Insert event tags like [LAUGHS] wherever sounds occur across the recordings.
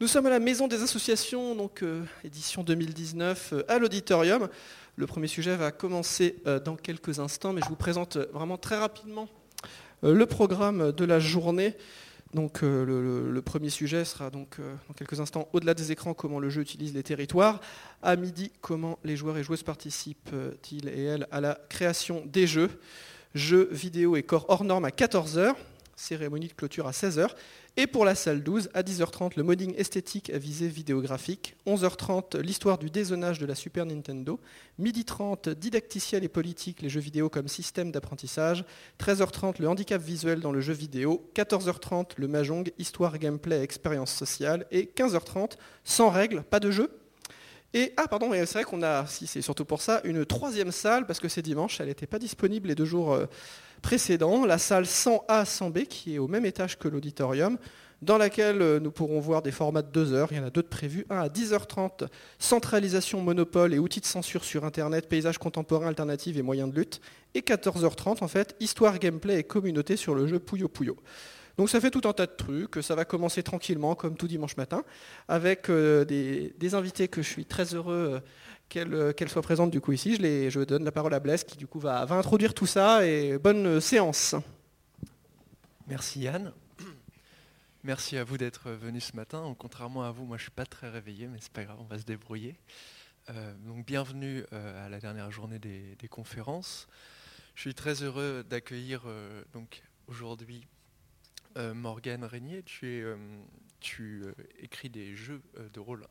Nous sommes à la Maison des Associations, donc euh, édition 2019, euh, à l'auditorium. Le premier sujet va commencer euh, dans quelques instants, mais je vous présente vraiment très rapidement le programme de la journée. Donc le, premier sujet sera donc dans quelques instants au-delà des écrans comment le jeu utilise les territoires. À midi, comment les joueurs et joueuses participent-ils et elles à la création des jeux. Jeux vidéo et corps hors normes à 14h cérémonie de clôture à 16h. Et pour la salle 12, à 10h30, le modding esthétique à visée vidéographique. 11h30, l'histoire du dézonage de la Super Nintendo. Midi 30, didacticiel et politique, les jeux vidéo comme système d'apprentissage. 13h30, le handicap visuel dans le jeu vidéo. 14h30, le Mahjong, histoire, gameplay, expérience sociale. Et 15h30, sans règles, pas de jeu, et ah pardon, c'est vrai qu'on a, si c'est surtout pour ça, une troisième salle parce que c'est dimanche, elle n'était pas disponible les deux jours euh, précédents, la salle 100A 100B qui est au même étage que l'auditorium, dans laquelle euh, nous pourrons voir des formats de deux heures. Il y en a deux de prévus. Un à 10h30, centralisation, monopole et outils de censure sur Internet, paysage contemporain, alternative et moyens de lutte. Et 14h30, en fait, histoire, gameplay et communauté sur le jeu Puyo Puyo. Donc ça fait tout un tas de trucs, ça va commencer tranquillement comme tout dimanche matin, avec euh, des, invités que je suis très heureux euh, euh, qu'elles soient présentes du coup ici. Je, donne la parole à Blaise qui du coup va, introduire tout ça et bonne séance. Merci Yann. [CLEARS THROAT] Merci à vous d'être venu ce matin. Contrairement à vous, moi je ne suis pas très réveillé, mais c'est pas grave, on va se débrouiller. donc bienvenue à la dernière journée des, conférences. Je suis très heureux d'accueillir aujourd'hui euh, Morgane Régnier, tu, euh, euh, écris des jeux de rôle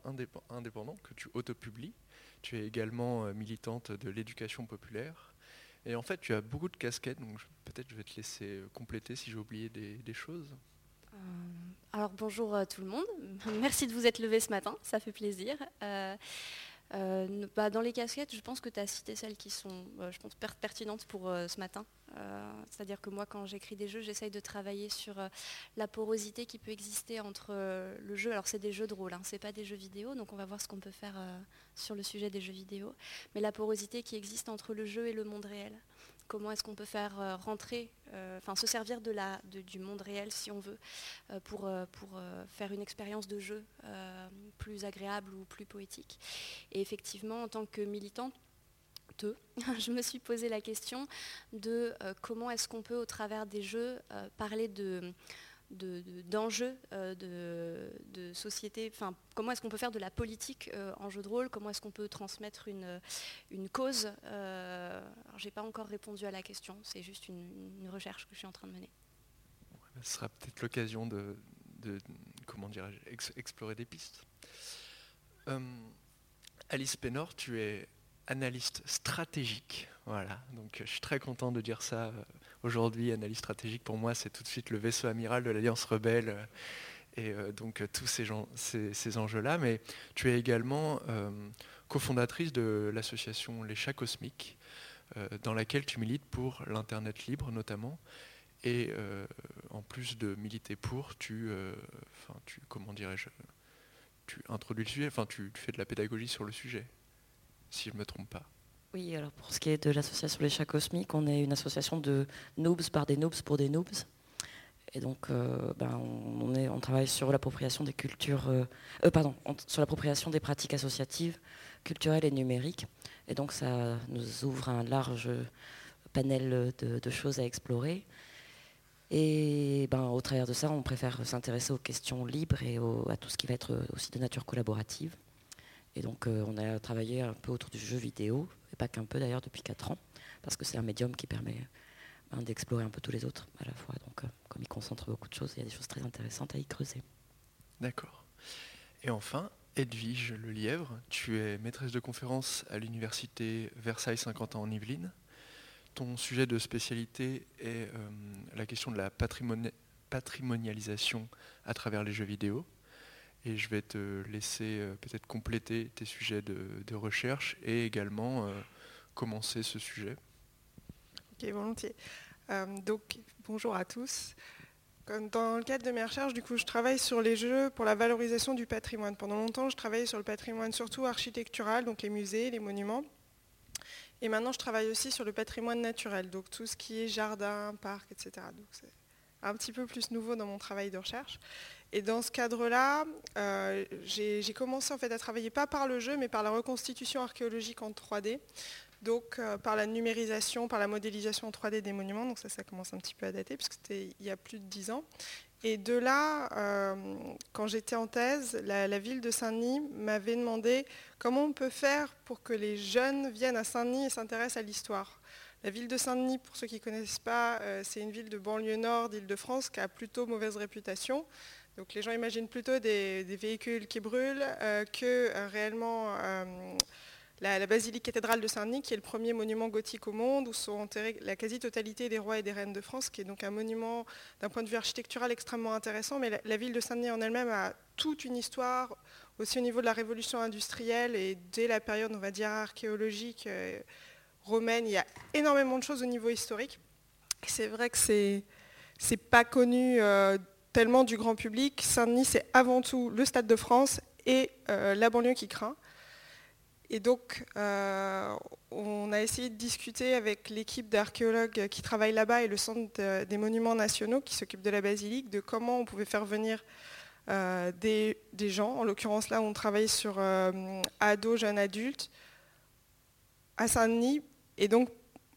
indépendants que tu autopublies. Tu es également militante de l'éducation populaire. Et en fait, tu as beaucoup de casquettes, donc peut-être je vais te laisser compléter si j'ai oublié des, choses. alors bonjour à tout le monde. [LAUGHS] Merci de vous être levé ce matin, ça fait plaisir. Euh, bah, dans les casquettes, je pense que tu as cité celles qui sont euh, je pense, pertinentes pour euh, ce matin. C'est-à-dire que moi, quand j'écris des jeux, j'essaye de travailler sur la porosité qui peut exister entre le jeu. Alors, c'est des jeux de rôle, hein, c'est pas des jeux vidéo, donc on va voir ce qu'on peut faire sur le sujet des jeux vidéo. Mais la porosité qui existe entre le jeu et le monde réel comment est-ce qu'on peut faire euh, rentrer, euh, enfin se servir de la, du monde réel si on veut, euh, pour, pour faire une expérience de jeu plus agréable ou plus poétique. Et effectivement, en tant que militante, [LAUGHS] je me suis posé la question de comment est-ce qu'on peut, au travers des jeux, parler de d'enjeux euh, de, société, enfin, comment est-ce qu'on peut faire de la politique euh, en jeu de rôle, comment est-ce qu'on peut transmettre une, une cause? Euh, je n'ai pas encore répondu à la question, c'est juste une, recherche que je suis en train de mener. Ce sera peut-être l'occasion de, comment explorer des pistes. Alice Pénor, tu es analyste stratégique. Voilà, donc je suis très content de dire ça Aujourd'hui, analyse stratégique, pour moi, c'est tout de suite le vaisseau amiral de l'Alliance rebelle euh, et euh, donc euh, tous ces, enjeux-là. Mais tu es également cofondatrice de l'association Les Chats Cosmiques, dans laquelle tu milites pour l'Internet libre notamment. Et en plus de militer pour, tu, tu comment dirais-je, tu introduis le sujet, enfin tu, tu fais de la pédagogie sur le sujet, si je ne me trompe pas. Oui, alors pour ce qui est de l'association Les Chats Cosmiques, on est une association de noobs par des noobs pour des noobs. Et donc, euh, ben, on, travaille sur l'appropriation des cultures, euh, euh, sur l'appropriation des pratiques associatives, culturelles et numériques. Et donc, ça nous ouvre un large panel de, choses à explorer. Et ben, au travers de ça, on préfère s'intéresser aux questions libres et à tout ce qui va être aussi de nature collaborative. Et donc, on a travaillé un peu autour du jeu vidéo, pas qu'un peu d'ailleurs depuis 4 ans, parce que c'est un médium qui permet hein, d'explorer un peu tous les autres à la fois. Donc euh, comme il concentre beaucoup de choses, il y a des choses très intéressantes à y creuser. D'accord. Et enfin, Edwige Le Lièvre, tu es maîtresse de conférence à l'université Versailles 50 ans en Yvelines. Ton sujet de spécialité est euh, la question de la patrimonialisation à travers les jeux vidéo. Et je vais te laisser euh, peut-être compléter tes sujets de, recherche et également commencer ce sujet. Ok, volontiers. Euh, donc, bonjour à tous. Dans le cadre de mes recherches, du coup, je travaille sur les jeux pour la valorisation du patrimoine. Pendant longtemps, je travaillais sur le patrimoine surtout architectural, donc les musées, les monuments. Et maintenant, je travaille aussi sur le patrimoine naturel, donc tout ce qui est jardin, parc, etc. Donc c'est un petit peu plus nouveau dans mon travail de recherche. Et dans ce cadre-là, euh, j'ai commencé en fait à travailler pas par le jeu, mais par la reconstitution archéologique en 3D. Donc euh, par la numérisation, par la modélisation en 3D des monuments. Donc ça, ça commence un petit peu à dater, puisque c'était il y a plus de 10 ans. Et de là, euh, quand j'étais en thèse, la, ville de Saint-Denis m'avait demandé comment on peut faire pour que les jeunes viennent à Saint-Denis et s'intéressent à l'histoire. La ville de Saint-Denis, pour ceux qui ne connaissent pas, euh, c'est une ville de banlieue nord d'Île-de-France qui a plutôt mauvaise réputation. Donc les gens imaginent plutôt des, véhicules qui brûlent que réellement la, basilique cathédrale de Saint-Denis, qui est le premier monument gothique au monde, où sont enterrés la quasi-totalité des rois et des reines de France, qui est donc un monument d'un point de vue architectural extrêmement intéressant. Mais la, ville de Saint-Denis en elle-même a toute une histoire, aussi au niveau de la révolution industrielle et dès la période, on archéologique euh, romaine, il y a énormément de choses au niveau historique. C'est vrai que c'est n'est pas connu euh, tellement du grand public. Saint-Denis, c'est avant tout le Stade de France et euh, la banlieue qui craint. Et donc, euh, on a essayé de discuter avec l'équipe d'archéologues qui travaille là-bas et le Centre des monuments nationaux qui s'occupe de la basilique, de comment on pouvait faire venir euh, des, gens. En l'occurrence, là, on travaille sur euh, ados, jeunes adultes, à Saint-Denis. Et donc,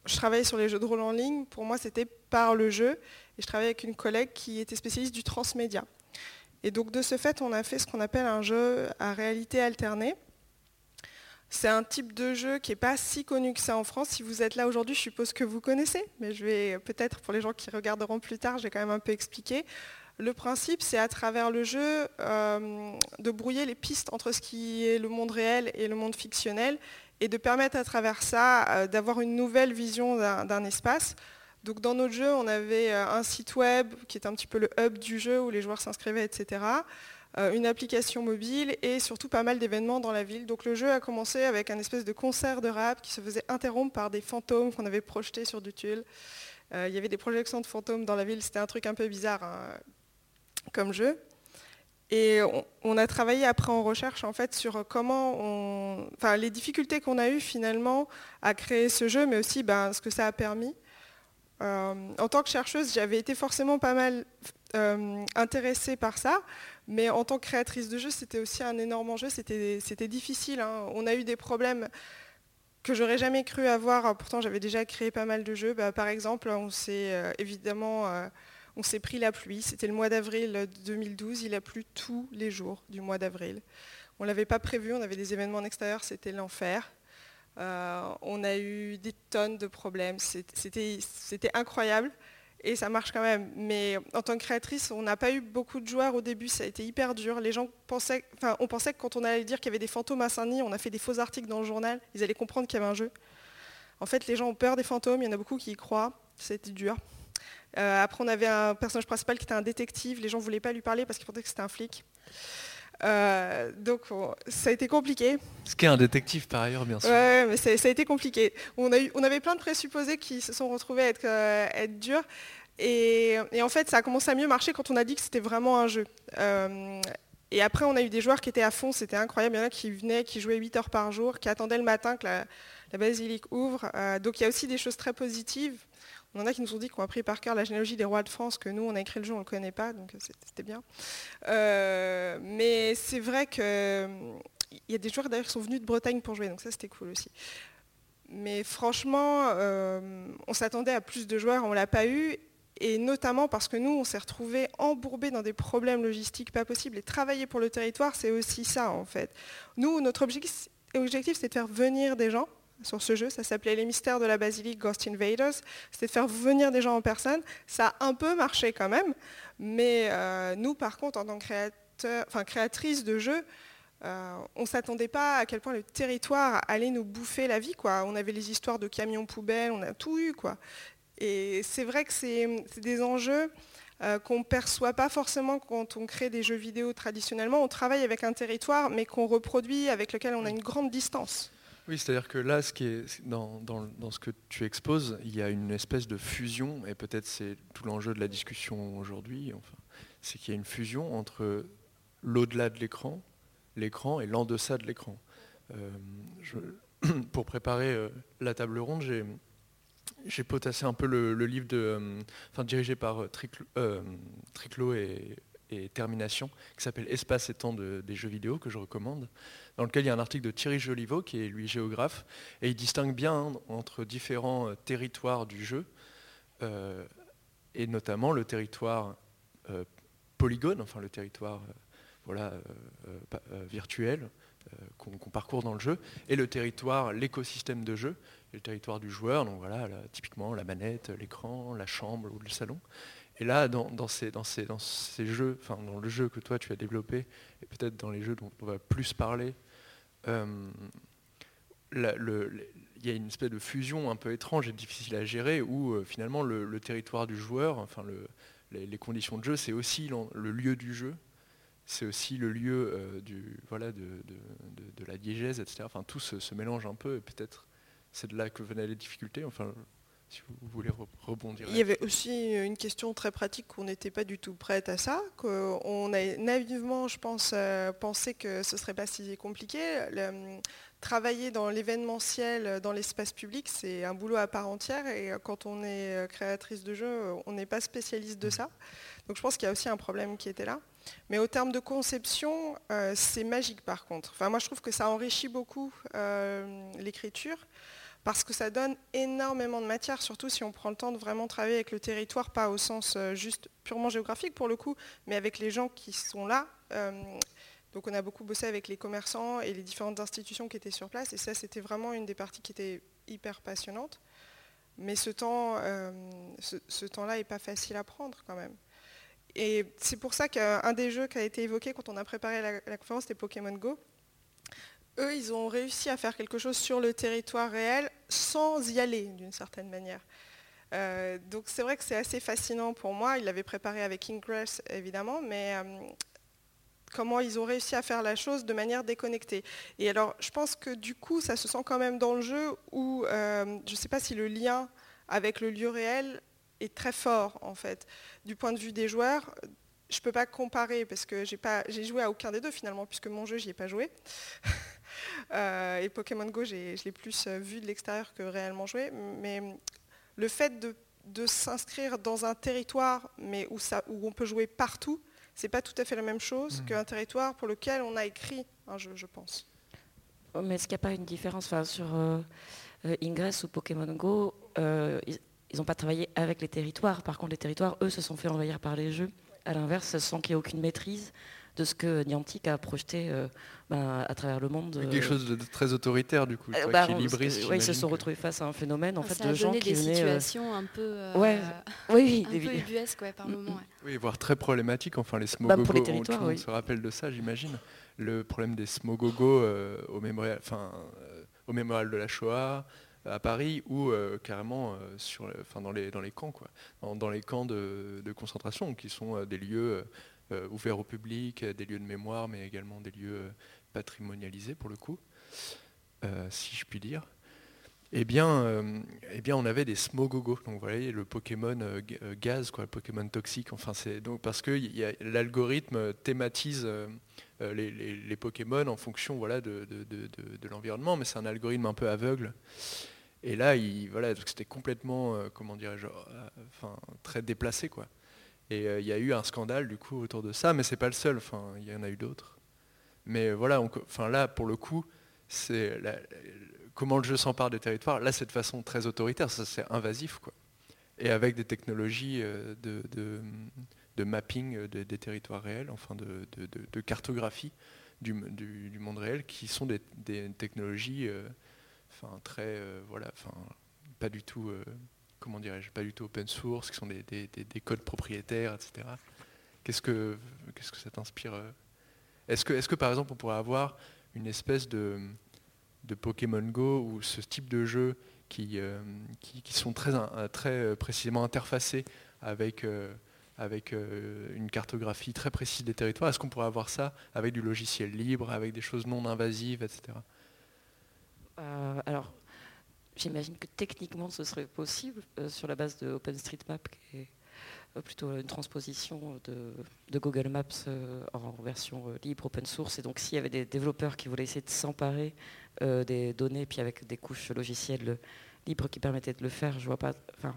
je travaillais sur les jeux de rôle en ligne. Pour moi, c'était par le jeu. Et je travaillais avec une collègue qui était spécialiste du transmédia. Et donc, de ce fait, on a fait ce qu'on appelle un jeu à réalité alternée. C'est un type de jeu qui n'est pas si connu que ça en France. Si vous êtes là aujourd'hui, je suppose que vous connaissez, mais je vais peut-être, pour les gens qui regarderont plus tard, je vais quand même un peu expliquer. Le principe, c'est à travers le jeu euh, de brouiller les pistes entre ce qui est le monde réel et le monde fictionnel et de permettre à travers ça euh, d'avoir une nouvelle vision d'un espace. Donc dans notre jeu, on avait euh, un site web qui est un petit peu le hub du jeu où les joueurs s'inscrivaient, etc. Euh, une application mobile et surtout pas mal d'événements dans la ville. Donc le jeu a commencé avec un espèce de concert de rap qui se faisait interrompre par des fantômes qu'on avait projetés sur du tulle. Euh, il y avait des projections de fantômes dans la ville, c'était un truc un peu bizarre hein, comme jeu. Et on, a travaillé après en recherche en fait sur comment on, enfin les difficultés qu'on a eues finalement à créer ce jeu, mais aussi ben, ce que ça a permis. Euh, en tant que chercheuse, j'avais été forcément pas mal intéressée par ça, mais en tant que créatrice de jeu, c'était aussi un énorme enjeu, c'était difficile. Hein. On a eu des problèmes que j'aurais jamais cru avoir. Pourtant, j'avais déjà créé pas mal de jeux. Bah, par exemple, on s'est euh, évidemment, euh, on s'est pris la pluie. C'était le mois d'avril 2012. Il a plu tous les jours du mois d'avril. On l'avait pas prévu. On avait des événements en extérieur. C'était l'enfer. Euh, on a eu des tonnes de problèmes. C'était incroyable et ça marche quand même. Mais en tant que créatrice, on n'a pas eu beaucoup de joueurs au début, ça a été hyper dur. Les gens pensaient, on pensait que quand on allait dire qu'il y avait des fantômes à Saint-Denis, on a fait des faux articles dans le journal, ils allaient comprendre qu'il y avait un jeu. En fait, les gens ont peur des fantômes, il y en a beaucoup qui y croient, c'était dur. Euh, après, on avait un personnage principal qui était un détective, les gens ne voulaient pas lui parler parce qu'ils pensaient que c'était un flic. Euh, donc ça a été compliqué. Ce qui est un détective par ailleurs, bien sûr. Oui, mais ça, a été compliqué. On, a eu, on, avait plein de présupposés qui se sont retrouvés à être, euh, être durs. Et, en fait, ça a commencé à mieux marcher quand on a dit que c'était vraiment un jeu. Euh, et après, on a eu des joueurs qui étaient à fond, c'était incroyable. Il y en a qui venaient, qui jouaient 8 heures par jour, qui attendaient le matin que la, la basilique ouvre. donc il y a aussi des choses très positives. On en a qui nous ont dit qu'on a appris par cœur la généalogie des rois de France, que nous, on a écrit le jeu, on ne le connaît pas, donc c'était bien. Euh, mais c'est vrai qu'il y a des joueurs d'ailleurs qui sont venus de Bretagne pour jouer, donc ça c'était cool aussi. Mais franchement, euh, on s'attendait à plus de joueurs, on ne l'a pas eu, et notamment parce que nous, on s'est retrouvés embourbés dans des problèmes logistiques pas possibles. Et travailler pour le territoire, c'est aussi ça en fait. Nous, notre objectif c'est de faire venir des gens sur ce jeu. Ça s'appelait Les mystères de la basilique Ghost Invaders. C'était de faire venir des gens en personne. Ça a un peu marché quand même. Mais euh, nous, par contre, en tant que créateur, enfin, créatrice de jeux, euh, on ne s'attendait pas à quel point le territoire allait nous bouffer la vie. Quoi. On avait les histoires de camions poubelles, on a tout eu. Quoi. Et c'est vrai que c'est des enjeux euh, qu'on ne perçoit pas forcément quand on crée des jeux vidéo traditionnellement. On travaille avec un territoire, mais qu'on reproduit, avec lequel on a une grande distance. Oui, c'est-à-dire que là, ce qui est dans, ce que tu exposes, il y a une espèce de fusion, et peut-être c'est tout l'enjeu de la discussion aujourd'hui, enfin, c'est qu'il y a une fusion entre l'au-delà de l'écran, l'écran et l'en-deçà de l'écran. Euh, [CLEARS THROAT] pour préparer euh, la table ronde, j'ai potassé un peu le, livre de, euh, enfin, dirigé par Triclo, et, et Termination, qui s'appelle Espace et temps des jeux vidéo, que je recommande, dans lequel il y a un article de Thierry Joliveau, qui est lui géographe, et il distingue bien entre différents euh, territoires du jeu, euh, et notamment le territoire polygone, enfin le territoire voilà, virtuel, qu'on parcourt dans le jeu, et le territoire, l'écosystème de jeu, le territoire du joueur, donc voilà, typiquement la manette, l'écran, la chambre ou le salon. Et là, dans, ces, jeux, enfin dans le jeu que toi tu as développé, et peut-être dans les jeux dont on va plus parler, euh, il y a une espèce de fusion un peu étrange et difficile à gérer où euh, finalement le, territoire du joueur, enfin les, conditions de jeu, c'est aussi le lieu du jeu, c'est aussi le lieu euh, de, la diégèse, etc. Enfin, tout se, mélange un peu et peut-être c'est de là que venaient les difficultés. Si vous voulez rebondir. Il y avait aussi une question très pratique qu'on n'était pas du tout prête à ça, qu'on a naïvement, je pense, euh, pensé que ce ne serait pas si compliqué. travailler dans l'événementiel, dans l'espace public, c'est un boulot à part entière et quand on est euh, créatrice de jeux, on n'est pas spécialiste de mmh. ça. Donc je pense qu'il y a aussi un problème qui était là. Mais au terme de conception, euh, c'est magique par contre. Enfin, moi je trouve que ça enrichit beaucoup l'écriture parce que ça donne énormément de matière, surtout si on prend le temps de vraiment travailler avec le territoire, pas au sens euh, juste purement géographique pour le coup, mais avec les gens qui sont là. Euh, donc on a beaucoup bossé avec les commerçants et les différentes institutions qui étaient sur place, et ça c'était vraiment une des parties qui était hyper passionnante. Mais ce temps, euh, ce, temps-là n'est pas facile à prendre quand même. Et c'est pour ça qu'un des jeux qui a été évoqué quand on a préparé la, la conférence, c'était Pokémon Go eux, ils ont réussi à faire quelque chose sur le territoire réel sans y aller d'une certaine manière. Euh, donc c'est vrai que c'est assez fascinant pour moi. Ils l'avaient préparé avec Ingress évidemment, mais euh, comment ils ont réussi à faire la chose de manière déconnectée. Et alors je pense que du coup ça se sent quand même dans le jeu où euh, je ne sais pas si le lien avec le lieu réel est très fort en fait. Du point de vue des joueurs, je ne peux pas comparer parce que j'ai joué à aucun des deux finalement puisque mon jeu j'y ai pas joué. [LAUGHS] Euh, et Pokémon Go, je l'ai plus euh, vu de l'extérieur que réellement joué. Mais le fait de, s'inscrire dans un territoire mais où, ça, où on peut jouer partout, c'est pas tout à fait la même chose mmh. qu'un territoire pour lequel on a écrit un jeu, je pense. Oh, mais est-ce qu'il n'y a pas une différence sur euh, Ingress ou Pokémon Go Ils n'ont pas travaillé avec les territoires. Par contre, les territoires, eux, se sont fait envahir par les jeux. À l'inverse, sans qu'il n'y ait aucune maîtrise de ce que Niantic a projeté euh, ben, à travers le monde. Quelque euh, chose de très autoritaire du coup, euh, bah, ils se sont retrouvés face à un phénomène en fait de gens qui des situations un peu, ouais, oui, un peu ubuesques par le moment. Oui, voire très problématiques. Enfin, les bah, smogogo, on, se rappelle de ça, j'imagine. Le problème des smogogo au mémorial, enfin, au mémorial de la Shoah à Paris ou carrément sur, enfin, dans, les, dans les camps, quoi. Dans, les camps de, de, concentration, qui sont des lieux euh, ouverts au public, des lieux de mémoire, mais également des lieux euh, patrimonialisés pour le coup, euh, si je puis dire. Eh bien, eh bien, on avait des smogogo. Donc, vous voyez, le Pokémon gaz, quoi, le Pokémon toxique. Enfin, c'est donc parce que l'algorithme thématise les, Pokémon en fonction, voilà, de, l'environnement, mais c'est un algorithme un peu aveugle. Et là, il, voilà, c'était complètement, comment dirais-je, enfin, très déplacé, quoi. Et euh, il y a eu un scandale du coup autour de ça, mais c'est pas le seul, enfin, il y en a eu d'autres. Mais voilà, enfin, là, pour le coup, c'est comment le jeu s'empare des territoires. Là, c'est de façon très autoritaire, ça c'est invasif. Quoi. Et avec des technologies euh, de, mapping euh, des territoires réels, enfin de, cartographie du, monde réel, qui sont des, technologies très, voilà, enfin, pas du tout comment dirais-je, pas du tout open source, qui sont des, codes propriétaires, etc. Qu'est-ce que, qu'est-ce que ça t'inspire euh est-ce que, par exemple on pourrait avoir une espèce de, Pokémon Go ou ce type de jeu qui, euh, sont très, très précisément interfacés avec, euh, avec une cartographie très précise des territoires? Est-ce qu'on pourrait avoir ça avec du logiciel libre, avec des choses non invasives, etc. alors, J'imagine que techniquement ce serait possible euh, sur la base de OpenStreetMap, qui est euh, plutôt une transposition de, Google Maps euh, en version libre, open source. Et donc s'il y avait des développeurs qui voulaient essayer de s'emparer des données, puis avec des couches logicielles libres qui permettaient de le faire, je vois pas. Enfin,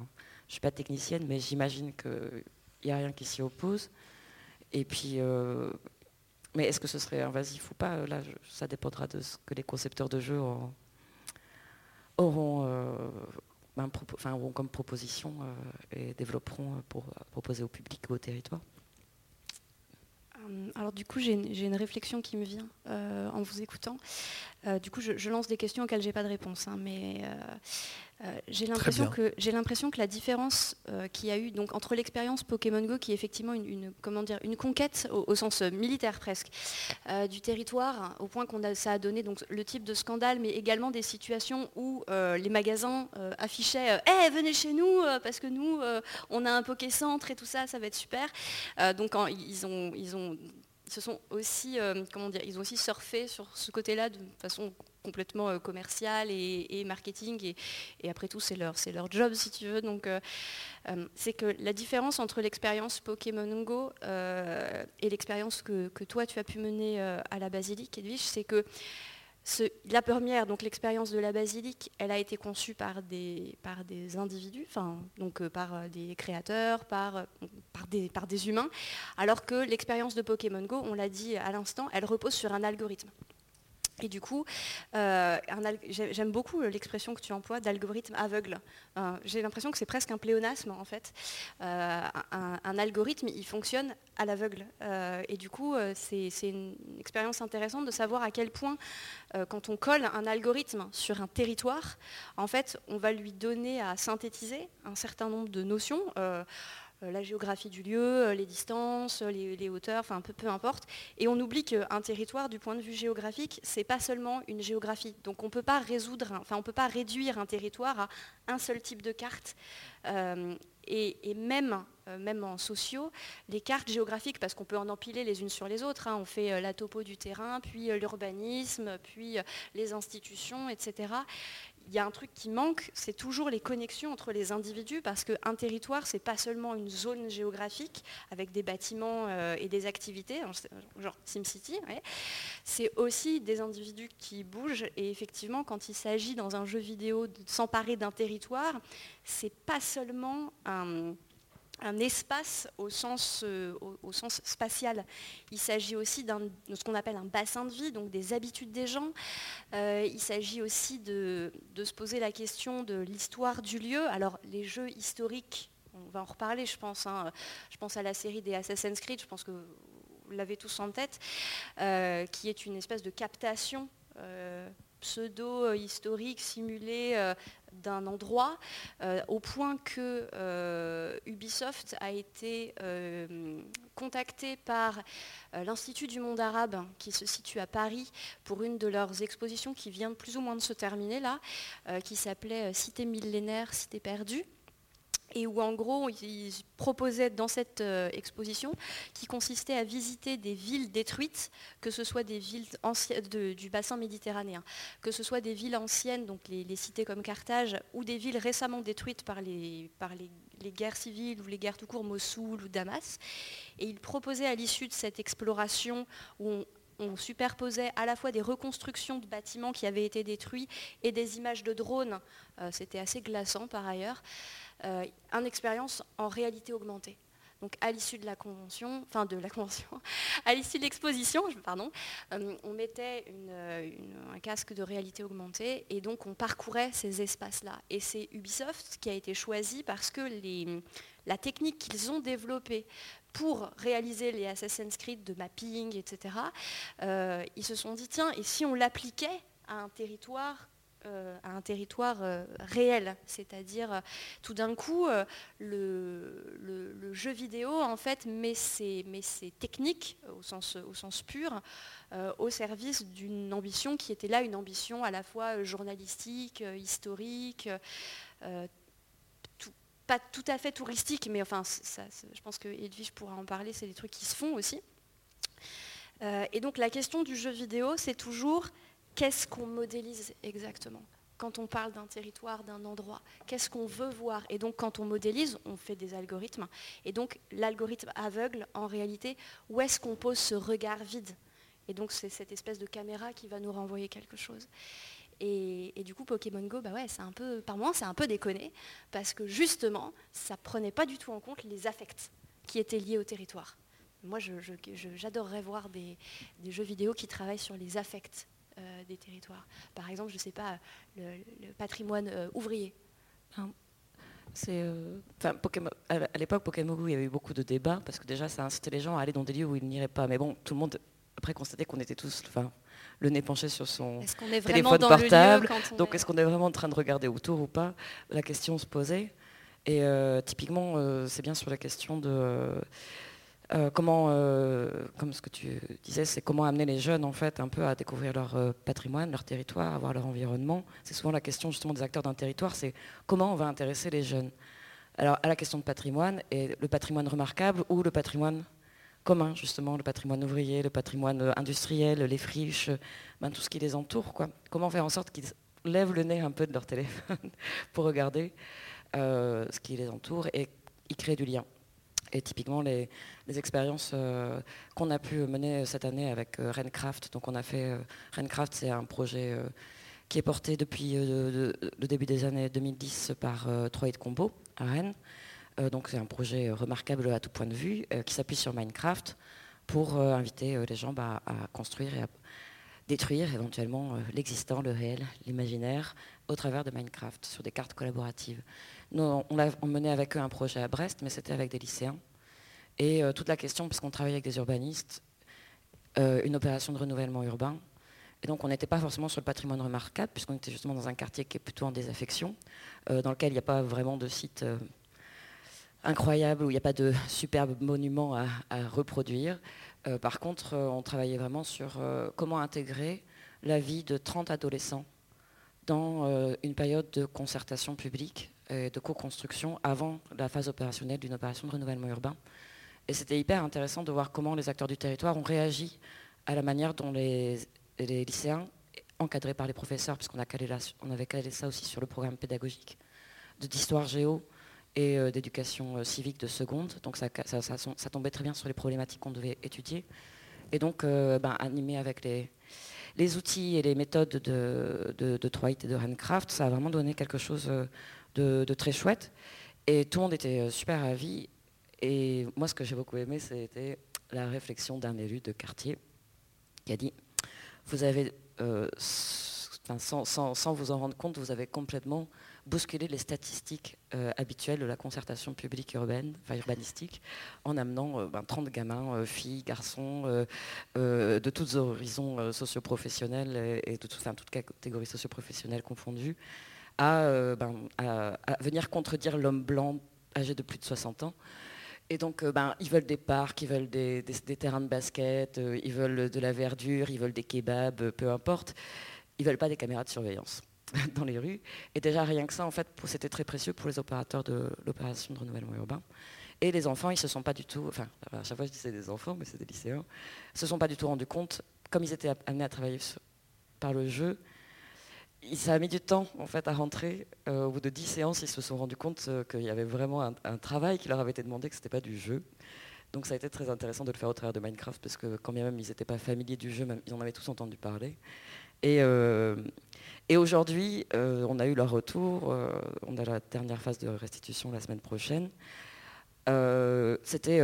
je suis pas technicienne, mais j'imagine qu'il n'y a rien qui s'y oppose. et puis, mais est-ce que ce serait invasif ou pas? Là, ça dépendra de ce que les concepteurs de jeux auront, ben, comme proposition et développeront pour proposer au public ou au territoire. Alors du coup, j'ai une, réflexion qui me vient en vous écoutant. du coup, je, lance des questions auxquelles j'ai pas de réponse, hein, euh, j'ai l'impression que j'ai l'impression que la différence euh, qu'il y a eu donc entre l'expérience Pokémon Go, qui est effectivement une, comment dire une conquête au, sens euh, militaire presque du territoire, au point qu'on a ça a donné donc le type de scandale, mais également des situations où les magasins affichaient "Eh venez chez nous parce que nous on a un Poké Centre et tout ça, ça va être super". donc ils ont ils ont se sont aussi, comment dire, ils ont aussi surfé sur ce côté-là de façon complètement euh, commercial et, marketing. Et, après tout, c'est leur, leur job, si tu veux. Donc, euh, euh, c'est que la différence entre l'expérience Pokémon Go et l'expérience que, toi, tu as pu mener à la basilique, Edwige, c'est que la première, donc l'expérience de la basilique, elle a été conçue par des, individus, enfin, donc par des créateurs, par, par, des, par des humains, alors que l'expérience de Pokémon Go, on l'a dit à l'instant, elle repose sur un algorithme. Et du coup, euh, j'aime beaucoup l'expression que tu emploies d'algorithme aveugle. Euh, j'ai l'impression que c'est presque un pléonasme en fait. Euh, un, algorithme, il fonctionne à l'aveugle. et du coup, c'est une expérience intéressante de savoir à quel point, quand on colle un algorithme sur un territoire, en fait, on va lui donner à synthétiser un certain nombre de notions. Euh, la géographie du lieu, euh, les distances, les, hauteurs, enfin peu, importe. Et on oublie qu'un territoire, du point de vue géographique, c'est pas seulement une géographie. Donc on peut pas résoudre, enfin on peut pas réduire un territoire à un seul type de carte. Euh, et, même, même en sociaux, les cartes géographiques, parce qu'on peut en empiler les unes sur les autres, hein, on fait la topo du terrain, puis l'urbanisme, puis les institutions, etc il y a un truc qui manque, c'est toujours les connexions entre les individus, parce qu'un territoire, c'est pas seulement une zone géographique avec des bâtiments euh, et des activités, genre SimCity, c'est aussi des individus qui bougent. Et effectivement, quand il s'agit dans un jeu vidéo de s'emparer d'un territoire, c'est pas seulement un un espace au sens, euh, au, sens spatial. Il s'agit aussi de ce qu'on appelle un bassin de vie, donc des habitudes des gens. Euh, il s'agit aussi de, se poser la question de l'histoire du lieu. Alors les jeux historiques, on va en reparler je pense. Hein. Je pense à la série des Assassin's Creed, je pense que vous l'avez tous en tête, euh, qui est une espèce de captation pseudo-historique, simulée d'un endroit, euh, au point que euh, Ubisoft a été euh, contacté par l'Institut du monde arabe, qui se situe à Paris, pour une de leurs expositions qui vient plus ou moins de se terminer là, qui s'appelait Cité millénaire, Cité perdue et où en gros ils proposaient dans cette euh, exposition qui consistait à visiter des villes détruites, que ce soit des villes du bassin méditerranéen, que ce soit des villes anciennes, donc les, cités comme Carthage, ou des villes récemment détruites par, les, guerres civiles ou les guerres tout court, Mossoul ou Damas. Et ils proposaient à l'issue de cette exploration où on, superposait à la fois des reconstructions de bâtiments qui avaient été détruits et des images de drones. Euh, c'était assez glaçant par ailleurs euh, une expérience en réalité augmentée. Donc à l'issue de la convention, enfin de la convention, [LAUGHS] à l'issue de l'exposition, pardon, euh, on mettait un casque de réalité augmentée et donc on parcourait ces espaces-là. Et c'est Ubisoft qui a été choisi parce que la technique qu'ils ont développée pour réaliser les Assassin's Creed de mapping, etc., euh, ils se sont dit, tiens, et si on l'appliquait à un territoire euh, à un territoire euh, réel, c'est-à-dire euh, tout d'un coup le, jeu vidéo en fait met ses, techniques au sens, pur au service d'une ambition qui était là une ambition à la fois journalistique, historique, pas tout à fait touristique, mais enfin je pense que Edwige pourra en parler, c'est des trucs qui se font aussi. et donc la question du jeu vidéo, c'est toujours qu'est-ce qu'on modélise exactement quand on parle d'un territoire, d'un endroit, qu'est-ce qu'on veut voir? Et donc quand on modélise, on fait des algorithmes. Et donc l'algorithme aveugle, en réalité, où est-ce qu'on pose ce regard vide? Et donc c'est cette espèce de caméra qui va nous renvoyer quelque chose. Et, du coup, Pokémon Go, bah ouais, c'est un peu, par moi, c'est un peu déconné, parce que justement, ça prenait pas du tout en compte les affects qui étaient liés au territoire. moi, j'adorerais voir des, jeux vidéo qui travaillent sur les affects des territoires. Par exemple, je ne sais pas, le, patrimoine ouvrier. Hein, c'est, à l'époque, Pokémon Go, il y avait eu beaucoup de débats parce que déjà, ça incitait les gens à aller dans des lieux où ils n'iraient pas. Mais bon, tout le monde après constatait qu'on était tous, enfin, le nez penché sur son téléphone portable. Donc, est-ce qu'on est vraiment en train de regarder autour ou pas? La question se posait. Et euh, typiquement, euh, c'est bien sur la question de euh, comment, comme ce que tu disais, c'est comment amener les jeunes en fait un peu à découvrir leur patrimoine, leur territoire, à voir leur environnement. C'est souvent la question justement des acteurs d'un territoire, c'est comment on va intéresser les jeunes. Alors à la question de patrimoine, et le patrimoine remarquable ou le patrimoine commun, justement, le patrimoine ouvrier, le patrimoine industriel, les friches, ben, tout ce qui les entoure. Comment faire en sorte qu'ils lèvent le nez un peu de leur téléphone [LAUGHS] pour regarder euh, ce qui les entoure et y créer du lien. Et typiquement, les, expériences euh, qu'on a pu mener cette année avec euh, Rencraft. Donc, on a fait. Rencraft, c'est un projet qui est porté depuis le début des années 2010 par Troy de Combo à Rennes. donc, c'est un projet remarquable à tout point de vue qui s'appuie sur Minecraft pour inviter les gens bah, à construire et à détruire éventuellement l'existant, le réel, l'imaginaire au travers de Minecraft sur des cartes collaboratives on mené avec eux un projet à Brest, mais c'était avec des lycéens. Et euh, toute la question, puisqu'on travaillait avec des urbanistes, euh, une opération de renouvellement urbain. Et donc on n'était pas forcément sur le patrimoine remarquable, puisqu'on était justement dans un quartier qui est plutôt en désaffection, euh, dans lequel il n'y a pas vraiment de site incroyable, où il n'y a pas de [LAUGHS] superbes monuments à reproduire. par contre, on travaillait vraiment sur comment intégrer la vie de 30 adolescents dans une période de concertation publique de co-construction avant la phase opérationnelle d'une opération de renouvellement urbain. Et c'était hyper intéressant de voir comment les acteurs du territoire ont réagi à la manière dont les, lycéens, encadrés par les professeurs, puisqu'on avait calé ça aussi sur le programme pédagogique d'histoire géo et euh, d'éducation euh, civique de seconde. Donc ça, tombait très bien sur les problématiques qu'on devait étudier. Et donc, euh, ben, animé avec les, outils et les méthodes de, de, de et de Handcraft, ça a vraiment donné quelque chose de, très chouette. Et tout le monde était euh, super ravi. Et moi, ce que j'ai beaucoup aimé, c'était la réflexion d'un élu de quartier qui a dit Vous avez, euh, sans, vous en rendre compte, vous avez complètement bousculé les statistiques euh, habituelles de la concertation publique urbaine, enfin urbanistique, en amenant 30 ben, gamins, filles, garçons, de tous horizons socioprofessionnels et, de toutes catégories socioprofessionnelles confondues, euh, ben, à, venir contredire l'homme blanc âgé de plus de 60 ans. Et donc, euh, ben, ils veulent des parcs, ils veulent des, terrains de basket, euh, ils veulent de la verdure, ils veulent des kebabs, peu importe. Ils veulent pas des caméras de surveillance [LAUGHS] dans les rues. Et déjà, rien que ça, en fait, c'était très précieux pour les opérateurs de l'opération de renouvellement urbain. Et les enfants, ils se sont pas du tout, enfin, à chaque fois je dis c'est des enfants, mais c'est des lycéens, se sont pas du tout rendus compte, comme ils étaient amenés à travailler par le jeu, ça a mis du temps en fait à rentrer. Euh, au bout de 10 séances, ils se sont rendus compte euh, qu'il y avait vraiment un, travail qui leur avait été demandé, que ce n'était pas du jeu. Donc ça a été très intéressant de le faire au travers de Minecraft, parce que quand bien même ils n'étaient pas familiers du jeu, ils en avaient tous entendu parler. Et, euh, et aujourd'hui, on a eu leur retour, on a la dernière phase de restitution la semaine prochaine. C'était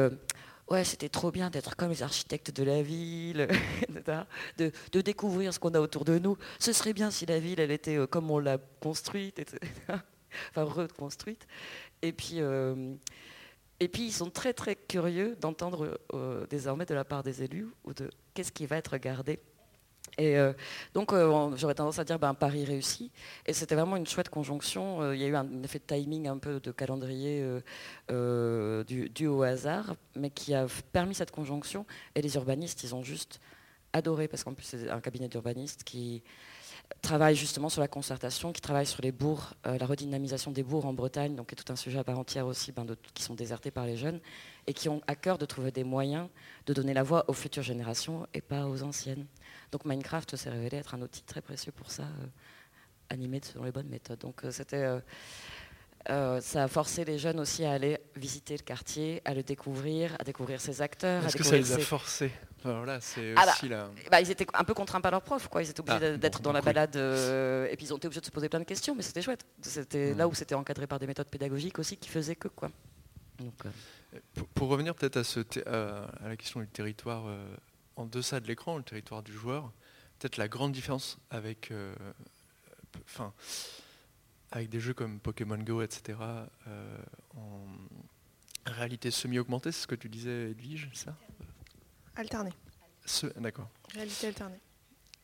ouais, c'était trop bien d'être comme les architectes de la ville, [LAUGHS] de, de, découvrir ce qu'on a autour de nous. Ce serait bien si la ville, elle était euh, comme on l'a construite, etc. [LAUGHS] enfin reconstruite. Et puis, euh, et puis, ils sont très très curieux d'entendre euh, désormais de la part des élus ou de qu'est-ce qui va être gardé et euh, donc, euh, j'aurais tendance à dire ben, Paris réussi. Et c'était vraiment une chouette conjonction. Euh, il y a eu un effet de timing, un peu de calendrier dû, au hasard, mais qui a permis cette conjonction. Et les urbanistes, ils ont juste adoré, parce qu'en plus, c'est un cabinet d'urbanistes qui travaille justement sur la concertation, qui travaille sur les bourgs, la redynamisation des bourgs en Bretagne, donc qui est tout un sujet à part entière aussi, ben, qui sont désertés par les jeunes, et qui ont à cœur de trouver des moyens de donner la voix aux futures générations et pas aux anciennes. Donc Minecraft s'est révélé être un outil très précieux pour ça, euh, animé selon les bonnes méthodes. Donc euh, c'était euh, ça a forcé les jeunes aussi à aller visiter le quartier, à le découvrir, à découvrir ses acteurs. Est-ce que ça les a forcés? C'est ah bah, bah, ils étaient un peu contraints par leurs profs, quoi. Ils étaient obligés ah, d'être dans la balade, et puis ils ont été obligés de se poser plein de questions, mais c'était chouette. C'était là où c'était encadré par des méthodes pédagogiques aussi qui faisaient que, quoi. Pour, revenir peut-être à, à, la question du territoire en deçà de l'écran, le territoire du joueur, peut-être la grande différence avec, enfin, avec des jeux comme Pokémon Go, etc., en réalité semi-augmentée, c'est ce que tu disais, Edwige, ça? Alternée. D'accord. Réalité alternée.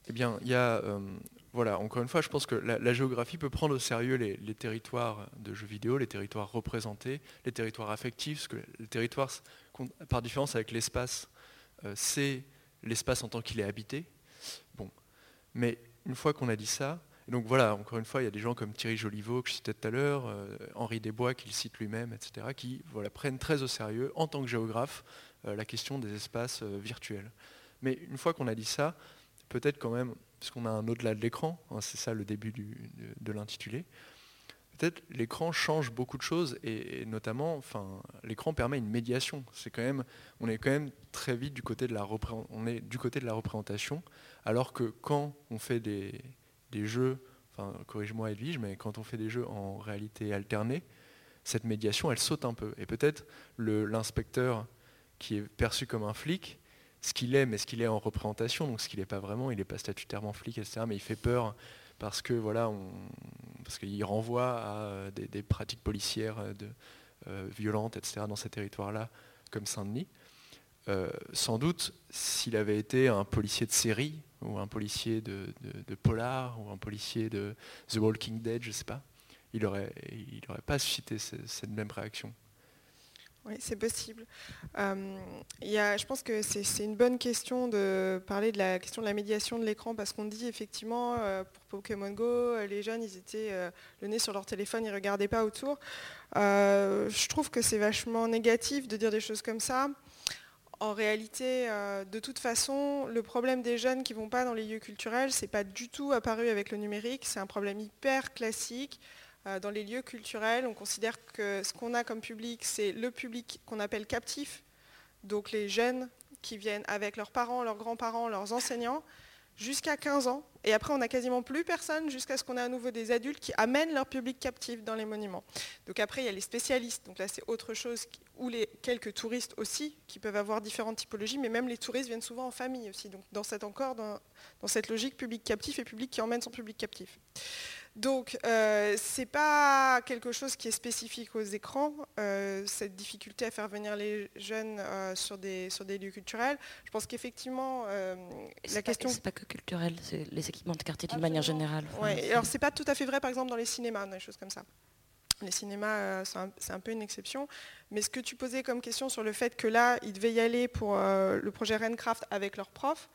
Eh bien, il y a, euh, voilà, encore une fois, je pense que la, géographie peut prendre au sérieux les, territoires de jeux vidéo, les territoires représentés, les territoires affectifs, parce que le territoire, par différence avec l'espace, euh, c'est l'espace en tant qu'il est habité. Bon, mais une fois qu'on a dit ça, donc voilà, encore une fois, il y a des gens comme Thierry Joliveau, que je citais tout à l'heure, euh, Henri Desbois, qui le cite lui-même, etc., qui voilà, prennent très au sérieux, en tant que géographe, la question des espaces virtuels. Mais une fois qu'on a dit ça, peut-être quand même, parce qu'on a un au-delà de l'écran, hein, c'est ça le début de, l'intitulé, peut-être l'écran change beaucoup de choses et, notamment, enfin, l'écran permet une médiation. C'est quand même, on est quand même très vite du côté de la on est du côté de la représentation, alors que quand on fait des, jeux, enfin, corrige-moi Edwige, mais quand on fait des jeux en réalité alternée, cette médiation, elle saute un peu. Et peut-être l'inspecteur qui est perçu comme un flic, ce qu'il est, mais ce qu'il est en représentation, donc ce qu'il n'est pas vraiment, il n'est pas statutairement flic, etc. Mais il fait peur parce que voilà, parce qu'il renvoie à euh, des, pratiques policières euh, euh, violentes, etc. dans ces territoires-là, comme Saint-Denis. sans doute, s'il avait été un policier de série, ou un policier de, polar, ou un policier de The Walking Dead, je ne sais pas, il n'aurait pas suscité cette même réaction. Oui, c'est possible. Euh, je pense que c'est une bonne question de parler de la question de la médiation de l'écran parce qu'on dit effectivement euh, pour Pokémon Go, euh, les jeunes, ils étaient le nez sur leur téléphone, ils ne regardaient pas autour. je trouve que c'est vachement négatif de dire des choses comme ça. En réalité, de toute façon, le problème des jeunes qui ne vont pas dans les lieux culturels, ce n'est pas du tout apparu avec le numérique, c'est un problème hyper classique. Euh, dans les lieux culturels, on considère que ce qu'on a comme public, c'est le public qu'on appelle captif, donc les jeunes qui viennent avec leurs parents, leurs grands-parents, leurs enseignants, jusqu'à 15 ans. Et après, on n'a quasiment plus personne jusqu'à ce qu'on ait à nouveau des adultes qui amènent leur public captif dans les monuments. Donc après, il y a les spécialistes, donc là c'est autre chose, ou les quelques touristes aussi, qui peuvent avoir différentes typologies, mais même les touristes viennent souvent en famille aussi. Donc dans cette, encore, dans, dans cette logique public captif et public qui emmène son public captif. Donc, euh, ce n'est pas quelque chose qui est spécifique aux écrans, euh, cette difficulté à faire venir les jeunes euh, sur, des, sur des lieux culturels. Je pense qu'effectivement, la question... C'est pas que culturel, c'est les équipements de quartier d'une manière générale. Oui, alors c'est pas tout à fait vrai, par exemple, dans les cinémas, des choses comme ça. Les cinémas, c'est un, peu une exception. Mais ce que tu posais comme question sur le fait que là, ils devaient y aller pour le projet Rencraft avec leurs profs,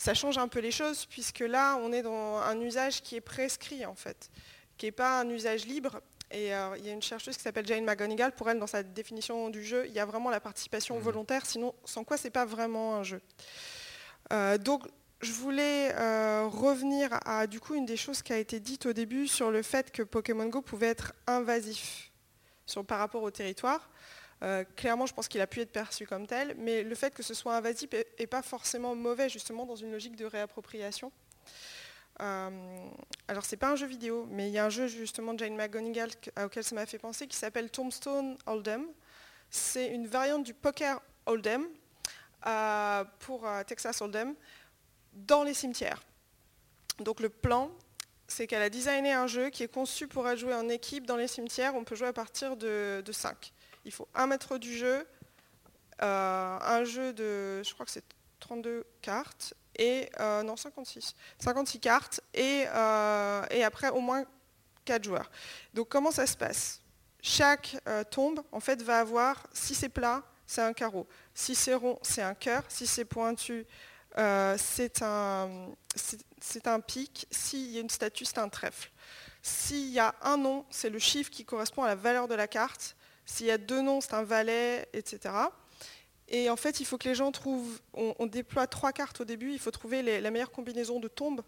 ça change un peu les choses, puisque là, on est dans un usage qui est prescrit, en fait, qui n'est pas un usage libre. Et euh, il y a une chercheuse qui s'appelle Jane McGonigal, pour elle, dans sa définition du jeu, il y a vraiment la participation mmh. volontaire, sinon, sans quoi, ce n'est pas vraiment un jeu. Euh, donc, je voulais euh, revenir à du coup une des choses qui a été dite au début sur le fait que Pokémon Go pouvait être invasif par rapport au territoire. Euh, clairement, je pense qu'il a pu être perçu comme tel, mais le fait que ce soit invasif n'est pas forcément mauvais, justement, dans une logique de réappropriation. Euh, alors, c'est pas un jeu vidéo, mais il y a un jeu, justement, de Jane McGonigal auquel ça m'a fait penser, qui s'appelle Tombstone Hold'em. C'est une variante du poker Hold'em euh, pour Texas Hold'em dans les cimetières. Donc, le plan, c'est qu'elle a designé un jeu qui est conçu pour être joué en équipe dans les cimetières. On peut jouer à partir de, de 5 il faut un mètre du jeu, euh, un jeu de, je crois que c'est 32 cartes, et euh, non 56, 56 cartes, et, euh, et, après au moins 4 joueurs. Donc comment ça se passe? Chaque tombe en fait va avoir, si c'est plat, c'est un carreau, si c'est rond, c'est un cœur, si c'est pointu, c'est un, un pic, s'il y a une statue, c'est un trèfle. S'il y a un nom, c'est le chiffre qui correspond à la valeur de la carte. S'il y a deux noms, c'est un valet, etc. Et en fait, il faut que les gens trouvent, on, déploie trois cartes au début, il faut trouver la meilleure combinaison de tombes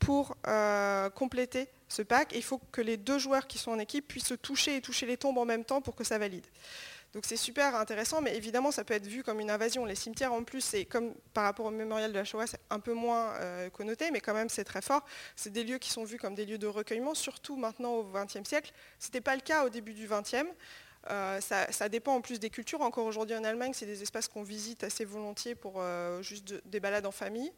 pour euh, compléter ce pack. il faut que les deux joueurs qui sont en équipe puissent se toucher et toucher les tombes en même temps pour que ça valide. Donc c'est super intéressant, mais évidemment ça peut être vu comme une invasion. Les cimetières en plus, c'est comme par rapport au mémorial de la Shoah, c'est un peu moins euh, connoté, mais quand même c'est très fort. C'est des lieux qui sont vus comme des lieux de recueillement, surtout maintenant au XXe siècle. Ce n'était pas le cas au début du XXe. Ça, dépend en plus des cultures. Encore aujourd'hui en Allemagne, c'est des espaces qu'on visite assez volontiers pour juste des balades en famille.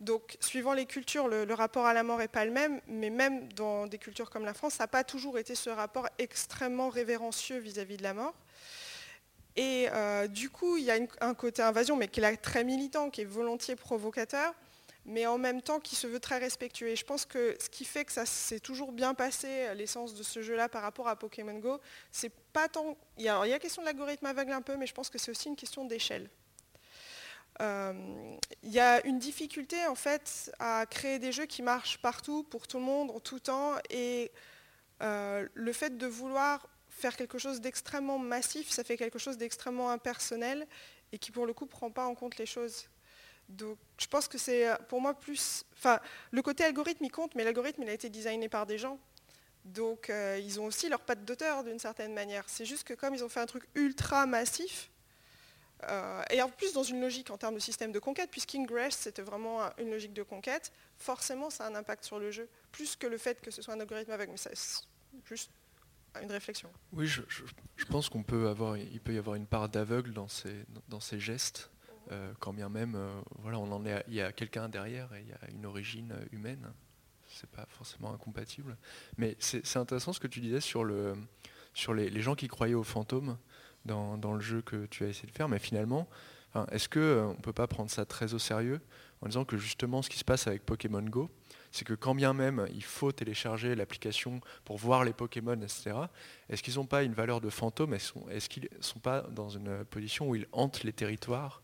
Donc, suivant les cultures, le, rapport à la mort n'est pas le même, mais même dans des cultures comme la France, ça n'a pas toujours été ce rapport extrêmement révérencieux vis-à-vis de la mort. Et euh, du coup, il y a un côté invasion, mais qui est très militant, qui est volontiers provocateur, mais en même temps qui se veut très respectueux. Et je pense que ce qui fait que ça s'est toujours bien passé, l'essence de ce jeu-là par rapport à Pokémon Go, c'est pas tant... Il y a, il question de l'algorithme aveugle un peu, mais je pense que c'est aussi une question d'échelle. Euh, il y a une difficulté en fait à créer des jeux qui marchent partout, pour tout le monde, en tout temps. Et euh, le fait de vouloir faire quelque chose d'extrêmement massif, ça fait quelque chose d'extrêmement impersonnel et qui pour le coup ne prend pas en compte les choses. Donc je pense que c'est pour moi plus... Enfin, le côté algorithme il compte, mais l'algorithme il a été designé par des gens. Donc euh, ils ont aussi leur patte d'auteur d'une certaine manière. C'est juste que comme ils ont fait un truc ultra massif, euh, et en plus dans une logique en termes de système de conquête, puisqu'Ingress c'était vraiment une logique de conquête, forcément ça a un impact sur le jeu, plus que le fait que ce soit un algorithme avec, mais c'est juste une réflexion. Oui, je, pense qu'on peut avoir, il peut y avoir une part d'aveugle dans ces, gestes, euh, quand bien même, euh, voilà, il y a quelqu'un derrière et il y a une origine humaine. C'est pas forcément incompatible, mais c'est intéressant ce que tu disais sur le, sur les, gens qui croyaient aux fantômes dans, le jeu que tu as essayé de faire, mais finalement, est-ce qu'on euh, ne peut pas prendre ça très au sérieux en disant que justement ce qui se passe avec Pokémon Go, c'est que quand bien même il faut télécharger l'application pour voir les Pokémon, etc., est-ce qu'ils n'ont pas une valeur de fantôme? Est-ce qu'ils ne sont pas dans une position où ils hantent les territoires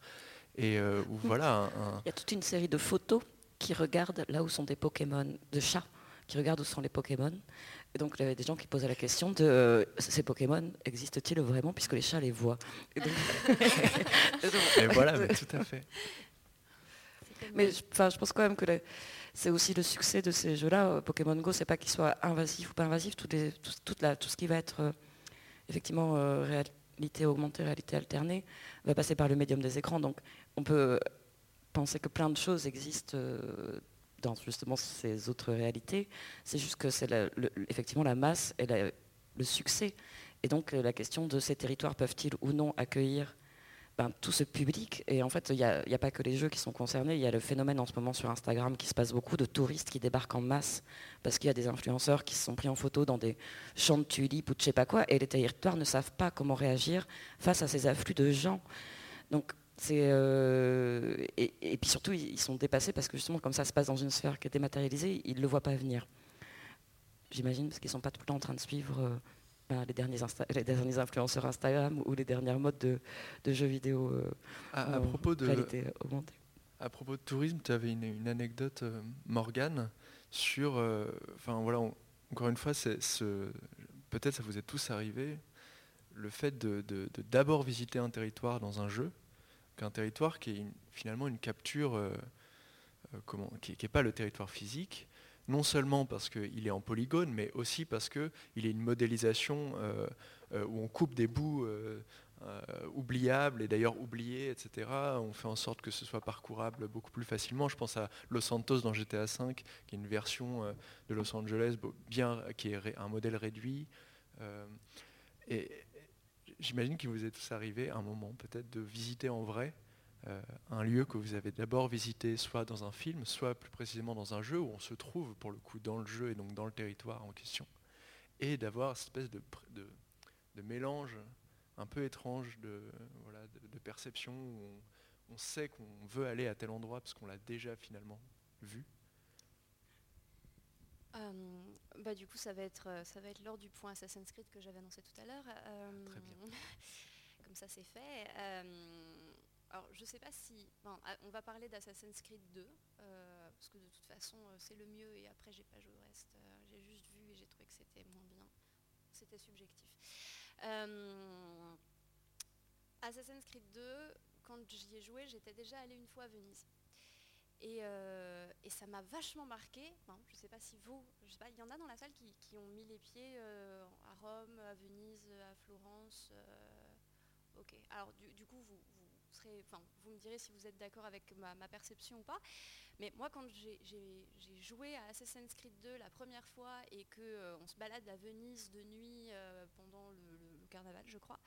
et euh, voilà Il y a toute une série de photos qui regardent là où sont des Pokémon, de chats, qui regardent où sont les Pokémon. Et donc il y avait des gens qui posaient la question de euh, ces Pokémon existent-ils vraiment puisque les chats les voient? Et, [LAUGHS] voilà, mais tout à fait. [LAUGHS] Mais je, je pense quand même que c'est aussi le succès de ces jeux-là. Euh, Pokémon Go, c'est pas qu'il soit invasif ou pas invasif, tout, tout, tout ce qui va être euh, effectivement réalité augmentée, réalité alternée, va passer par le médium des écrans. Donc on peut penser que plein de choses existent dans justement ces autres réalités. C'est juste que c'est effectivement la masse et le succès. Et donc euh, la question de ces territoires peuvent-ils ou non accueillir ben, tout ce public? Et en fait, il n'y a, pas que les jeux qui sont concernés. Il y a le phénomène en ce moment sur Instagram qui se passe beaucoup de touristes qui débarquent en masse parce qu'il y a des influenceurs qui se sont pris en photo dans des champs de tulipes ou de je sais pas quoi. Et les territoires ne savent pas comment réagir face à ces afflux de gens. Donc euh, et, puis surtout, ils sont dépassés parce que justement, comme ça se passe dans une sphère qui est dématérialisée, ils ne le voient pas venir. J'imagine, parce qu'ils ne sont pas tout le temps en train de suivre euh, ben, les, derniers les, derniers influenceurs Instagram ou les dernières modes de, jeux vidéo euh, à, propos de, augmentée. À propos de tourisme, tu avais une, anecdote, Morgane, sur. Enfin voilà, encore une fois, peut-être ça vous est tous arrivé, le fait de d'abord visiter un territoire dans un jeu un territoire qui est finalement une capture euh, euh, comment, qui n'est pas le territoire physique, non seulement parce qu'il est en polygone, mais aussi parce qu'il est une modélisation euh, où on coupe des bouts oubliables et d'ailleurs oubliés, etc. On fait en sorte que ce soit parcourable beaucoup plus facilement. Je pense à Los Santos dans GTA V, qui est une version de Los Angeles bien, qui est un modèle réduit. et, j'imagine qu'il vous est tous arrivé un moment peut-être de visiter en vrai euh, un lieu que vous avez d'abord visité soit dans un film, soit plus précisément dans un jeu où on se trouve pour le coup dans le jeu et donc dans le territoire en question, et d'avoir cette espèce de, mélange un peu étrange de, perception où on, on sait qu'on veut aller à tel endroit parce qu'on l'a déjà finalement vu euh, bah, du coup, ça va être, euh, ça va être lors du point Assassin's Creed que j'avais annoncé tout à l'heure. Euh, Très bien. [LAUGHS] comme ça, c'est fait. alors, je sais pas si. Ah, on va parler d'Assassin's Creed 2, parce que de toute façon, c'est le mieux, et après, j'ai pas joué au reste. j'ai juste vu et j'ai trouvé que c'était moins bien. C'était subjectif. Assassin's Creed 2, quand j'y ai joué, j'étais déjà allée une fois à Venise. Euh, et, ça m'a vachement marqué. je ne sais pas si vous, je sais pas, il y en a dans la salle qui, ont mis les pieds euh, à Rome, à Venise, à Florence. Euh, ok. Alors du, coup, vous, me direz si vous êtes d'accord avec ma, perception ou pas. Mais moi, quand j'ai joué à Assassin's Creed 2 la première fois et qu'on on se balade à Venise de nuit pendant le, carnaval, je crois.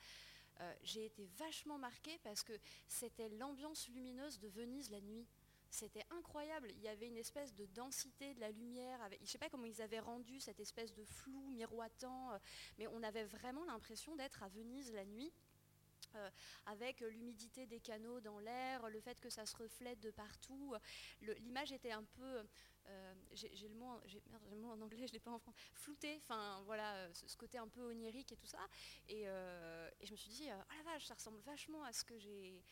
j'ai été vachement marquée parce que c'était l'ambiance lumineuse de Venise la nuit. C'était incroyable. Il y avait une espèce de densité de la lumière. je ne sais pas comment ils avaient rendu cette espèce de flou miroitant, mais on avait vraiment l'impression d'être à Venise la nuit. Euh, avec l'humidité des canaux dans l'air, le fait que ça se reflète de partout. L'image était un peu, euh, j'ai le, mot, en anglais, je l'ai pas en français, flouté, enfin voilà, ce, côté un peu onirique et tout ça. Et, euh, je me suis dit, oh la vache, ça ressemble vachement à ce que j'ai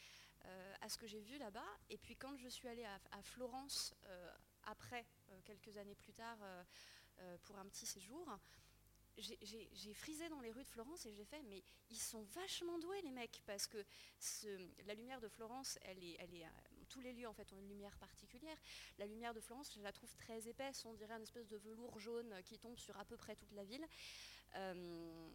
à ce que j'ai vu là-bas. Et puis quand je suis allée à Florence, après, quelques années plus tard, pour un petit séjour, j'ai frisé dans les rues de Florence et j'ai fait, mais ils sont vachement doués les mecs, parce que la lumière de Florence, elle est, tous les lieux en fait ont une lumière particulière. La lumière de Florence, je la trouve très épaisse, on dirait une espèce de velours jaune qui tombe sur à peu près toute la ville. Euh,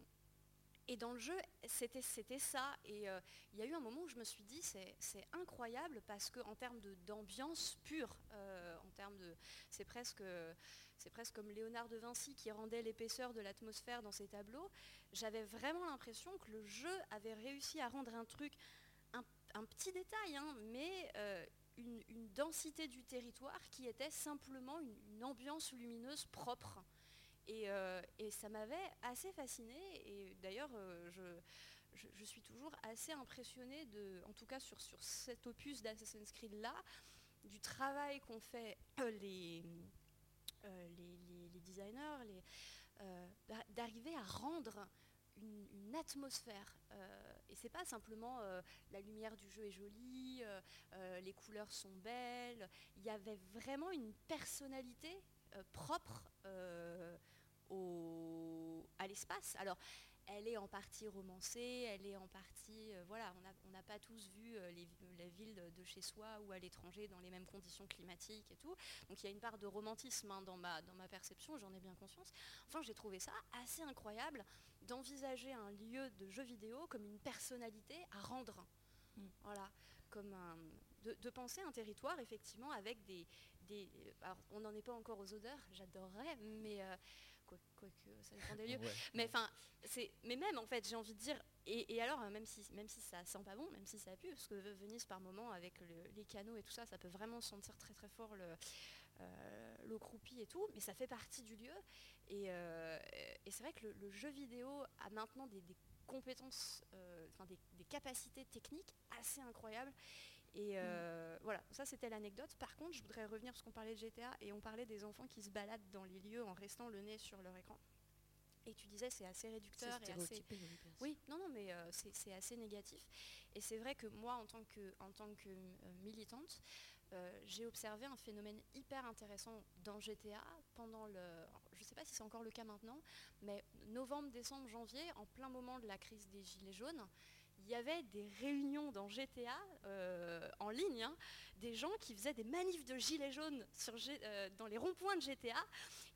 et dans le jeu, c'était ça. Et euh, il y a eu un moment où je me suis dit, c'est incroyable parce qu'en termes d'ambiance pure, euh, en termes de, c'est presque, presque comme Léonard de Vinci qui rendait l'épaisseur de l'atmosphère dans ses tableaux. J'avais vraiment l'impression que le jeu avait réussi à rendre un truc, un, petit détail, hein, mais euh, une, densité du territoire qui était simplement une ambiance lumineuse propre. Euh, et, ça m'avait assez fascinée. Et d'ailleurs, euh, je, suis toujours assez impressionnée, de, en tout cas sur, sur cet opus d'Assassin's Creed-là, du travail qu'ont fait euh, les, les, designers, d'arriver à rendre une, atmosphère. et c'est pas simplement la lumière du jeu est jolie, les couleurs sont belles. Il y avait vraiment une personnalité propre à l'espace. Alors, elle est en partie romancée, elle est en partie... Euh, voilà, on n'a pas tous vu euh, la ville de chez soi ou à l'étranger dans les mêmes conditions climatiques et tout. Donc il y a une part de romantisme hein, dans, ma, dans ma perception, j'en ai bien conscience. Enfin, j'ai trouvé ça assez incroyable d'envisager un lieu de jeu vidéo comme une personnalité à rendre. Mm. Voilà, comme un, de, penser un territoire effectivement avec des... des alors, on n'en est pas encore aux odeurs, j'adorerais, mais... Euh, quoique ça dépend des lieux. Mais enfin, c'est, mais même en fait, j'ai envie de dire, et, alors même si, même si ça sent pas bon, même si ça pue, parce que Venise par moment avec les canaux et tout ça, ça peut vraiment sentir très très fort le, euh, l'eau croupie et tout, mais ça fait partie du lieu. Et, euh, c'est vrai que le, jeu vidéo a maintenant des, compétences, euh, des, capacités techniques assez incroyables. Et euh, voilà, ça c'était l'anecdote. Par contre, je voudrais revenir parce qu'on parlait de GTA et on parlait des enfants qui se baladent dans les lieux en restant le nez sur leur écran. Et tu disais c'est assez réducteur et assez. Oui, non, non, mais euh, c'est assez négatif. Et c'est vrai que moi, en tant que, en tant que euh, militante, j'ai observé un phénomène hyper intéressant dans GTA pendant le. Je ne sais pas si c'est encore le cas maintenant, mais novembre, décembre, janvier, en plein moment de la crise des Gilets jaunes, y avait des réunions dans GTA euh, en ligne, hein, des gens qui faisaient des manifs de gilets jaunes euh, dans les ronds-points de GTA,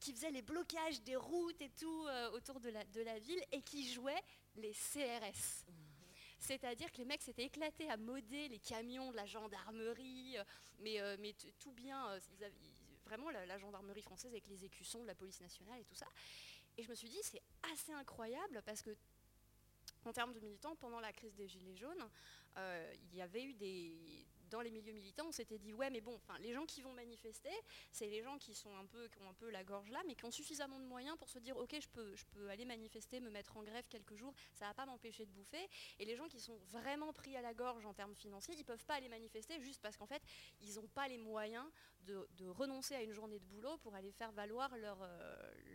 qui faisaient les blocages des routes et tout euh, autour de la, ville et qui jouaient les CRS. C'est-à-dire que les mecs s'étaient éclatés à moder les camions de la gendarmerie, mais, tout bien, vraiment la, gendarmerie française avec les écussons de la police nationale et tout ça. Et je me suis dit, c'est assez incroyable parce que en termes de militants, pendant la crise des Gilets jaunes, euh, il y avait eu des... Dans les milieux militants, on s'était dit, ouais, mais bon, les gens qui vont manifester, c'est les gens qui, sont un peu, ont un peu la gorge là, mais qui ont suffisamment de moyens pour se dire, ok, je peux, aller manifester, me mettre en grève quelques jours, ça ne va pas m'empêcher de bouffer. Et les gens qui sont vraiment pris à la gorge en termes financiers, ils ne peuvent pas aller manifester juste parce qu'en fait, ils n'ont pas les moyens de, renoncer à une journée de boulot pour aller faire valoir leurs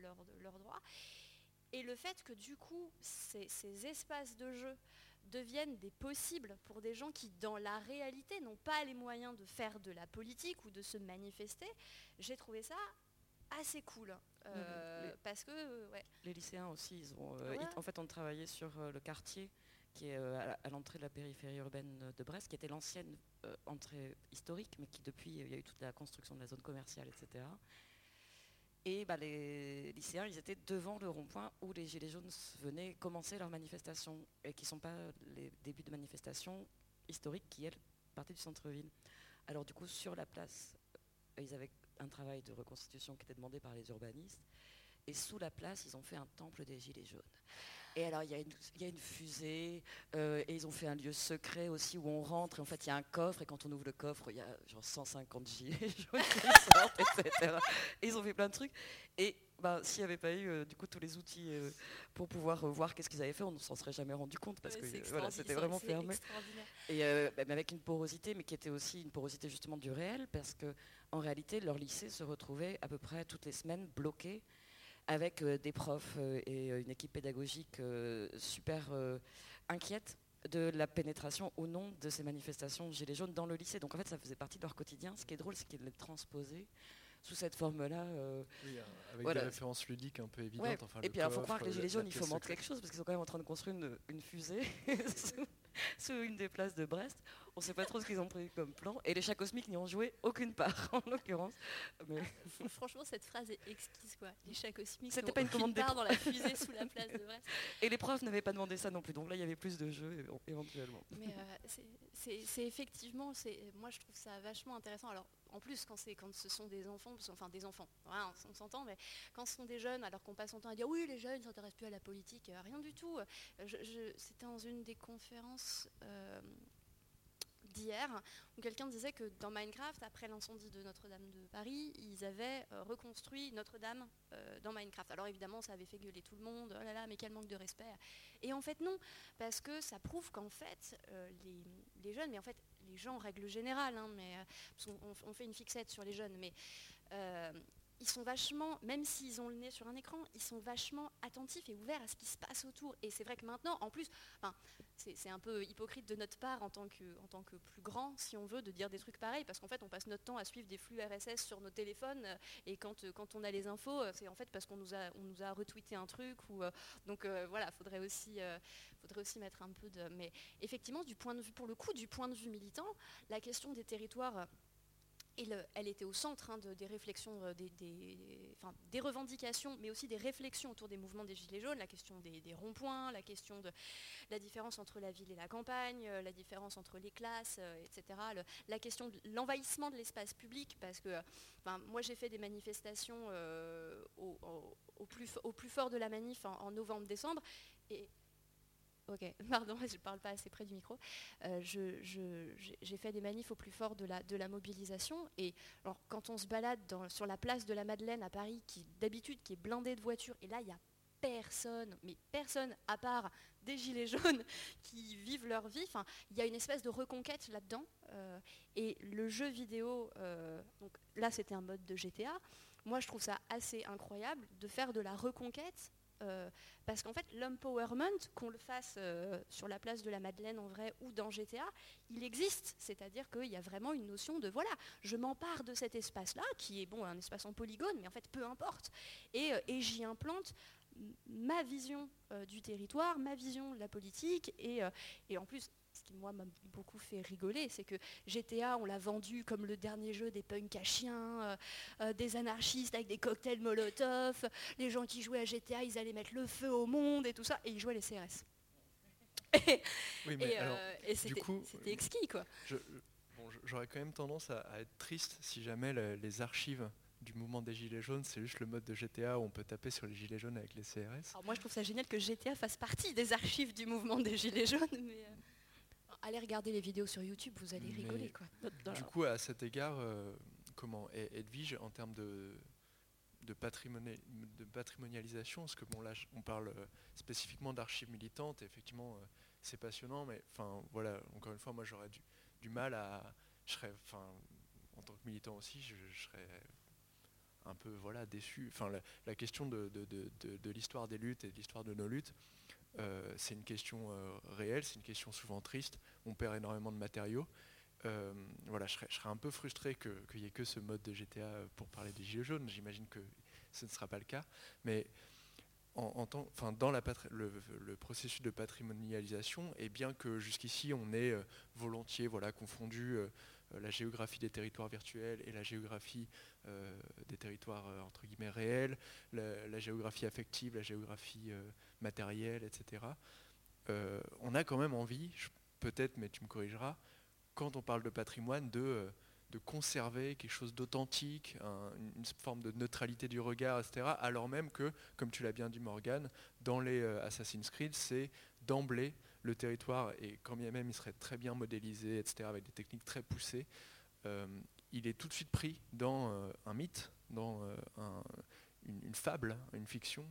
leur, euh, droits. Et le fait que du coup, ces, espaces de jeu deviennent des possibles pour des gens qui, dans la réalité, n'ont pas les moyens de faire de la politique ou de se manifester, j'ai trouvé ça assez cool. Euh, parce que les lycéens aussi, ils ont, euh, en fait, on travaillait sur euh, le quartier qui est à l'entrée de la périphérie urbaine de Brest, qui était l'ancienne entrée historique, mais qui depuis, il y a eu toute la construction de la zone commerciale, etc. Et bah, les lycéens, ils étaient devant le rond-point où les Gilets jaunes venaient commencer leur manifestation, et qui ne sont pas les débuts de manifestation historiques qui, elles, partaient du centre-ville. Alors du coup, sur la place, euh, ils avaient un travail de reconstitution qui était demandé par les urbanistes. Et sous la place, ils ont fait un temple des Gilets jaunes. Et alors, il y, a une fusée, euh, et ils ont fait un lieu secret aussi où on rentre, et en fait, il y a un coffre, et quand on ouvre le coffre, il y a genre 150 gilets [LAUGHS] jaunes qui sortent, etc. Et ils ont fait plein de trucs. Et bah, s'il n'y avait pas eu euh, du coup tous les outils euh, pour pouvoir voir qu'est-ce qu'ils avaient fait, on ne s'en serait jamais rendu compte parce que voilà, c'était vraiment fermé. Et bah, avec une porosité, mais qui était aussi une porosité justement du réel, parce que en réalité, leur lycée se retrouvait à peu près toutes les semaines bloqué avec euh, des profs euh, et euh, une équipe pédagogique super inquiète de la pénétration ou non de ces manifestations Gilets jaunes dans le lycée. Donc en fait, ça faisait partie de leur quotidien. Ce qui est drôle, c'est qu'ils les transposaient sous cette forme-là. oui, avec des références ludiques un peu évidentes. et puis il faut croire que les Gilets jaunes, il faut montrer quelque chose, parce qu'ils sont quand même en train de construire une, une fusée [LAUGHS] [LAUGHS] sous une des places de Brest. On ne sait pas trop ce qu'ils ont pris comme plan. Et les chats cosmiques n'y ont joué aucune part, [LAUGHS] en l'occurrence. Mais... [LAUGHS] Franchement, cette phrase est exquise. Quoi. Les chats cosmiques C'était pas une commande part dans la fusée sous la place de Brest. Et les profs n'avaient pas demandé ça non plus. Donc là, il y avait plus de jeux éventuellement. Mais euh, c'est effectivement, moi je trouve ça vachement intéressant. Alors en plus quand, quand ce sont des enfants, enfin des enfants, on s'entend, mais quand ce sont des jeunes, alors qu'on passe son temps à dire oui les jeunes ne s'intéressent plus à la politique, euh, rien du tout. C'était dans une des conférences euh, d'hier, où quelqu'un disait que dans Minecraft, après l'incendie de Notre-Dame de Paris, ils avaient euh, reconstruit Notre-Dame euh, dans Minecraft. Alors évidemment, ça avait fait gueuler tout le monde, oh là là, mais quel manque de respect. Et en fait, non, parce que ça prouve qu'en fait, euh, les, jeunes, mais en fait, les gens en règle générale, hein, mais, on, fait une fixette sur les jeunes, mais ils sont vachement, même s'ils ont le nez sur un écran, ils sont vachement attentifs et ouverts à ce qui se passe autour. Et c'est vrai que maintenant, en plus, c'est un peu hypocrite de notre part en tant, que, en tant que plus grand, si on veut, de dire des trucs pareils, parce qu'en fait, on passe notre temps à suivre des flux RSS sur nos téléphones, euh, et quand, euh, quand on a les infos, euh, c'est en fait parce qu'on nous a, nous a retweeté un truc. Donc voilà, faudrait faudrait aussi mettre un peu de... Mais effectivement, du point de vue, pour le coup, du point de vue militant, la question des territoires elle était au centre hein, des réflexions, euh, des, revendications, mais aussi des réflexions autour des mouvements des Gilets jaunes, la question des, ronds-points, la question de la différence entre la ville et la campagne, euh, la différence entre les classes, euh, etc. la question de l'envahissement de l'espace public, parce que moi j'ai fait des manifestations au, plus, fort de la manif en novembre-décembre, Ok, [LAUGHS] pardon, je ne parle pas assez près du micro. Euh, j'ai fait des manifs au plus fort de la, mobilisation. Et alors, quand on se balade sur la place de la Madeleine à Paris, qui d'habitude qui est blindée de voitures, et là, il n'y a personne, mais personne à part des gilets [LAUGHS] jaunes qui vivent leur vie. Enfin, il y a une espèce de reconquête là-dedans. Euh, et le jeu vidéo, euh, donc là c'était un mode de GTA. Moi je trouve ça assez incroyable de faire de la reconquête euh, parce qu'en fait, l'empowerment, qu'on le fasse euh, sur la place de la Madeleine en vrai ou dans GTA, il existe. C'est-à-dire qu'il y a vraiment une notion de voilà, je m'empare de cet espace-là, qui est bon un espace en polygone, mais en fait peu importe, et, euh, j'y implante ma vision du territoire, ma vision de la politique, et, en plus qui moi m'a beaucoup fait rigoler, c'est que GTA, on l'a vendu comme le dernier jeu des punks à chiens, euh, euh, des anarchistes avec des cocktails Molotov, les gens qui jouaient à GTA, ils allaient mettre le feu au monde et tout ça, et ils jouaient les CRS. [LAUGHS] oui, mais euh, et, c'était exquis, quoi. J'aurais quand même tendance à, être triste si jamais les archives du mouvement des Gilets jaunes, c'est juste le mode de GTA où on peut taper sur les Gilets jaunes avec les CRS. Alors moi je trouve ça génial que GTA fasse partie des archives du mouvement des Gilets jaunes, mais allez regarder les vidéos sur YouTube, vous allez rigoler. Quoi. Du coup, à cet égard, euh, comment Edwige, en termes de, de, de patrimonialisation, parce que bon là, on parle euh, spécifiquement d'archives militantes, et effectivement, euh, c'est passionnant, mais enfin voilà, encore une fois, moi j'aurais du, du, mal à, je serais, enfin, en tant que militant aussi, je, serais un peu voilà déçu. Enfin, la, question de, de, de l'histoire des luttes et de l'histoire de nos luttes, euh, c'est une question euh, réelle, c'est une question souvent triste. On perd énormément de matériaux. Euh, voilà, je serais, un peu frustré qu'il n'y ait que ce mode de GTA pour parler des gilets jaunes. J'imagine que ce ne sera pas le cas. Mais en, dans le, processus de patrimonialisation, et bien que jusqu'ici on ait volontiers voilà, confondu la géographie des territoires virtuels et la géographie euh, des territoires euh, entre guillemets réels, la, géographie affective, la géographie matérielle, etc. on a quand même envie, peut-être, mais tu me corrigeras, quand on parle de patrimoine, de conserver quelque chose d'authentique, une forme de neutralité du regard, etc. Alors même que, comme tu l'as bien dit Morgan, dans les euh, Assassin's Creed, c'est d'emblée le territoire, et quand bien même il serait très bien modélisé, etc., avec des techniques très poussées, euh, il est tout de suite pris dans euh, un mythe, dans une, fable, une fiction.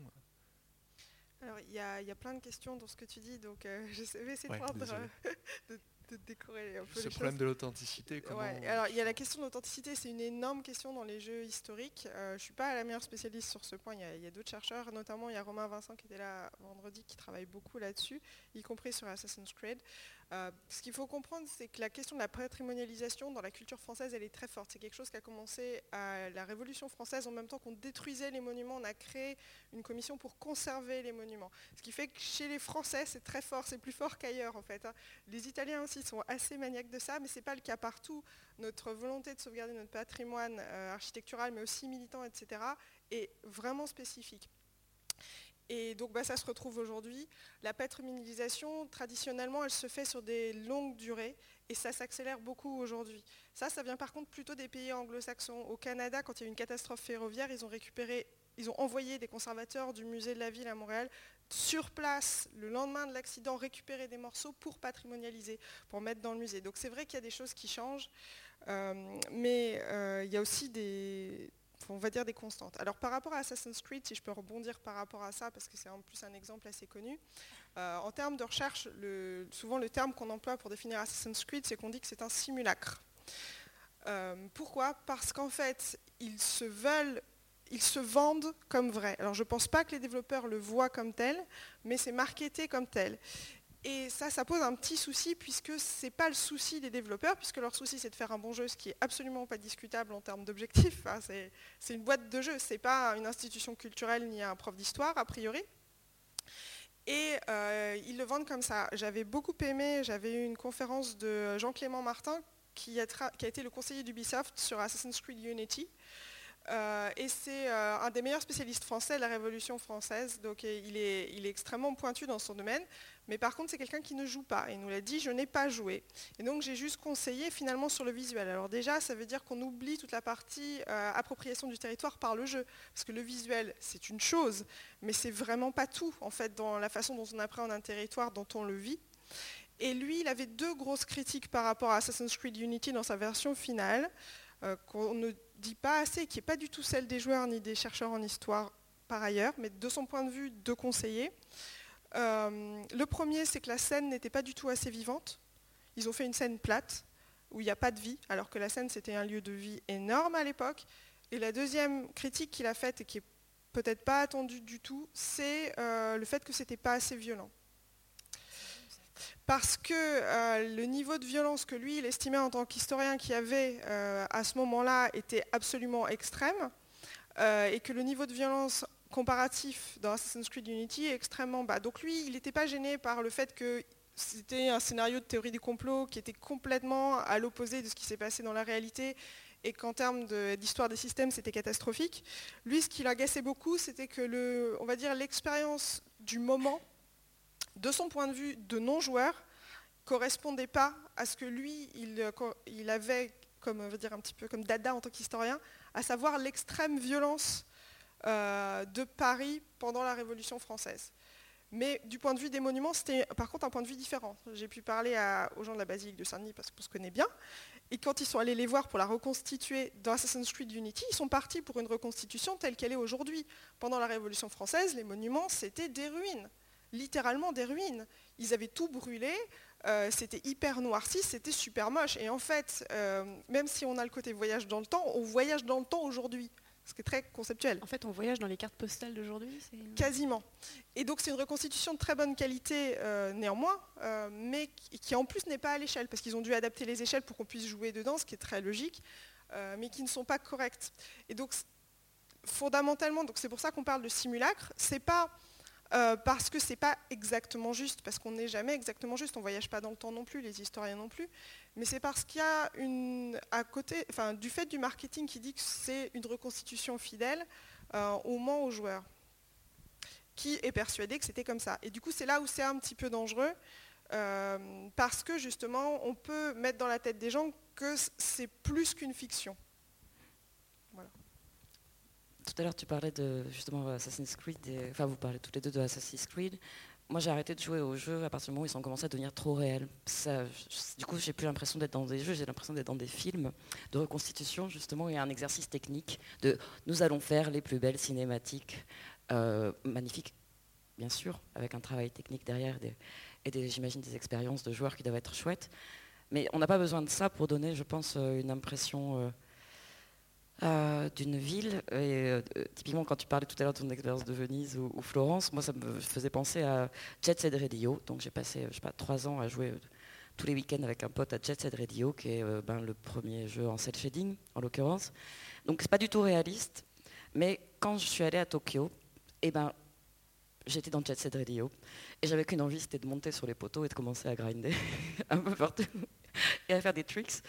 Alors, il y, a plein de questions dans ce que tu dis, donc [LAUGHS] je vais essayer de, [LAUGHS] de décorer un peu Ce problème de l'authenticité. alors il y a la question de l'authenticité, c'est une énorme question dans les jeux historiques. Euh, je ne suis pas la meilleure spécialiste sur ce point, il y a, d'autres chercheurs, notamment il y a Romain Vincent qui était là vendredi, qui travaille beaucoup là-dessus, y compris sur Assassin's Creed. Euh, ce qu'il faut comprendre, c'est que la question de la patrimonialisation dans la culture française, elle est très forte. C'est quelque chose qui a commencé à la Révolution française, en même temps qu'on détruisait les monuments, on a créé une commission pour conserver les monuments. Ce qui fait que chez les Français, c'est très fort, c'est plus fort qu'ailleurs en fait. Hein. Les Italiens aussi sont assez maniaques de ça, mais ce n'est pas le cas partout. Notre volonté de sauvegarder notre patrimoine euh, architectural, mais aussi militant, etc., est vraiment spécifique. Et donc bah, ça se retrouve aujourd'hui. La patrimonialisation, traditionnellement, elle se fait sur des longues durées et ça s'accélère beaucoup aujourd'hui. Ça, ça vient par contre plutôt des pays anglo-saxons. Au Canada, quand il y a eu une catastrophe ferroviaire, ils ont récupéré, ils ont envoyé des conservateurs du musée de la ville à Montréal sur place, le lendemain de l'accident, récupérer des morceaux pour patrimonialiser, pour mettre dans le musée. Donc c'est vrai qu'il y a des choses qui changent, euh, mais euh, il y a aussi des, on va dire des constantes. Alors par rapport à Assassin's Creed, si je peux rebondir par rapport à ça, parce que c'est en plus un exemple assez connu, euh, en termes de recherche, souvent le terme qu'on emploie pour définir Assassin's Creed, c'est qu'on dit que c'est un simulacre. Euh, pourquoi? Parce qu'en fait, ils se veulent, ils se vendent comme vrai. Alors je ne pense pas que les développeurs le voient comme tel, mais c'est marketé comme tel. Et ça, ça pose un petit souci puisque ce n'est pas le souci des développeurs, puisque leur souci c'est de faire un bon jeu, ce qui est absolument pas discutable en termes d'objectifs. c'est une boîte de jeu, ce n'est pas une institution culturelle ni un prof d'histoire a priori. Et euh, ils le vendent comme ça. J'avais beaucoup aimé, j'avais eu une conférence de Jean-Clément Martin qui a, été le conseiller d'Ubisoft sur Assassin's Creed Unity. Euh, et c'est euh, un des meilleurs spécialistes français de la Révolution française, donc il est extrêmement pointu dans son domaine. Mais par contre, c'est quelqu'un qui ne joue pas. Il nous l'a dit, je n'ai pas joué. Et donc, j'ai juste conseillé finalement sur le visuel. Alors déjà, ça veut dire qu'on oublie toute la partie euh, appropriation du territoire par le jeu. Parce que le visuel, c'est une chose, mais c'est vraiment pas tout, en fait, dans la façon dont on appréhende un territoire, dont on le vit. Et lui, il avait deux grosses critiques par rapport à Assassin's Creed Unity dans sa version finale, euh, qu'on ne dit pas assez, qui n'est pas du tout celle des joueurs ni des chercheurs en histoire par ailleurs, mais de son point de vue de conseiller. Euh, le premier, c'est que la scène n'était pas du tout assez vivante. Ils ont fait une scène plate, où il n'y a pas de vie, alors que la scène, c'était un lieu de vie énorme à l'époque. Et la deuxième critique qu'il a faite, et qui est peut-être pas attendue du tout, c'est euh, le fait que c'était pas assez violent. Parce que euh, le niveau de violence que lui, il estimait en tant qu'historien qu'il y avait à ce moment-là était absolument extrême, et que le niveau de violence comparatif dans Assassin's Creed Unity est extrêmement bas. Donc lui, il n'était pas gêné par le fait que c'était un scénario de théorie du complot qui était complètement à l'opposé de ce qui s'est passé dans la réalité et qu'en termes d'histoire des systèmes, c'était catastrophique. Lui, ce qui l'agaçait beaucoup, c'était que on va dire l'expérience du moment, de son point de vue de non-joueur, correspondait pas à ce que lui, il, avait comme, dada en tant qu'historien, à savoir l'extrême violence de Paris pendant la Révolution française. Mais du point de vue des monuments, c'était par contre un point de vue différent. J'ai pu parler aux gens de la basilique de Saint-Denis parce qu'on se connaît bien. Et quand ils sont allés les voir pour la reconstituer dans Assassin's Creed Unity, ils sont partis pour une reconstitution telle qu'elle est aujourd'hui. Pendant la Révolution française, les monuments, c'était des ruines, littéralement des ruines. Ils avaient tout brûlé, euh, c'était hyper noirci, c'était super moche. Et en fait, euh, même si on a le côté voyage dans le temps, on voyage dans le temps aujourd'hui ce qui est très conceptuel. En fait, on voyage dans les cartes postales d'aujourd'hui Quasiment. Et donc c'est une reconstitution de très bonne qualité euh, néanmoins, euh, mais qui en plus n'est pas à l'échelle, parce qu'ils ont dû adapter les échelles pour qu'on puisse jouer dedans, ce qui est très logique, euh, mais qui ne sont pas correctes. Et donc fondamentalement, c'est pour ça qu'on parle de simulacre, c'est pas euh, parce que ce n'est pas exactement juste, parce qu'on n'est jamais exactement juste, on voyage pas dans le temps non plus, les historiens non plus, mais c'est parce qu'il y a une, à côté, enfin, du fait du marketing qui dit que c'est une reconstitution fidèle, euh, au ment aux joueurs, qui est persuadé que c'était comme ça. Et du coup, c'est là où c'est un petit peu dangereux, euh, parce que justement, on peut mettre dans la tête des gens que c'est plus qu'une fiction. Tout à l'heure, tu parlais de justement Assassin's Creed, enfin vous parlez tous les deux de Assassin's Creed. Moi, j'ai arrêté de jouer aux jeux à partir du moment où ils ont commencé à devenir trop réels. Du coup, j'ai plus l'impression d'être dans des jeux, j'ai l'impression d'être dans des films de reconstitution, justement, et un exercice technique de nous allons faire les plus belles cinématiques, euh, magnifiques, bien sûr, avec un travail technique derrière et j'imagine des expériences de joueurs qui doivent être chouettes. Mais on n'a pas besoin de ça pour donner, je pense, euh, une impression. Euh, euh, d'une ville. Et euh, typiquement, quand tu parlais tout à l'heure de ton expérience de Venise ou, Florence, moi, ça me faisait penser à Jet Set Radio. Donc, j'ai passé, je sais pas, trois ans à jouer euh, tous les week-ends avec un pote à Jet Set Radio, qui est ben, le premier jeu en cel shading, en l'occurrence. Donc, c'est pas du tout réaliste. Mais quand je suis allée à Tokyo, eh ben, j'étais dans Jet Set Radio et j'avais qu'une envie, c'était de monter sur les poteaux et de commencer à grinder [LAUGHS] un peu partout et à faire des tricks.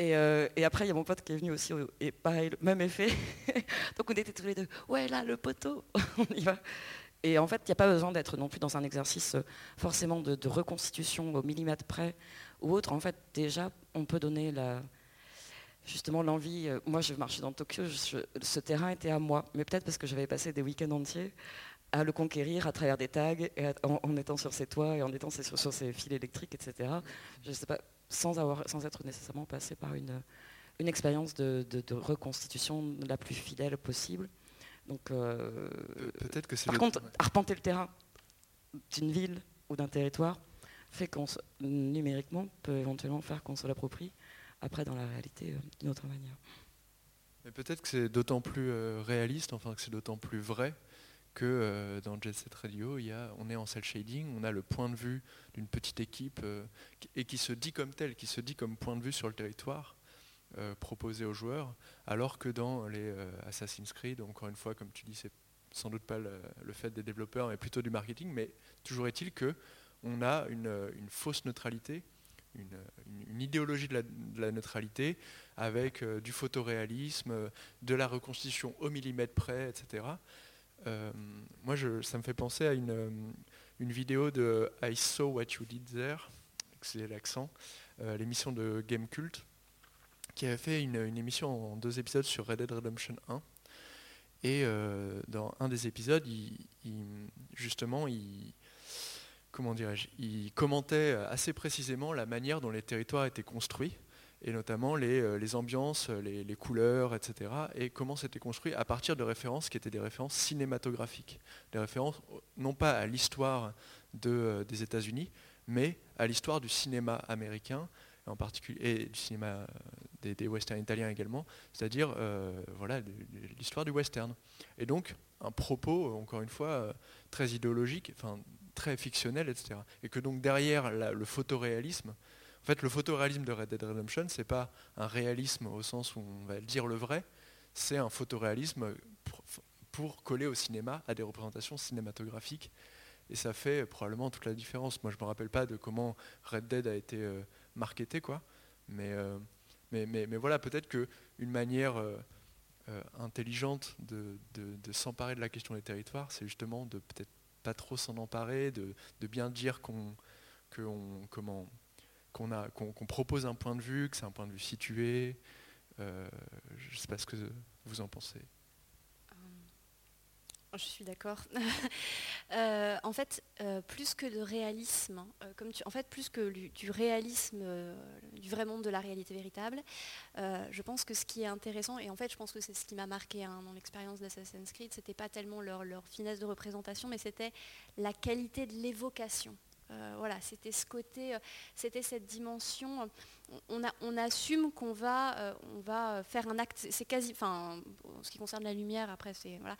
Euh, et, après, il y a mon pote qui est venu aussi, et pareil, même effet. [LAUGHS] Donc on était tous les deux, ouais, là, le poteau, [LAUGHS] on y va. Et en fait, il n'y a pas besoin d'être non plus dans un exercice euh, forcément de, reconstitution au millimètre près ou autre. En fait, déjà, on peut donner justement l'envie. Euh, moi, je marchais dans Tokyo, ce terrain était à moi, mais peut-être parce que j'avais passé des week-ends entiers à le conquérir à travers des tags, en, étant sur ses toits et en étant sur, sur ses fils électriques, etc. Je sais pas, sans, avoir, sans être nécessairement passé par une, une expérience de, reconstitution la plus fidèle possible. Donc, euh, peut-être que par contre, arpenter le terrain d'une ville ou d'un territoire fait qu'on numériquement peut éventuellement faire qu'on se l'approprie après dans la réalité euh, d'une autre manière. Mais peut-être que c'est d'autant plus euh, réaliste, enfin que c'est d'autant plus vrai que euh, dans Jet Set Radio, on est en cel shading, on a le point de vue d'une petite équipe euh, et qui se dit comme tel, qui se dit comme point de vue sur le territoire euh, proposé aux joueurs, alors que dans les Assassin's Creed, encore une fois, comme tu dis, c'est sans doute pas le, fait des développeurs, mais plutôt du marketing, mais toujours est-il que on a une, fausse neutralité, une, idéologie de la, neutralité, avec du photoréalisme, de la reconstitution au millimètre près, etc. Euh, moi, ça me fait penser à une, euh, une, vidéo de I Saw What You Did There, c'est l'accent, euh, l'émission de Game Cult, qui avait fait une, émission en deux épisodes sur Red Dead Redemption 1. Et dans un des épisodes, justement, comment dirais-je, il commentait assez précisément la manière dont les territoires étaient construits et notamment les, euh, ambiances, les, couleurs, etc. Et comment c'était construit à partir de références qui étaient des références cinématographiques. Des références non pas à l'histoire de, euh, des États-Unis, mais à l'histoire du cinéma américain, et du cinéma euh, des, des westerns italiens également, c'est-à-dire voilà, l'histoire du western. Et donc, un propos, encore une fois, très idéologique, enfin, très fictionnel, etc. Et que donc derrière le photoréalisme, en fait, le photoréalisme de Red Dead Redemption, c'est pas un réalisme au sens où on va dire le vrai, c'est un photoréalisme pour, coller au cinéma, à des représentations cinématographiques. Et ça fait probablement toute la différence. Moi, je ne me rappelle pas de comment Red Dead a été euh, marketé, quoi. Euh, mais, mais, mais, voilà, peut-être qu'une manière euh, intelligente de, s'emparer de la question des territoires, c'est justement de peut-être pas trop s'en emparer, de, bien dire qu'on, que comment, qu'on propose un point de vue, que c'est un point de vue situé. Euh, je ne sais pas ce que vous en pensez. Euh, je suis d'accord. [LAUGHS] Euh, en fait, plus que de réalisme, en fait, plus que du réalisme du vrai monde de la réalité véritable, je pense que ce qui est intéressant, et en fait, je pense que c'est ce qui m'a marqué hein, dans l'expérience d'Assassin's Creed, c'était pas tellement leur finesse de représentation, mais c'était la qualité de l'évocation. Euh, voilà, c'était ce côté, euh, c'était cette dimension. On, on assume qu'on va, euh, on va faire un acte. C'est quasi, enfin, en ce qui concerne la lumière, après, c'est voilà,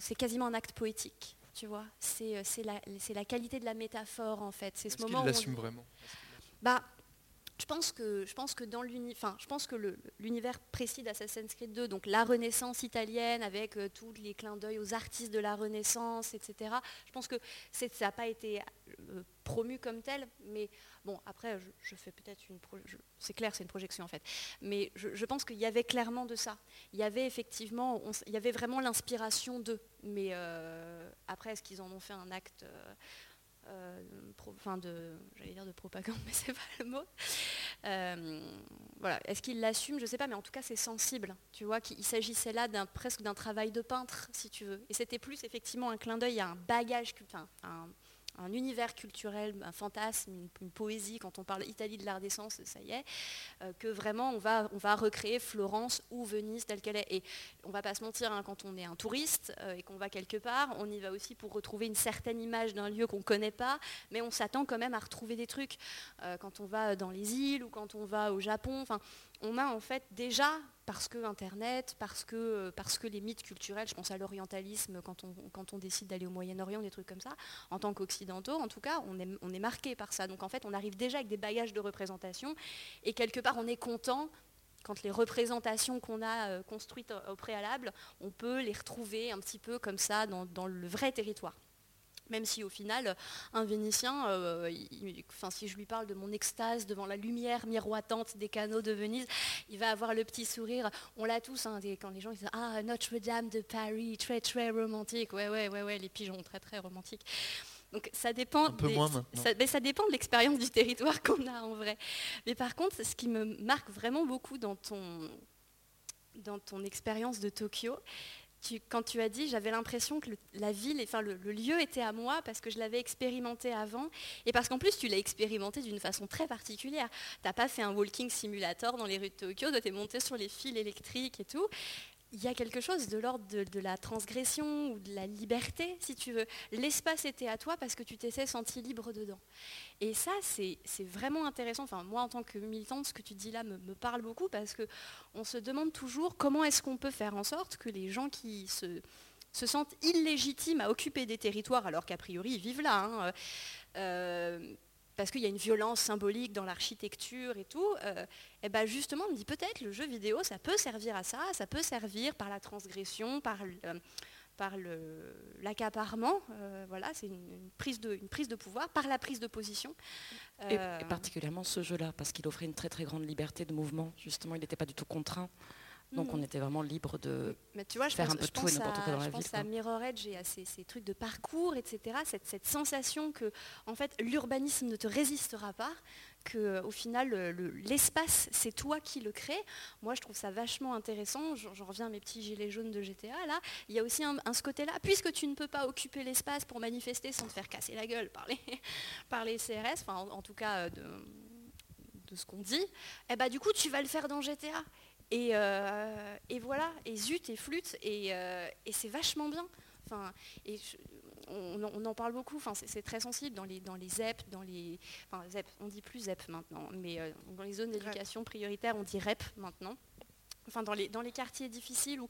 c'est quasiment un acte poétique. Tu vois, c'est la, la, qualité de la métaphore en fait. C'est ce moment. l'assume vraiment? Bah, je pense que, je pense que dans l'univers, je pense que l'univers précis d'Assassin's Creed 2, donc la Renaissance italienne avec euh, tous les clins d'œil aux artistes de la Renaissance, etc. Je pense que ça n'a pas été euh, promu comme tel, mais bon, après, je, fais peut-être une, c'est clair, c'est une projection en fait, mais je, pense qu'il y avait clairement de ça. Il y avait effectivement, il y avait vraiment l'inspiration d'eux, mais euh, après, est-ce qu'ils en ont fait un acte enfin de, j'allais dire de propagande, [LAUGHS] mais c'est pas le mot. voilà, est-ce qu'il l'assume? Je sais pas, mais en tout cas c'est sensible. Tu vois qu'il s'agissait là presque d'un travail de peintre, si tu veux. Et c'était plus effectivement un clin d'œil à un bagage, enfin, un univers culturel, un fantasme, une, poésie, quand on parle Italie de l'art d'essence, ça y est, euh, que vraiment on va, recréer Florence ou Venise telle qu'elle est. Et on va pas se mentir, hein, quand on est un touriste euh, et qu'on va quelque part, on y va aussi pour retrouver une certaine image d'un lieu qu'on ne connaît pas, mais on s'attend quand même à retrouver des trucs. Euh, quand on va dans les îles ou quand on va au Japon, on a en fait déjà, parce que Internet, parce que, que les mythes culturels, je pense à l'orientalisme quand on, décide d'aller au Moyen-Orient, des trucs comme ça, en tant qu'occidentaux, en tout cas, on est, on est marqué par ça. Donc en fait, on arrive déjà avec des bagages de représentation, et quelque part, on est content quand les représentations qu'on a euh, construites au préalable, on peut les retrouver un petit peu comme ça dans le vrai territoire. Même si au final, un Vénitien, euh, enfin, si je lui parle de mon extase devant la lumière miroitante des canaux de Venise, il va avoir le petit sourire. On l'a tous, hein, quand les gens disent Ah, Notre-Dame de Paris, très très romantique. Ouais, ouais, ouais, ouais, les pigeons, très très romantiques. Donc ça dépend, mais ça dépend de l'expérience du territoire [LAUGHS] qu'on a en vrai. Mais par contre, ce qui me marque vraiment beaucoup dans ton, dans ton expérience de Tokyo, quand tu as dit, j'avais l'impression que la ville, enfin le, lieu était à moi parce que je l'avais expérimenté avant et parce qu'en plus tu l'as expérimenté d'une façon très particulière. Tu n'as pas fait un walking simulator dans les rues de Tokyo, tu es monté sur les fils électriques et tout il y a quelque chose de l'ordre de, la transgression ou de la liberté, si tu veux. L'espace était à toi parce que tu t'étais senti libre dedans. Et ça, c'est vraiment intéressant. Enfin, moi, en tant que militante, ce que tu dis là me, parle beaucoup parce qu'on se demande toujours comment est-ce qu'on peut faire en sorte que les gens qui se, sentent illégitimes à occuper des territoires, alors qu'a priori ils vivent là, hein, euh, parce qu'il y a une violence symbolique dans l'architecture et tout, et euh, eh ben justement, on me dit peut-être le jeu vidéo, ça peut servir à ça, ça peut servir par la transgression, par, par l'accaparement, euh, voilà, c'est une, prise de, une prise de pouvoir, par la prise de position. et, euh, particulièrement ce jeu-là, parce qu'il offrait une très très grande liberté de mouvement, justement, il n'était pas du tout contraint. Donc on mm. était vraiment libre de Mais tu vois, je faire un peu tout et n'importe quoi dans la ville. Je pense à Mirror Edge et à ces, trucs de parcours, etc. Cette, cette, sensation que en fait, l'urbanisme ne te résistera pas, que au final, l'espace, c'est toi qui le crée. Moi, je trouve ça vachement intéressant. J'en reviens à mes petits gilets jaunes de GTA. Là, il y a aussi un, ce côté-là. Puisque tu ne peux pas occuper l'espace pour manifester sans te faire casser la gueule par les, [LAUGHS] par les CRS, enfin, en, tout cas... Euh, de, de ce qu'on dit, eh ben, du coup tu vas le faire dans GTA. Euh, et, voilà, et zut, et flûte, et, euh, c'est vachement bien. Enfin, et on, en parle beaucoup, enfin, c'est très sensible dans les, dans les ZEP, dans les. Enfin, ZEP, on dit plus ZEP maintenant, mais euh, dans les zones d'éducation prioritaire, on dit REP maintenant. Enfin, dans les, dans les quartiers difficiles où,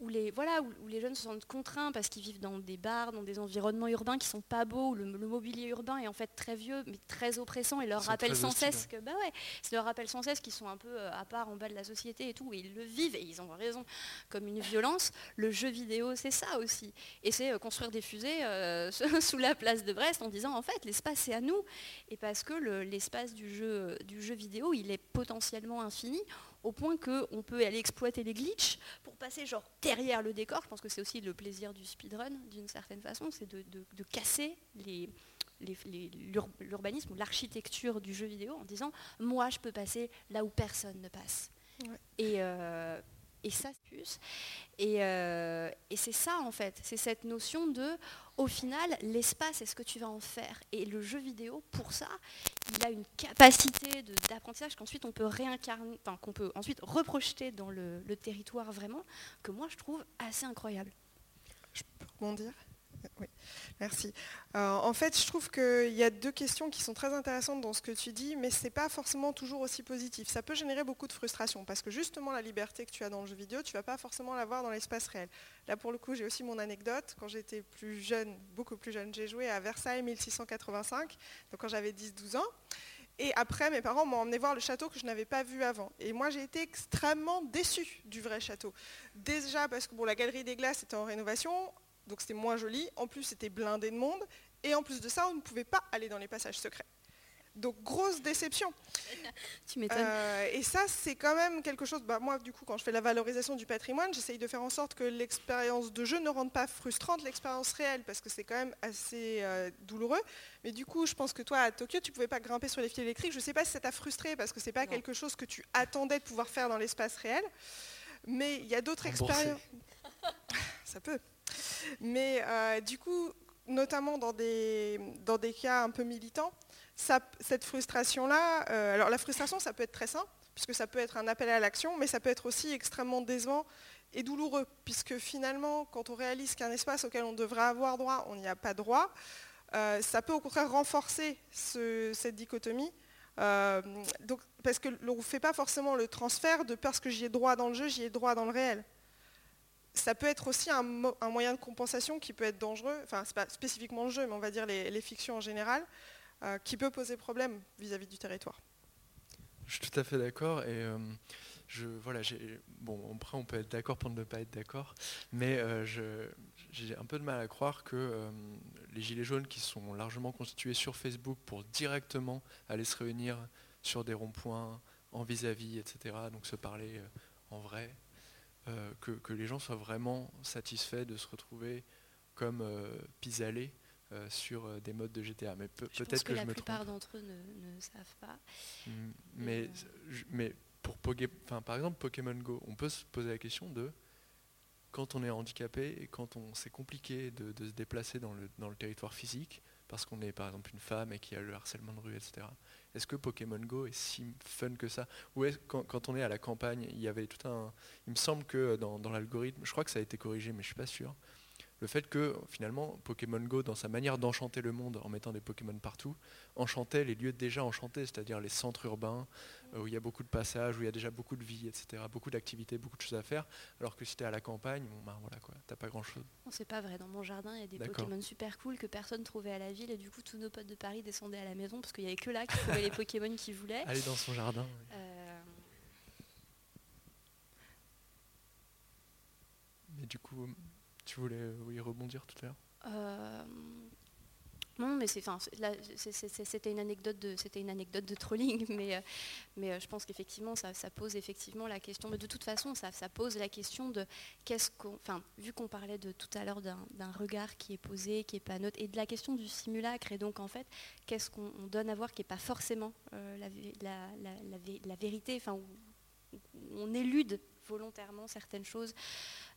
où les, voilà, où, les jeunes se sentent contraints parce qu'ils vivent dans des bars, dans des environnements urbains qui sont pas beaux, où le, mobilier urbain est en fait très vieux, mais très oppressant, et leur rappelle sans cesse que, bah ouais, leur rappelle sans cesse qu'ils sont un peu euh, à part en bas de la société et tout, et ils le vivent, et ils ont raison, comme une violence. Le jeu vidéo, c'est ça aussi. Et c'est euh, construire des fusées euh, [LAUGHS] sous la place de Brest en disant, en fait, l'espace, c'est à nous. Et parce que l'espace du, jeu, du jeu vidéo, il est potentiellement infini au point qu'on peut aller exploiter les glitches pour passer genre derrière le décor. Je pense que c'est aussi le plaisir du speedrun d'une certaine façon, c'est de, casser l'urbanisme ou l'architecture du jeu vidéo en disant moi je peux passer là où personne ne passe. Et, euh, et ça, et, euh, et c'est ça en fait, c'est cette notion de, au final, l'espace, est-ce que tu vas en faire? Et le jeu vidéo, pour ça, il a une capacité d'apprentissage qu'ensuite on peut réincarner, enfin, qu'on peut ensuite reprojeter dans le, le, territoire vraiment, que moi je trouve assez incroyable. Je peux rebondir? Oui, merci. Euh, en fait, je trouve qu'il y a deux questions qui sont très intéressantes dans ce que tu dis, mais ce n'est pas forcément toujours aussi positif. Ça peut générer beaucoup de frustration, parce que justement, la liberté que tu as dans le jeu vidéo, tu ne vas pas forcément l'avoir dans l'espace réel. Là, pour le coup, j'ai aussi mon anecdote. Quand j'étais plus jeune, beaucoup plus jeune, j'ai joué à Versailles 1685, donc quand j'avais 10-12 ans. Et après, mes parents m'ont emmené voir le château que je n'avais pas vu avant. Et moi, j'ai été extrêmement déçue du vrai château. Déjà parce que bon, la galerie des glaces était en rénovation donc c'était moins joli. En plus, c'était blindé de monde. Et en plus de ça, on ne pouvait pas aller dans les passages secrets. Donc grosse déception. [LAUGHS] tu m'étonnes. Euh, et ça, c'est quand même quelque chose. Bah, moi, du coup, quand je fais la valorisation du patrimoine, j'essaye de faire en sorte que l'expérience de jeu ne rende pas frustrante l'expérience réelle, parce que c'est quand même assez euh, douloureux. Mais du coup, je pense que toi, à Tokyo, tu pouvais pas grimper sur les fils électriques. Je ne sais pas si ça t'a frustré, parce que c'est pas quelque chose que tu attendais de pouvoir faire dans l'espace réel. Mais il y a d'autres expériences. [LAUGHS] ça peut. Mais euh, du coup, notamment dans des, dans des cas un peu militants, cette frustration-là, euh, alors la frustration, ça peut être très simple, puisque ça peut être un appel à l'action, mais ça peut être aussi extrêmement décevant et douloureux, puisque finalement, quand on réalise qu'un espace auquel on devrait avoir droit, on n'y a pas droit, euh, ça peut au contraire renforcer cette dichotomie. Donc, parce que l'on ne fait pas forcément le transfert de parce que j'y ai droit dans le jeu, j'y ai droit dans le réel. Ça peut être aussi un, moyen de compensation qui peut être dangereux, enfin c'est pas spécifiquement le jeu, mais on va dire les fictions en général, euh, qui peut poser problème vis-à-vis du territoire. Je suis tout à fait d'accord et euh, je, voilà, bon, après on peut être d'accord pour ne pas être d'accord, mais euh, j'ai un peu de mal à croire que les gilets jaunes qui sont largement constitués sur Facebook pour directement aller se réunir sur des ronds-points en vis-à-vis, etc., donc se parler en vrai, que, que, les gens soient vraiment satisfaits de se retrouver comme pis-aller euh, sur euh, des modes de GTA. Mais peut-être que, la plupart d'entre eux ne, savent pas. Mm, mais, euh, mais pour par exemple Pokémon Go, on peut se poser la question de quand on est handicapé et quand on c'est compliqué de, se déplacer dans le, dans le territoire physique, parce qu'on est par exemple une femme et qu'il y a le harcèlement de rue, etc. Est-ce que Pokémon Go est si fun que ça? Ou est quand, quand, on est à la campagne, il y avait tout un. Il me semble que dans, l'algorithme, je crois que ça a été corrigé, mais je suis pas sûr le fait que finalement Pokémon Go, dans sa manière d'enchanter le monde en mettant des Pokémon partout, enchantait les lieux déjà enchantés, c'est-à-dire les centres urbains, où il y a beaucoup de passages, où il y a déjà beaucoup de vie, etc., beaucoup d'activités, beaucoup de choses à faire, alors que si tu es à la campagne, bon ben voilà quoi, t'as pas grand-chose. Non, c'est pas vrai, dans mon jardin, il y a des Pokémon super cool que personne trouvait à la ville, et du coup tous nos potes de Paris descendaient à la maison, parce qu'il y avait que là qu'ils trouvaient les Pokémon qu'ils voulaient. Aller dans son jardin. Euh, Mais du coup, tu voulais euh, y rebondir tout à l'heure? euh, non, mais c'était une anecdote de trolling, [LAUGHS] mais euh, mais je pense qu'effectivement ça, pose effectivement la question. Mais de toute façon, ça, pose la question de qu'est-ce qu'on, enfin, vu qu'on parlait tout à l'heure d'un regard qui est posé, qui est pas neutre, et de la question du simulacre, et donc en fait, qu'est-ce qu'on donne à voir qui n'est pas forcément la, la, vérité, enfin, on élude volontairement certaines choses.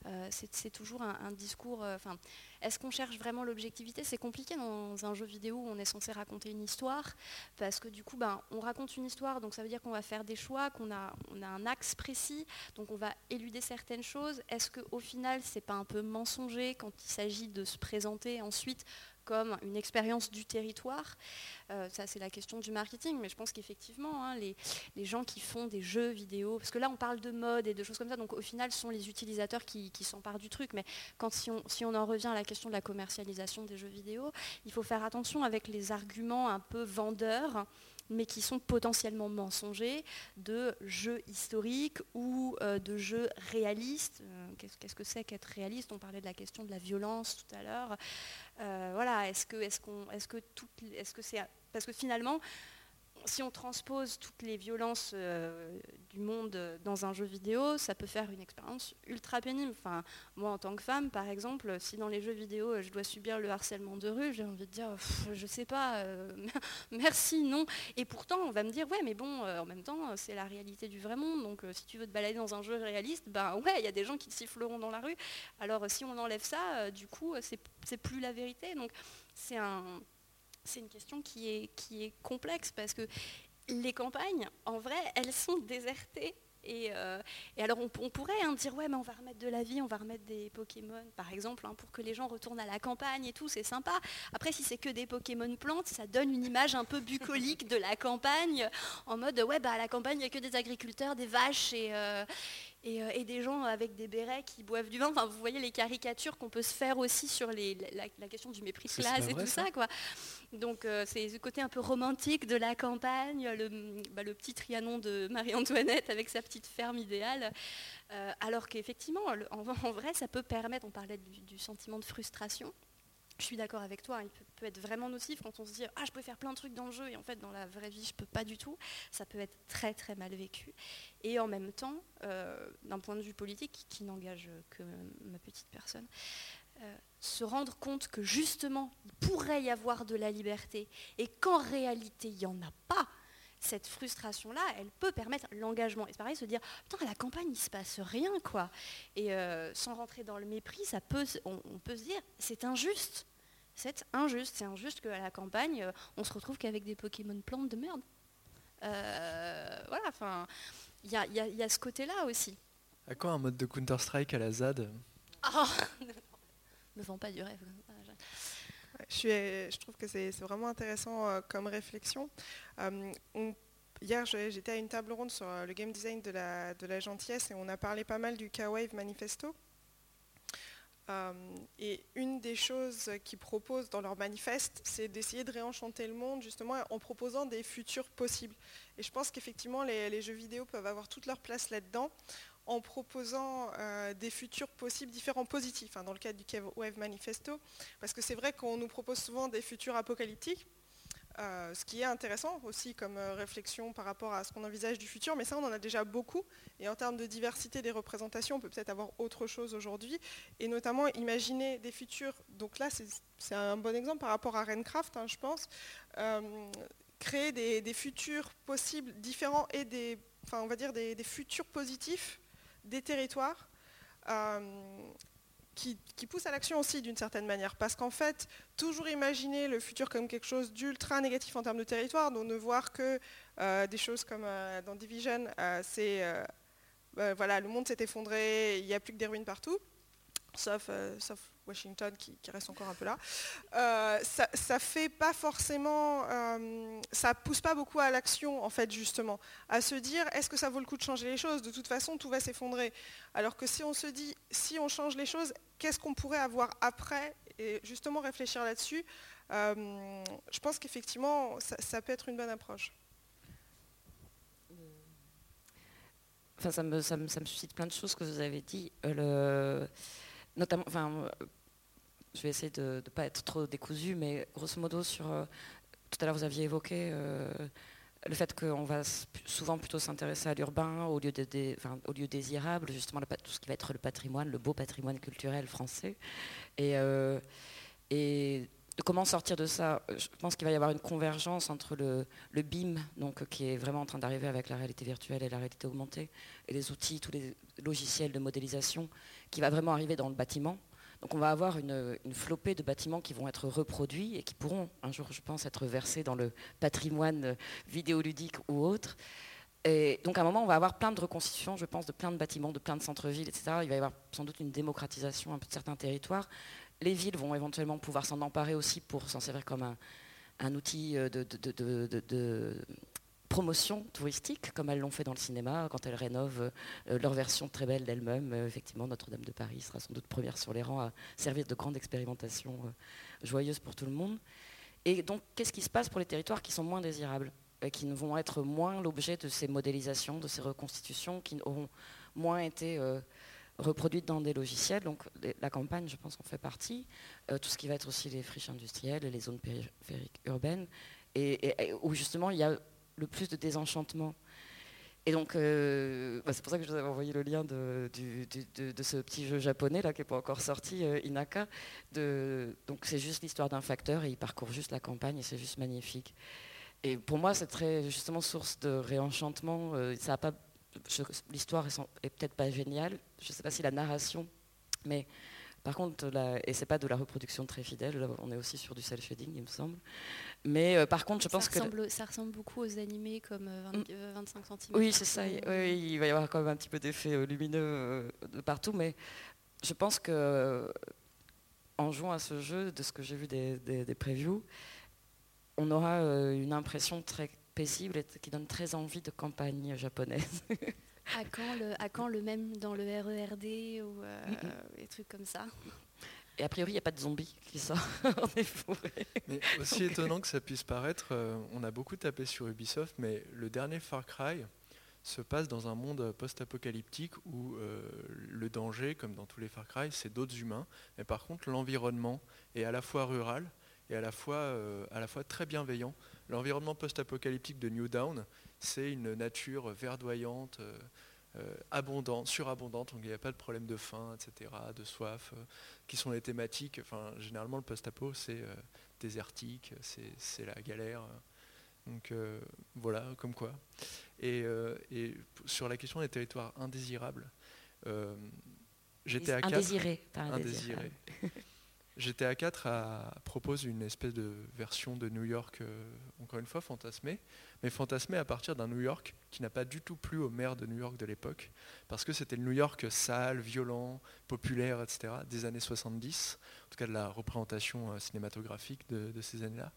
Euh, c'est toujours un, discours. Euh, est-ce qu'on cherche vraiment l'objectivité? C'est compliqué dans un jeu vidéo où on est censé raconter une histoire, parce que du coup, ben, on raconte une histoire, donc ça veut dire qu'on va faire des choix, qu'on a, on a un axe précis, donc on va éluder certaines choses. Est-ce qu'au final, c'est pas un peu mensonger quand il s'agit de se présenter ensuite comme une expérience du territoire. Euh, ça, c'est la question du marketing, mais je pense qu'effectivement, hein, les, gens qui font des jeux vidéo, parce que là, on parle de mode et de choses comme ça, donc au final, ce sont les utilisateurs qui, s'emparent du truc. Mais quand si on, si on en revient à la question de la commercialisation des jeux vidéo, il faut faire attention avec les arguments un peu vendeurs mais qui sont potentiellement mensongers, de jeux historiques ou euh, de jeux réalistes. Euh, qu'est-ce que c'est qu'être réaliste? On parlait de la question de la violence tout à l'heure. Euh, voilà, est-ce que, est-ce qu'on, est-ce que est-ce que c'est, parce que finalement, si on transpose toutes les violences euh, du monde dans un jeu vidéo, ça peut faire une expérience ultra pénible. Enfin, moi, en tant que femme, par exemple, si dans les jeux vidéo, je dois subir le harcèlement de rue, j'ai envie de dire, je sais pas, euh, [LAUGHS] merci, non. Et pourtant, on va me dire, ouais, mais bon, euh, en même temps, c'est la réalité du vrai monde. Donc, si tu veux te balader dans un jeu réaliste, ben ouais, il y a des gens qui te siffleront dans la rue. Alors, si on enlève ça, du coup, c'est plus la vérité. Donc, c'est un c'est une question qui est, complexe parce que les campagnes, en vrai, elles sont désertées. Et, euh, alors on, pourrait hein, dire ouais mais on va remettre de la vie, on va remettre des Pokémon par exemple hein, pour que les gens retournent à la campagne et tout, c'est sympa. Après si c'est que des Pokémon plantes, ça donne une image un peu bucolique de la campagne en mode ouais bah à la campagne il n'y a que des agriculteurs, des vaches euh, euh, et, des gens avec des bérets qui boivent du vin. Enfin, vous voyez les caricatures qu'on peut se faire aussi sur les, la, question du mépris de classe et tout ça. quoi. Donc euh, c'est ce côté un peu romantique de la campagne, le, bah, le petit Trianon de Marie-Antoinette avec sa petite ferme idéale. Euh, alors qu'effectivement, en, en, vrai, ça peut permettre, on parlait du, du sentiment de frustration, je suis d'accord avec toi, il peut, être vraiment nocif quand on se dit ah je peux faire plein de trucs dans le jeu et en fait dans la vraie vie je peux pas du tout. Ça peut être très très mal vécu. Et en même temps, euh, d'un point de vue politique qui n'engage que ma petite personne, euh, se rendre compte que justement il pourrait y avoir de la liberté et qu'en réalité il n'y en a pas cette frustration-là, elle peut permettre l'engagement. Et c'est pareil, se dire, putain, à la campagne, il se passe rien, quoi. Et euh, sans rentrer dans le mépris, ça peut, on, peut se dire, c'est injuste. C'est injuste. C'est injuste qu'à la campagne, euh, on se retrouve qu'avec des Pokémon plantes de merde. Euh, voilà, enfin, il y a, ce côté-là aussi. À quoi un mode de Counter-Strike à la ZAD oh [LAUGHS] Ne vends pas du rêve. Je, trouve que c'est vraiment intéressant euh, comme réflexion. Euh, hier, j'étais à une table ronde sur le game design de la, de la gentillesse et on a parlé pas mal du K-Wave Manifesto. Et une des choses qu'ils proposent dans leur manifeste, c'est d'essayer de réenchanter le monde justement en proposant des futurs possibles. Et je pense qu'effectivement, les, les, jeux vidéo peuvent avoir toute leur place là-dedans en proposant euh, des futurs possibles différents positifs, hein, dans le cadre du Wave Manifesto, parce que c'est vrai qu'on nous propose souvent des futurs apocalyptiques, euh, ce qui est intéressant aussi comme euh, réflexion par rapport à ce qu'on envisage du futur, mais ça on en a déjà beaucoup, et en termes de diversité des représentations, on peut peut-être avoir autre chose aujourd'hui, et notamment imaginer des futurs, donc là c'est un bon exemple par rapport à Renecraft, hein, je pense, créer des, futurs possibles différents et des, enfin on va dire des futurs positifs des territoires euh, qui, poussent à l'action aussi d'une certaine manière. Parce qu'en fait, toujours imaginer le futur comme quelque chose d'ultra négatif en termes de territoire, donc ne voir que euh, des choses comme euh, dans Division, c'est voilà, le monde s'est effondré, il n'y a plus que des ruines partout, sauf, sauf Washington qui, reste encore un peu là, euh, ça, ça, fait pas forcément, euh, ça pousse pas beaucoup à l'action en fait justement, à se dire est-ce que ça vaut le coup de changer les choses? De toute façon, tout va s'effondrer. Alors que si on se dit si on change les choses, qu'est-ce qu'on pourrait avoir après? Et justement réfléchir là-dessus, euh, je pense qu'effectivement ça, peut être une bonne approche. Enfin, ça me, ça, me, ça me, suscite plein de choses que vous avez dit. Notamment, enfin, euh, je vais essayer de ne pas être trop décousu, mais grosso modo, sur, euh, tout à l'heure vous aviez évoqué euh, le fait qu'on va souvent plutôt s'intéresser à l'urbain au, lieu au lieu désirable, justement tout ce qui va être le patrimoine, le beau patrimoine culturel français. Et, et comment sortir de ça? Je pense qu'il va y avoir une convergence entre le, le, BIM, donc, qui est vraiment en train d'arriver avec la réalité virtuelle et la réalité augmentée, et les outils, tous les logiciels de modélisation qui va vraiment arriver dans le bâtiment. Donc on va avoir une, flopée de bâtiments qui vont être reproduits et qui pourront un jour, je pense, être versés dans le patrimoine vidéoludique ou autre. Et donc à un moment, on va avoir plein de reconstitutions, je pense, de plein de bâtiments, de plein de centres-villes, etc. Il va y avoir sans doute une démocratisation un peu de certains territoires. Les villes vont éventuellement pouvoir s'en emparer aussi pour s'en servir comme un, outil de, de promotion touristique, comme elles l'ont fait dans le cinéma, quand elles rénovent euh, leur version très belle d'elles-mêmes. Euh, effectivement, Notre-Dame de Paris sera sans doute première sur les rangs à servir de grande expérimentation euh, joyeuse pour tout le monde. Et donc, qu'est-ce qui se passe pour les territoires qui sont moins désirables qui ne vont être moins l'objet de ces modélisations, de ces reconstitutions, qui auront moins été reproduites dans des logiciels? Donc la campagne, je pense, en fait partie. tout ce qui va être aussi les friches industrielles, les zones périphériques urbaines, et où justement il y a le plus de désenchantement. Et donc, euh, bah, c'est pour ça que je vous avais envoyé le lien de, ce petit jeu japonais là qui n'est pas encore sorti, euh, Inaka. donc, c'est juste l'histoire d'un facteur et il parcourt juste la campagne et c'est juste magnifique. Et pour moi, c'est très justement source de réenchantement. Euh, ça pas, l'histoire est, est peut-être pas géniale. Je ne sais pas si la narration, mais par contre, et c'est pas de la reproduction très fidèle, on est aussi sur du cel shading, il me semble. Mais euh, par contre, je pense que. Ça ressemble beaucoup aux animés comme 25 cm. Mm. Oui, c'est ça. il va y avoir quand même un petit peu d'effet euh, lumineux euh, de partout. Mais je pense que en jouant à ce jeu, de ce que j'ai vu des, des, previews, on aura une impression très paisible et qui donne très envie de campagne japonaise. [LAUGHS] À quand, le, à quand le même dans le RERD ou des trucs comme ça? Et a priori, il n'y a pas de zombies qui sortent [LAUGHS] en Mais aussi étonnant que ça puisse paraître, euh, on a beaucoup tapé sur Ubisoft, mais le dernier Far Cry, se passe dans un monde post-apocalyptique où le danger, comme dans tous les Far Cry, c'est d'autres humains. Mais par contre, l'environnement est à la fois rural et à la fois, à la fois très bienveillant. L'environnement post-apocalyptique de New Down, c'est une nature verdoyante, abondante, surabondante, donc il n'y a pas de problème de faim, etc., de soif, qui sont les thématiques. Enfin, généralement, le post-apo, c'est désertique, c'est la galère. Donc euh, voilà, comme quoi. Et, euh, sur la question des territoires indésirables, euh, j'étais à 4. Indésiré, indésiré. GTA 4 propose une espèce de version de New York, encore une fois fantasmée, mais fantasmée à partir d'un New York qui n'a pas du tout plu au maire de New York de l'époque, parce que c'était le New York sale, violent, populaire, etc., des années 70, en tout cas de la représentation cinématographique de ces années-là.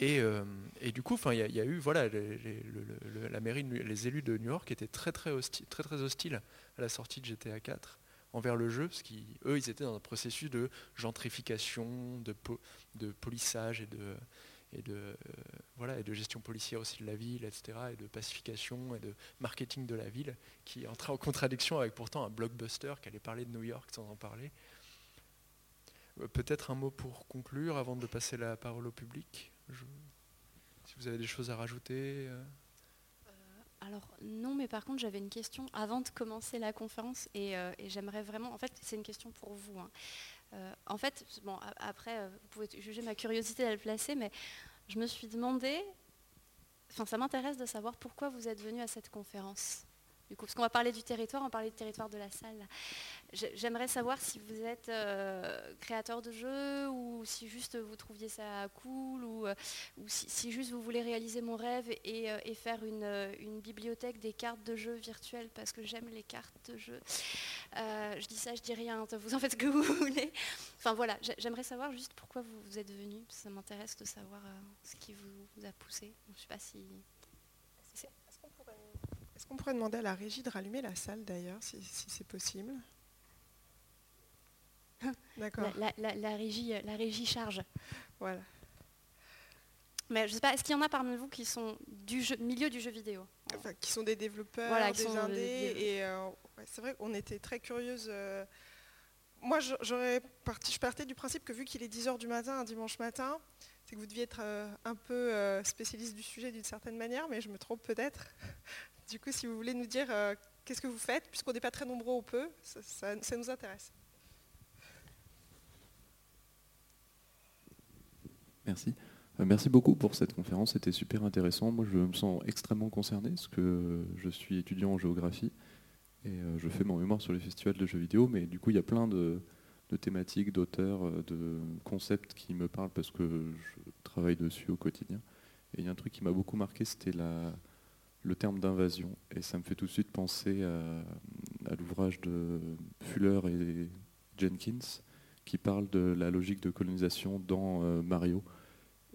Euh, et, du coup, il y, a eu, voilà, la mairie, les élus de New York étaient très très, hostiles, très très hostiles à la sortie de GTA 4 envers le jeu, parce qu'eux, ils étaient dans un processus de gentrification, de, de polissage et de, et de, voilà, et de gestion policière aussi de la ville, etc., et de pacification et de marketing de la ville, qui entrait en contradiction avec pourtant un blockbuster qui allait parler de New York sans en parler. Euh, peut-être un mot pour conclure avant de passer la parole au public si vous avez des choses à rajouter. Euh. Euh, alors non, mais par contre j'avais une question avant de commencer la conférence et, j'aimerais vraiment, en fait c'est une question pour vous. Hein. En fait, bon, après vous pouvez juger ma curiosité à le placer, mais je me suis demandé, enfin ça m'intéresse de savoir pourquoi vous êtes venu à cette conférence. Du coup, parce qu'on va parler du territoire, on parler du territoire de la salle. J'aimerais savoir si vous êtes euh, créateur de jeux ou si juste vous trouviez ça cool ou, euh, si, juste vous voulez réaliser mon rêve et, euh, faire une, bibliothèque des cartes de jeux virtuelles parce que j'aime les cartes de jeux. je dis ça, je dis rien, [LAUGHS] vous en faites ce que vous voulez. Enfin voilà, j'aimerais savoir juste pourquoi vous, êtes venu. Ça m'intéresse de savoir ce qui vous, a poussé. Je ne sais pas si... Est-ce qu'on pourrait demander à la régie de rallumer la salle d'ailleurs, si c'est possible? [LAUGHS] D'accord. La, régie, la régie charge. Voilà. Mais je sais pas, est-ce qu'il y en a parmi vous qui sont du milieu du jeu vidéo? Enfin, Qui sont des développeurs, des indés. Et euh, c'est vrai qu'on était très curieuse. Euh, moi, j'aurais parti, je partais du principe que vu qu'il est 10h du matin, un dimanche matin, c'est que vous deviez être euh, un peu spécialiste du sujet d'une certaine manière, mais je me trompe peut-être. Du coup, si vous voulez nous dire qu'est-ce que vous faites, puisqu'on n'est pas très nombreux au peu, ça nous intéresse. Merci. Euh, merci beaucoup pour cette conférence, c'était super intéressant. Moi, je me sens extrêmement concerné parce que je suis étudiant en géographie et euh, je fais mon mémoire sur les festivals de jeux vidéo, mais du coup, il y a plein de, thématiques, d'auteurs, euh, de concepts qui me parlent parce que je travaille dessus au quotidien. Et il y a un truc qui m'a beaucoup marqué, c'était le terme d'invasion. Et ça me fait tout de suite penser à, l'ouvrage de Fuller et Jenkins qui parle de la logique de colonisation dans Mario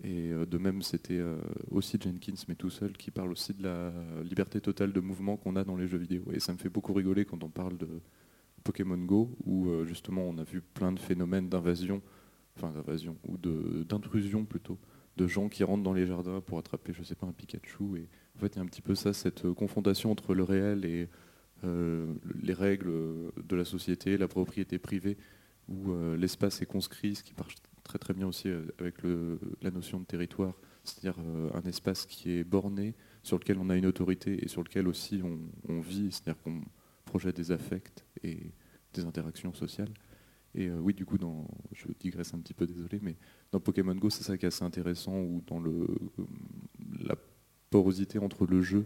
et euh, de même, c'était euh, aussi Jenkins, mais tout seul, qui parle aussi de la liberté totale de mouvement qu'on a dans les jeux vidéo. Et ça me fait beaucoup rigoler quand on parle de Pokémon Go, où euh, justement on a vu plein de phénomènes d'invasion, enfin d'invasion, ou d'intrusion plutôt, de gens qui rentrent dans les jardins pour attraper, je sais pas, un Pikachu. Et en fait, il y a un petit peu ça, cette confrontation entre le réel et les règles de la société, la propriété privée, où l'espace est conscrit, ce qui marche très très bien aussi euh, avec la notion de territoire, c'est-à-dire euh, un espace qui est borné, sur lequel on a une autorité et sur lequel aussi on, vit, c'est-à-dire qu'on projette des affects et des interactions sociales. Et euh, oui, du coup, dans, je digresse un petit peu, désolé, mais dans Pokémon Go, c'est ça qui est assez intéressant, ou dans le, la porosité entre le jeu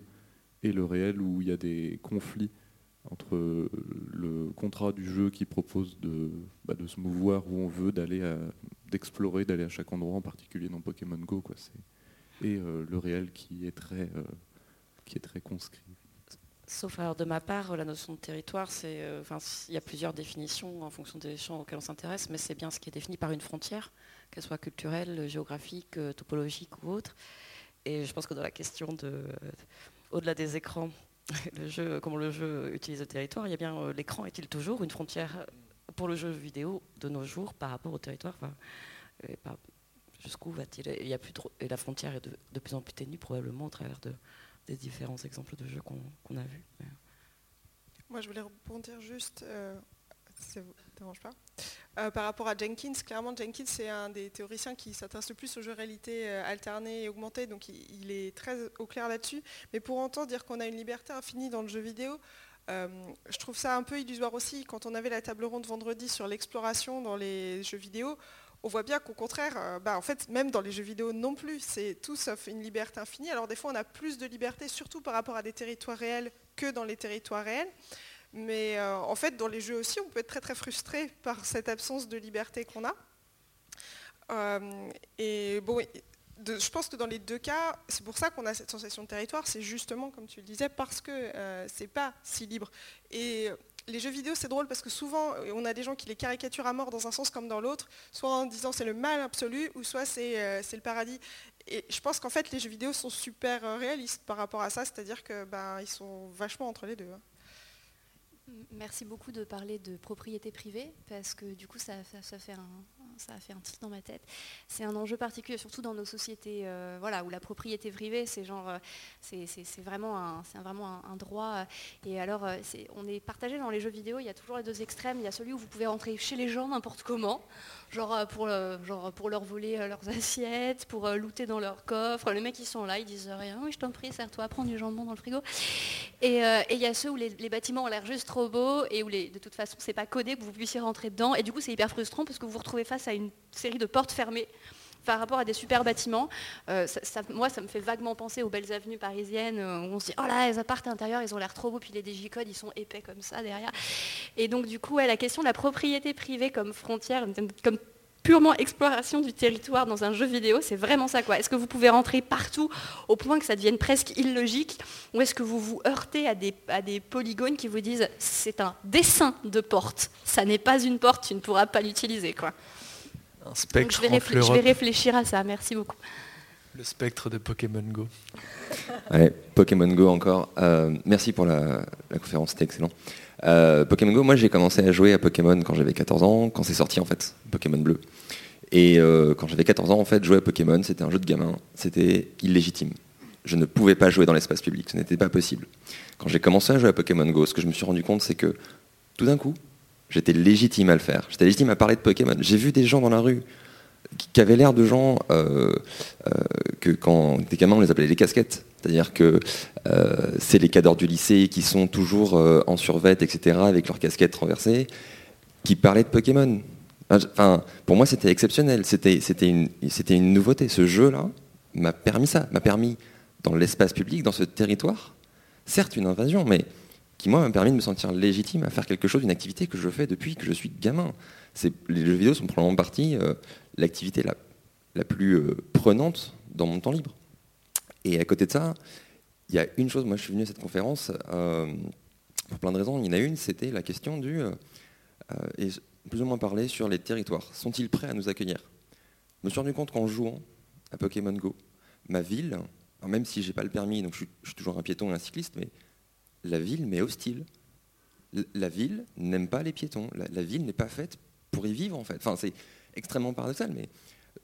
et le réel, où il y a des conflits entre le contrat du jeu qui propose de, bah, de se mouvoir où on veut, d'aller d'explorer, d'aller à chaque endroit, en particulier dans Pokémon Go, quoi, et euh, le réel qui est très, euh, qui est très conscrit. Sauf alors de ma part, la notion de territoire, c'est, euh, il y a plusieurs définitions en fonction des champs auxquels on s'intéresse, mais c'est bien ce qui est défini par une frontière, qu'elle soit culturelle, géographique, topologique ou autre. Et je pense que dans la question de, au-delà des écrans, [LAUGHS] le jeu, comment le jeu utilise le territoire, il y a bien euh, l'écran est-il toujours une frontière pour le jeu vidéo de nos jours par rapport au territoire Jusqu'où va-t-il? Il y a plus et la frontière est de, plus en plus ténue probablement au travers de des différents exemples de jeux qu'on a vus. Moi, je voulais rebondir juste, ça vous dérange pas, par rapport à Jenkins. Clairement, Jenkins, c'est un des théoriciens qui s'intéresse le plus aux jeux réalité alternée et augmentée, donc il, est très au clair là-dessus. Mais pour autant, dire qu'on a une liberté infinie dans le jeu vidéo, euh, je trouve ça un peu illusoire aussi. Quand on avait la table ronde vendredi sur l'exploration dans les jeux vidéo, on voit bien qu'au contraire, euh, bah, en fait, même dans les jeux vidéo non plus, c'est tout sauf une liberté infinie. Alors des fois, on a plus de liberté, surtout par rapport à des territoires réels que dans les territoires réels. Mais euh, en fait, dans les jeux aussi, on peut être très très frustré par cette absence de liberté qu'on a. et bon, je pense que dans les deux cas, c'est pour ça qu'on a cette sensation de territoire, c'est justement, comme tu le disais, parce que euh, c'est pas si libre. Et les jeux vidéo, c'est drôle parce que souvent, on a des gens qui les caricaturent à mort dans un sens comme dans l'autre, soit en disant c'est le mal absolu, ou soit c'est euh, le paradis. Et je pense qu'en fait, les jeux vidéo sont super euh, réalistes par rapport à ça, c'est-à-dire qu'ils ben, sont vachement entre les deux. Hein. Merci beaucoup de parler de propriété privée, parce que du coup, ça, ça fait un, ça a fait un titre dans ma tête. C'est un enjeu particulier, surtout dans nos sociétés euh, voilà, où la propriété privée, c'est genre, euh, c'est vraiment, un, vraiment un, droit. et alors, euh, on est partagé dans les jeux vidéo, il y a toujours les deux extrêmes. Il y a celui où vous pouvez rentrer chez les gens n'importe comment, genre pour, genre pour leur voler leurs assiettes, pour looter dans leur coffre. Les mecs, ils sont là, ils disent rien. Oui, je t'en prie, sers-toi, prends du jambon dans le frigo. Et il y a ceux où les, bâtiments ont l'air juste trop beaux et où de toute façon, c'est pas codé que vous puissiez rentrer dedans. Et du coup, c'est hyper frustrant parce que vous vous retrouvez face à une série de portes fermées par rapport à des super bâtiments. Euh, moi, ça me fait vaguement penser aux belles avenues parisiennes euh, où on se dit, oh là, les apparts intérieurs, ils ont l'air trop beaux, puis les digicodes, ils sont épais comme ça derrière. Et donc, du coup, la question de la propriété privée comme frontière, comme purement exploration du territoire dans un jeu vidéo, c'est vraiment ça quoi. Est-ce que vous pouvez rentrer partout au point que ça devienne presque illogique ou est-ce que vous vous heurtez à des, à des polygones qui vous disent c'est un dessin de porte, ça n'est pas une porte, tu ne pourras pas l'utiliser quoi spectre je, vais réfléchir à ça, merci beaucoup. Le spectre de Pokémon Go. [LAUGHS] Pokémon Go encore. Euh, merci pour la, conférence, c'était excellent. Euh, Pokémon Go, moi j'ai commencé à jouer à Pokémon quand j'avais 14 ans, quand c'est sorti en fait, Pokémon Bleu. Et euh, quand j'avais 14 ans, en fait, jouer à Pokémon, c'était un jeu de gamin, c'était illégitime. Je ne pouvais pas jouer dans l'espace public, ce n'était pas possible. Quand j'ai commencé à jouer à Pokémon Go, ce que je me suis rendu compte, c'est que tout d'un coup, J'étais légitime à le faire. J'étais légitime à parler de Pokémon. J'ai vu des gens dans la rue qui avaient l'air de gens euh, euh, que quand des gamins on les appelait les casquettes. C'est-à-dire que euh, c'est les cadors du lycée qui sont toujours en survêt, etc., avec leurs casquettes renversées, qui parlaient de Pokémon. Enfin, pour moi, c'était exceptionnel. C'était, une nouveauté. Ce jeu-là m'a permis ça, m'a permis dans l'espace public, dans ce territoire, certes une invasion, mais qui moi m'a permis de me sentir légitime à faire quelque chose, une activité que je fais depuis que je suis gamin. Les jeux vidéo sont probablement partie euh, l'activité la, plus euh, prenante dans mon temps libre. Et à côté de ça, il y a une chose, moi je suis venu à cette conférence euh, pour plein de raisons. Il y en a une, c'était la question du, et plus ou moins parler sur les territoires. Sont-ils prêts à nous accueillir? Je me suis rendu compte qu'en jouant à Pokémon Go, ma ville, même si j'ai pas le permis, donc je suis, je suis toujours un piéton et un cycliste, mais la ville m'est hostile. La ville n'aime pas les piétons. La, ville n'est pas faite pour y vivre en fait. C'est extrêmement paradoxal, mais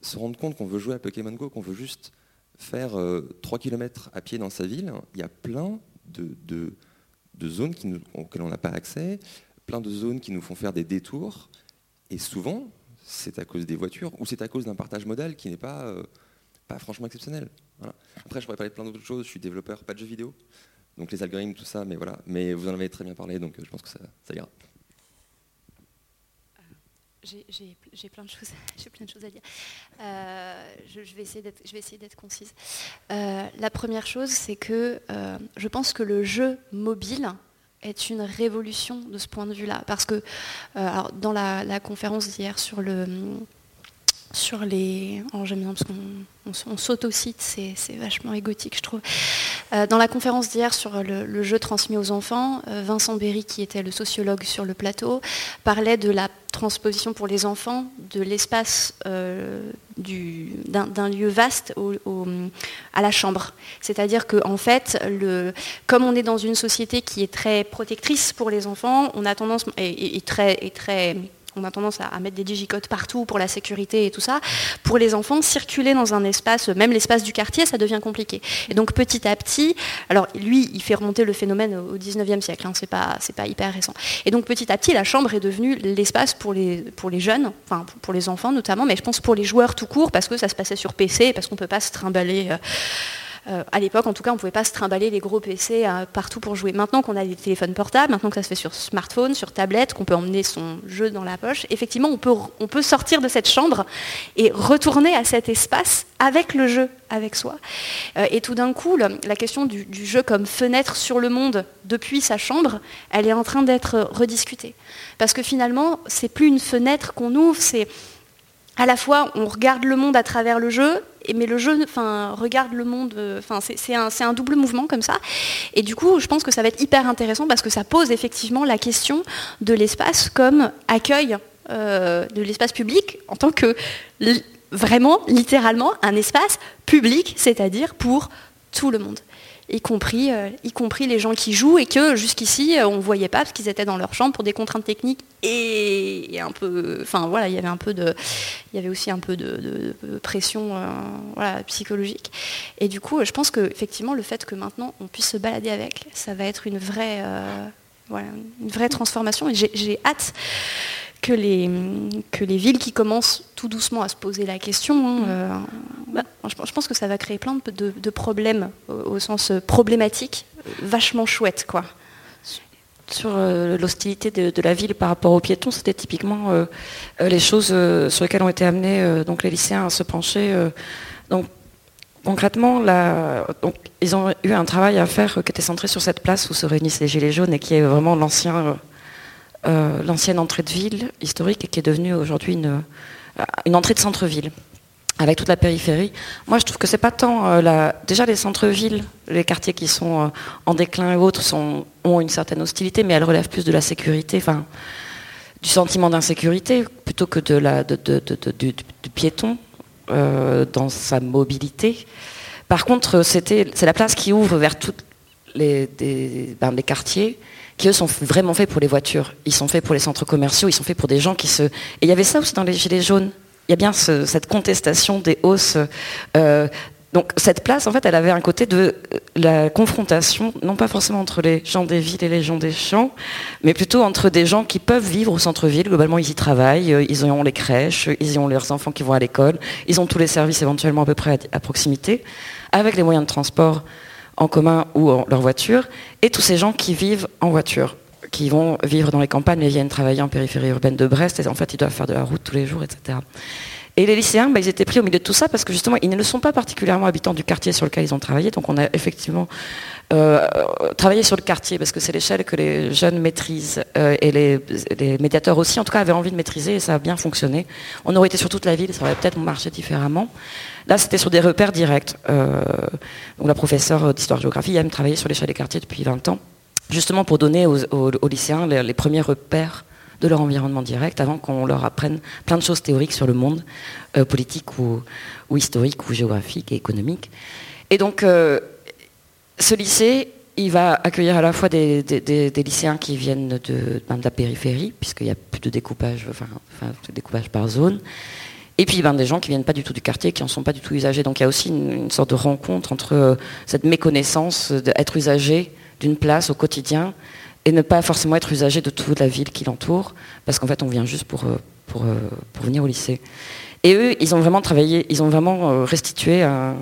se rendre compte qu'on veut jouer à Pokémon Go, qu'on veut juste faire 3 euh, km à pied dans sa ville, il y a plein de, zones auxquelles on n'a pas accès, plein de zones qui nous font faire des détours, et souvent, c'est à cause des voitures ou c'est à cause d'un partage modal qui n'est pas, euh, franchement exceptionnel. Après, je pourrais parler de plein d'autres choses, je suis développeur, pas de jeux vidéo donc les algorithmes, tout ça, mais voilà. Mais vous en avez très bien parlé, donc euh, je pense que ça, ira. Euh, j'ai plein, de choses, [LAUGHS] plein de choses à dire. Euh, je, vais essayer d'être concise. la première chose, c'est que je pense que le jeu mobile est une révolution de ce point de vue-là. Parce que alors, dans la, la conférence d'hier sur le sur les. J'aime bien parce qu'on on, s'autocite, c'est vachement égotique, je trouve. Euh, dans la conférence d'hier sur le, jeu transmis aux enfants, euh, Vincent Berry, qui était le sociologue sur le plateau, parlait de la transposition pour les enfants de l'espace euh, d'un lieu vaste à la chambre. C'est-à-dire qu'en en fait, comme on est dans une société qui est très protectrice pour les enfants, on a tendance, et très on a tendance à, mettre des digicodes partout pour la sécurité et tout ça. Pour les enfants, circuler dans un espace, même l'espace du quartier, ça devient compliqué. Et donc petit à petit, alors lui, il fait remonter le phénomène au 19e siècle, hein, c'est pas, hyper récent. Et donc petit à petit, la chambre est devenue l'espace pour les, jeunes, enfin pour les enfants notamment, mais je pense pour les joueurs tout court, parce que ça se passait sur PC, parce qu'on ne peut pas se trimballer. Euh, à l'époque, en tout cas, on ne pouvait pas se trimballer les gros PC euh, partout pour jouer. Maintenant qu'on a des téléphones portables, maintenant que ça se fait sur smartphone, sur tablette, qu'on peut emmener son jeu dans la poche, effectivement, on peut, sortir de cette chambre et retourner à cet espace avec le jeu, avec soi. Euh, et tout d'un coup, la question du, jeu comme fenêtre sur le monde depuis sa chambre, elle est en train d'être rediscutée. Parce que finalement, c'est plus une fenêtre qu'on ouvre, c'est à la fois on regarde le monde à travers le jeu, mais le jeu enfin, regarde le monde, euh, enfin, c'est un, double mouvement comme ça. Et du coup, je pense que ça va être hyper intéressant parce que ça pose effectivement la question de l'espace comme accueil euh, de l'espace public en tant que vraiment, littéralement, un espace public, c'est-à-dire pour tout le monde y compris, euh, y compris les gens qui jouent et que jusqu'ici euh, on ne voyait pas parce qu'ils étaient dans leur chambre pour des contraintes techniques et, un peu, enfin voilà, il y avait un peu de, il y avait aussi un peu de, pression euh, psychologique. Et du coup, je pense que effectivement le fait que maintenant on puisse se balader avec, ça va être une vraie, voilà, une vraie transformation et j'ai hâte que les, que les villes qui commencent tout doucement à se poser la question, hein, euh, bah, je, pense que ça va créer plein de, problèmes au, sens problématique, vachement chouette. Quoi. Sur euh, l'hostilité de, la ville par rapport aux piétons, c'était typiquement euh, les choses sur lesquelles ont été amenés donc, les lycéens à se pencher. donc, concrètement, donc, ils ont eu un travail à faire qui était centré sur cette place où se réunissent les Gilets jaunes et qui est vraiment l'ancien euh, l'ancienne entrée de ville historique et qui est devenue aujourd'hui une, euh, une entrée de centre-ville avec toute la périphérie. Moi, je trouve que c'est pas tant euh, déjà les centres-villes, les quartiers qui sont en déclin et autres ont une certaine hostilité, mais elles relèvent plus de la sécurité, du sentiment d'insécurité plutôt que de du, piéton dans sa mobilité. Par contre, c'est la place qui ouvre vers tous les, ben, les quartiers qui eux sont vraiment faits pour les voitures. Ils sont faits pour les centres commerciaux, ils sont faits pour des gens qui se. Et il y avait ça aussi dans les Gilets jaunes. Il y a bien cette contestation des hausses. Euh, donc cette place, en fait, elle avait un côté de euh, la confrontation, non pas forcément entre les gens des villes et les gens des champs, mais plutôt entre des gens qui peuvent vivre au centre-ville. Globalement, ils y travaillent, euh, ils ont les crèches, ils ont leurs enfants qui vont à l'école, ils ont tous les services éventuellement à peu près à proximité, avec les moyens de transport en commun ou en leur voiture, et tous ces gens qui vivent en voiture, qui vont vivre dans les campagnes et viennent travailler en périphérie urbaine de Brest, et en fait ils doivent faire de la route tous les jours, etc. Et les lycéens, bah, ils étaient pris au milieu de tout ça parce que justement, ils ne sont pas particulièrement habitants du quartier sur lequel ils ont travaillé. Donc on a effectivement euh, travaillé sur le quartier parce que c'est l'échelle que les jeunes maîtrisent euh, et les, médiateurs aussi, en tout cas, avaient envie de maîtriser et ça a bien fonctionné. On aurait été sur toute la ville, ça aurait peut-être marché différemment. Là, c'était sur des repères directs. Euh, donc, la professeure d'histoire-géographie aime travailler sur l'échelle des quartiers depuis 20 ans, justement pour donner aux, lycéens les, premiers repères de leur environnement direct avant qu'on leur apprenne plein de choses théoriques sur le monde, politique ou, historique ou géographique et économique. Et donc, ce lycée, il va accueillir à la fois des, lycéens qui viennent de, ben, la périphérie, puisqu'il n'y a plus de découpage, enfin, de découpage par zone, et puis ben, des gens qui viennent pas du tout du quartier, qui en sont pas du tout usagers. Donc il y a aussi une, sorte de rencontre entre euh, cette méconnaissance d'être usagé d'une place au quotidien et ne pas forcément être usagé de toute la ville qui l'entoure, parce qu'en fait on vient juste pour, euh, pour, euh, pour, venir au lycée. Et eux, ils ont vraiment travaillé, ils ont vraiment restitué un,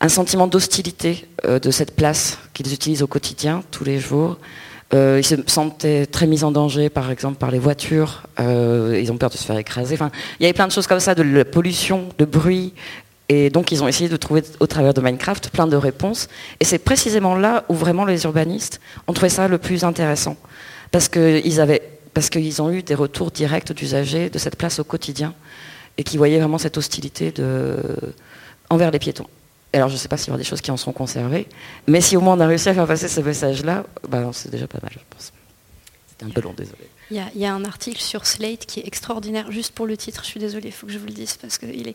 un sentiment d'hostilité de cette place qu'ils utilisent au quotidien, tous les jours, euh, ils se sentaient très mis en danger, par exemple, par les voitures. Euh, ils ont peur de se faire écraser. Il y avait plein de choses comme ça, de la pollution, de bruit. Et donc, ils ont essayé de trouver, au travers de Minecraft, plein de réponses. Et c'est précisément là où vraiment les urbanistes ont trouvé ça le plus intéressant. Parce qu'ils avaient, parce qu'ils ont eu des retours directs d'usagers de cette place au quotidien et qui voyaient vraiment cette hostilité envers les piétons. Alors je ne sais pas s'il y aura des choses qui en sont conservées, mais si au moins on a réussi à faire passer ce message-là, bah, c'est déjà pas mal, je pense. C'était un peu long, désolé. Il y, a, un article sur Slate qui est extraordinaire, juste pour le titre, je suis désolée, il faut que je vous le dise, parce qu'ils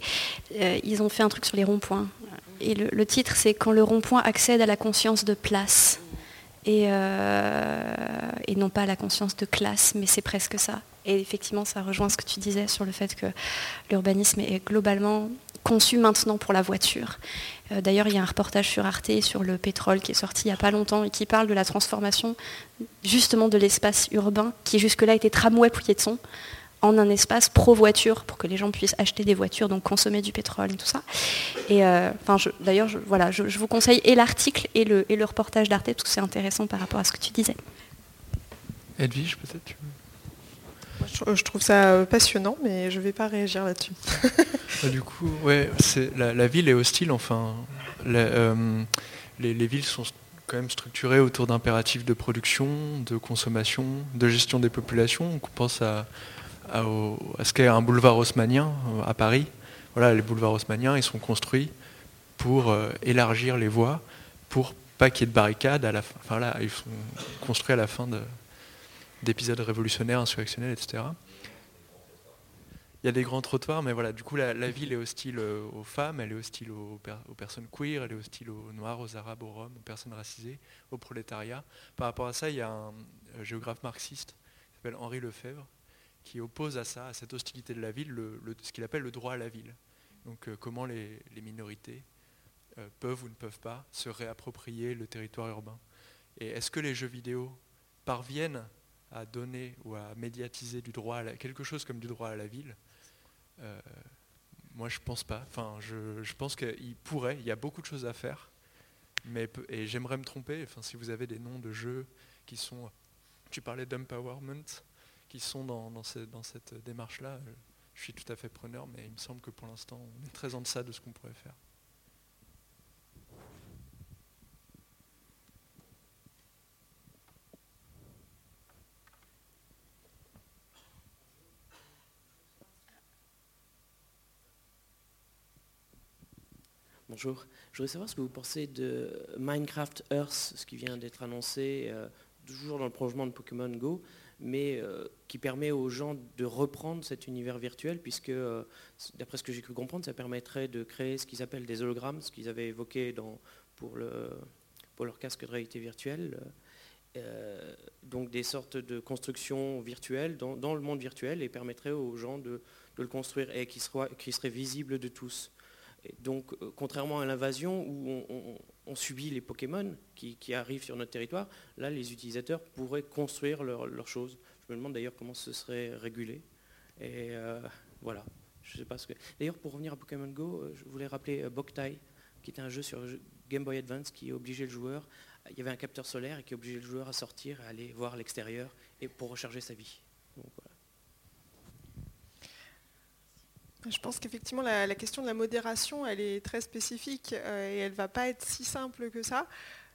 euh, ont fait un truc sur les ronds-points. Et le, titre, c'est Quand le rond-point accède à la conscience de place. Euh, et, non pas à la conscience de classe, mais c'est presque ça. Et effectivement, ça rejoint ce que tu disais sur le fait que l'urbanisme est globalement conçu maintenant pour la voiture. Euh, d'ailleurs, il y a un reportage sur Arte sur le pétrole qui est sorti il n'y a pas longtemps et qui parle de la transformation justement de l'espace urbain qui jusque-là était tramway son en un espace pro-voiture pour que les gens puissent acheter des voitures, donc consommer du pétrole et tout ça. Et euh, d'ailleurs, je, vous conseille et l'article et le, et le reportage d'Arte parce que c'est intéressant par rapport à ce que tu disais. Edwige, peut-être je trouve ça euh, passionnant, mais je ne vais pas réagir là-dessus. [LAUGHS] Bah, du coup, ouais, la, ville est hostile. Enfin, euh, les, villes sont quand même structurées autour d'impératifs de production, de consommation, de gestion des populations. On pense à, ce qu'est un boulevard haussmanien euh, à Paris. Voilà, les boulevards haussmanniens, ils sont construits pour élargir les voies, pour pas qu'il y ait de barricades. À la fin, enfin, là, ils sont construits à la fin de, d'épisodes révolutionnaires, insurrectionnels, etc. Il y a des grands trottoirs, mais voilà, du coup, la, ville est hostile euh, aux femmes, elle est hostile aux, personnes queer, elle est hostile aux noirs, aux arabes, aux roms, aux personnes racisées, au prolétariat. Par rapport à ça, il y a un, géographe marxiste qui s'appelle Henri Lefebvre, qui oppose à ça, à cette hostilité de la ville, ce qu'il appelle le droit à la ville. Donc, euh, comment les, minorités euh, peuvent ou ne peuvent pas se réapproprier le territoire urbain. Et est-ce que les jeux vidéo parviennent à donner ou à médiatiser du droit à quelque chose comme du droit à la ville, euh, moi je pense pas. Enfin, je, pense qu'il pourrait, il y a beaucoup de choses à faire, mais et j'aimerais me tromper. Enfin, si vous avez des noms de jeux qui sont, tu parlais d'empowerment, qui sont dans, dans, dans cette démarche-là, je suis tout à fait preneur, mais il me semble que pour l'instant, on est très en deçà de ce qu'on pourrait faire. Bonjour. Je voudrais savoir ce que vous pensez de Minecraft Earth, ce qui vient d'être annoncé, euh, toujours dans le prolongement de Pokémon Go, mais euh, qui permet aux gens de reprendre cet univers virtuel, puisque, euh, d'après ce que j'ai pu comprendre, ça permettrait de créer ce qu'ils appellent des hologrammes, ce qu'ils avaient évoqué pour, leur casque de réalité virtuelle. donc des sortes de constructions virtuelles dans, le monde virtuel et permettrait aux gens de, le construire et qui, qui serait visible de tous donc, euh, contrairement à l'invasion où on, subit les Pokémon qui, arrivent sur notre territoire, là, les utilisateurs pourraient construire leurs choses. Je me demande d'ailleurs comment ce serait régulé. Et euh, voilà. Je sais pas ce que. D'ailleurs, pour revenir à Pokémon Go, euh, je voulais rappeler Boktai, qui était un jeu sur Game Boy Advance qui obligeait le joueur. Il y avait un capteur solaire et qui obligeait le joueur à sortir, à aller voir l'extérieur et pour recharger sa vie. Je pense qu'effectivement, la, question de la modération, elle est très spécifique euh, et elle ne va pas être si simple que ça.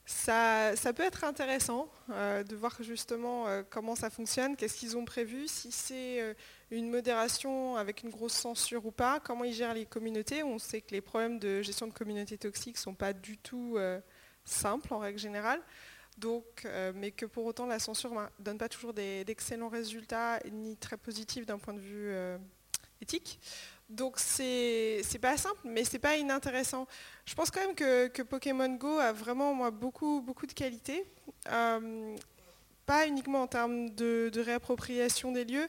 Ça, peut être intéressant euh, de voir justement euh, comment ça fonctionne, qu'est-ce qu'ils ont prévu, si c'est une modération avec une grosse censure ou pas, comment ils gèrent les communautés. On sait que les problèmes de gestion de communautés toxiques ne sont pas du tout simples en règle générale. Donc, mais que pour autant la censure ne donne pas toujours d'excellents résultats ni très positifs d'un point de vue éthique. Donc c'est pas simple, mais c'est pas inintéressant. Je pense quand même que, Pokémon Go a vraiment moi, beaucoup, beaucoup de qualités. Euh, pas uniquement en termes de, réappropriation des lieux,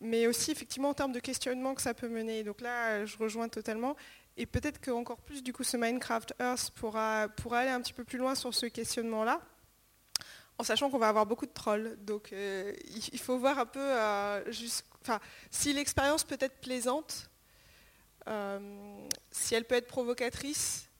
mais aussi effectivement en termes de questionnement que ça peut mener. Donc là, je rejoins totalement. Et peut-être qu'encore plus, du coup, ce Minecraft Earth pourra, aller un petit peu plus loin sur ce questionnement-là, en sachant qu'on va avoir beaucoup de trolls. Donc euh, il faut voir un peu euh, si l'expérience peut être plaisante, si elle peut être provocatrice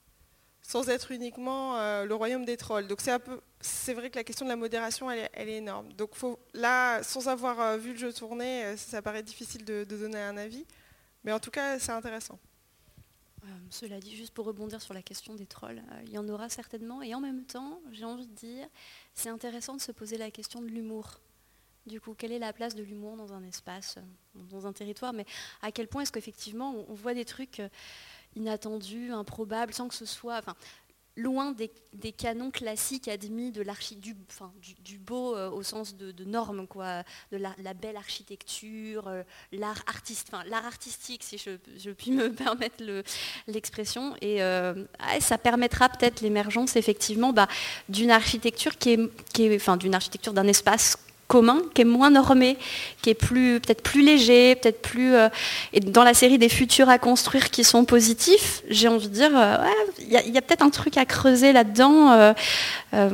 sans être uniquement euh, le royaume des trolls. Donc c'est vrai que la question de la modération, elle est, énorme. Donc là, sans avoir euh, vu le jeu tourner, ça paraît difficile de, donner un avis. Mais en tout cas, c'est intéressant. cela dit, juste pour rebondir sur la question des trolls, il y en aura certainement. Et en même temps, j'ai envie de dire, c'est intéressant de se poser la question de l'humour. Du coup, quelle est la place de l'humour dans un espace, dans un territoire, mais à quel point est-ce qu'effectivement on voit des trucs euh, inattendus, improbables, sans que ce soit, enfin, loin des, canons classiques admis de du, beau euh, au sens de, normes, quoi, de la, belle architecture, euh, l'art artistique, si je, puis me [LAUGHS] permettre l'expression. et ça permettra peut-être l'émergence effectivement bah, d'une architecture qui est, d'une architecture d'un espace commun, qui est moins normé, qui est plus peut-être plus léger, peut-être plus euh, et dans la série des futurs à construire qui sont positifs, j'ai envie de dire euh, il y a, peut-être un truc à creuser là-dedans. Euh,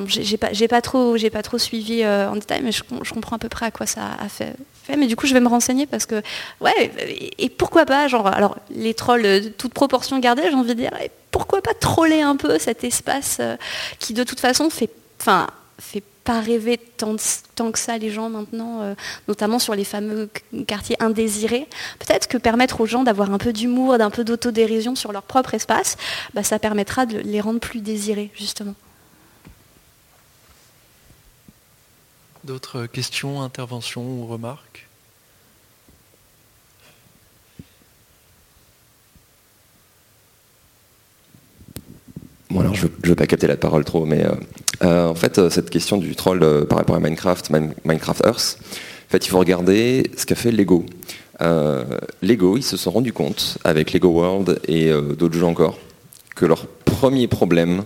j'ai pas j'ai pas trop j'ai pas trop suivi en détail, mais je, comprends à peu près à quoi ça a fait. Mais du coup, je vais me renseigner parce que ouais et pourquoi pas genre alors les trolls toute proportion gardée, j'ai envie de dire pourquoi pas troller un peu cet espace qui de toute façon fait enfin fait pas rêver tant, tant, que ça les gens maintenant, euh, notamment sur les fameux quartiers indésirés. Peut-être que permettre aux gens d'avoir un peu d'humour, d'un peu d'autodérision sur leur propre espace, bah, ça permettra de les rendre plus désirés, justement. D'autres questions, interventions ou remarques? Bon alors je ne veux pas capter la parole trop, mais euh, euh, en fait euh, cette question du troll par rapport à Minecraft, Minecraft Earth, en fait il faut regarder ce qu'a fait Lego. Lego, ils se sont rendus compte avec Lego World et d'autres jeux encore que leur premier problème,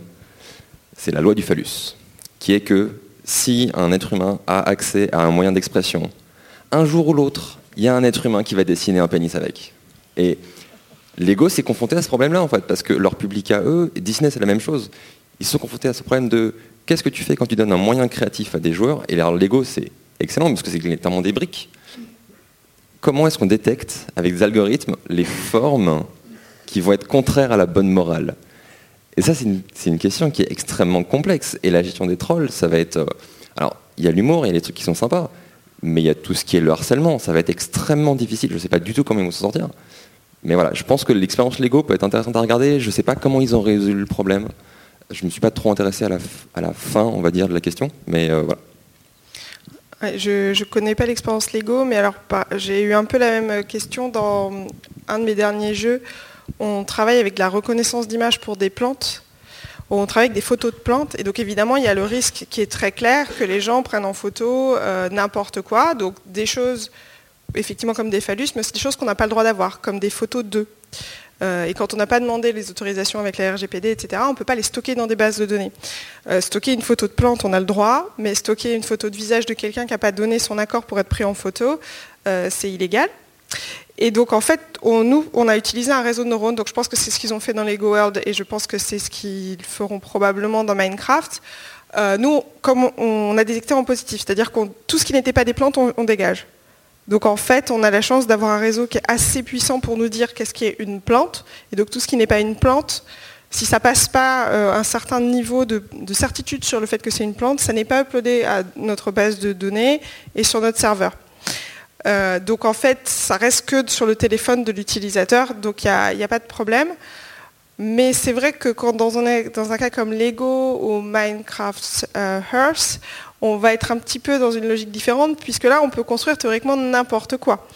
c'est la loi du phallus, qui est que si un être humain a accès à un moyen d'expression, un jour ou l'autre, il y a un être humain qui va dessiner un pénis avec. Et Lego s'est confronté à ce problème-là, en fait, parce que leur public à eux, Disney, c'est la même chose. Ils sont confrontés à ce problème de qu'est-ce que tu fais quand tu donnes un moyen créatif à des joueurs Et alors, Lego, c'est excellent, parce que c'est notamment des briques. Comment est-ce qu'on détecte, avec des algorithmes, les formes qui vont être contraires à la bonne morale Et ça, c'est une, question qui est extrêmement complexe. Et la gestion des trolls, ça va être... Euh, alors, il y a l'humour, il y a les trucs qui sont sympas, mais il y a tout ce qui est le harcèlement. Ça va être extrêmement difficile. Je ne sais pas du tout comment ils vont s'en sortir. Mais voilà, je pense que l'expérience Lego peut être intéressante à regarder. Je ne sais pas comment ils ont résolu le problème. Je ne me suis pas trop intéressé à la, fin, on va dire, de la question. Mais euh, voilà. je ne connais pas l'expérience Lego, mais alors j'ai eu un peu la même question dans un de mes derniers jeux. On travaille avec la reconnaissance d'image pour des plantes. On travaille avec des photos de plantes. Et donc évidemment, il y a le risque qui est très clair que les gens prennent en photo euh, n'importe quoi. Donc des choses effectivement comme des phallus, mais c'est des choses qu'on n'a pas le droit d'avoir, comme des photos d'eux. Euh, et quand on n'a pas demandé les autorisations avec la RGPD, etc., on ne peut pas les stocker dans des bases de données. Euh, stocker une photo de plante, on a le droit, mais stocker une photo de visage de quelqu'un qui n'a pas donné son accord pour être pris en photo, euh, c'est illégal. Et donc en fait, on, nous, on a utilisé un réseau de neurones, donc je pense que c'est ce qu'ils ont fait dans Lego World, et je pense que c'est ce qu'ils feront probablement dans Minecraft. nous, comme on, a détecté en positif, c'est-à-dire que tout ce qui n'était pas des plantes, on dégage. Donc en fait, on a la chance d'avoir un réseau qui est assez puissant pour nous dire qu'est-ce qui est une plante. Et donc tout ce qui n'est pas une plante, si ça passe pas euh, un certain niveau de, certitude sur le fait que c'est une plante, ça n'est pas uploadé à notre base de données et sur notre serveur. Euh, donc en fait, ça reste que sur le téléphone de l'utilisateur, donc il n'y a, pas de problème. Mais c'est vrai que dans un, cas comme Lego ou Minecraft euh, Earth, on va être un petit peu dans une logique différente, puisque là, on peut construire théoriquement n'importe quoi.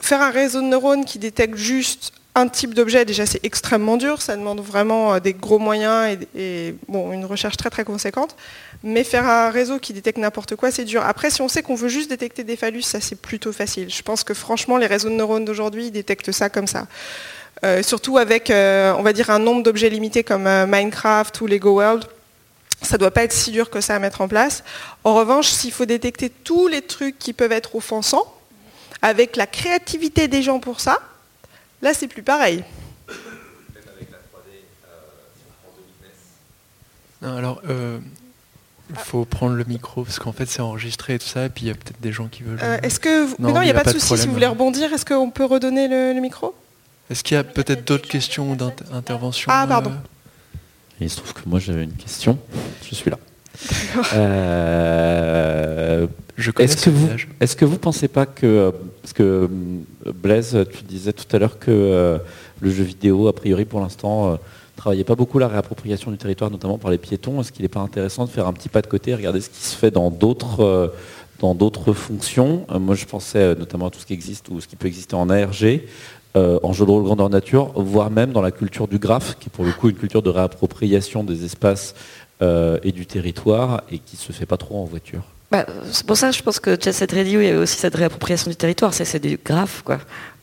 Faire un réseau de neurones qui détecte juste un type d'objet, déjà c'est extrêmement dur, ça demande vraiment euh, des gros moyens et, une recherche très très conséquente. Mais faire un réseau qui détecte n'importe quoi, c'est dur. Après, si on sait qu'on veut juste détecter des phallus, ça c'est plutôt facile. Je pense que franchement, les réseaux de neurones d'aujourd'hui détectent ça comme ça. Euh, surtout avec, euh, on va dire, un nombre d'objets limités comme Minecraft ou Lego World ça ne doit pas être si dur que ça à mettre en place. En revanche, s'il faut détecter tous les trucs qui peuvent être offensants, avec la créativité des gens pour ça, là c'est plus pareil. Non, alors, euh, il faut prendre le micro parce qu'en fait c'est enregistré et tout ça, et puis il y a peut-être des gens qui veulent. Euh, est-ce que non, il n'y a, pas de souci. Si vous voulez rebondir, est-ce qu'on peut redonner le, micro? Est-ce qu'il y a peut-être d'autres questions ou d'intervention Ah pardon. Euh, il se trouve que moi j'avais une question. Je suis là. Euh, est-ce que vous est-ce que vous pensez pas que parce que euh, Blaise, tu disais tout à l'heure que euh, le jeu vidéo a priori pour l'instant ne travaillait pas beaucoup la réappropriation du territoire, notamment par les piétons. Est-ce qu'il n'est pas intéressant de faire un petit pas de côté, et regarder ce qui se fait dans d'autres dans d'autres fonctions? Moi, je pensais notamment à tout ce qui existe ou ce qui peut exister en ARG, euh, en jeu de rôle grandeur nature, voire même dans la culture du graphe, qui pour le coup une culture de réappropriation des espaces euh, et du territoire et qui se fait pas trop en voiture. Bah, c'est pour ça je pense que Jet Set Radio, il y a aussi cette réappropriation du territoire, c'est du graphe.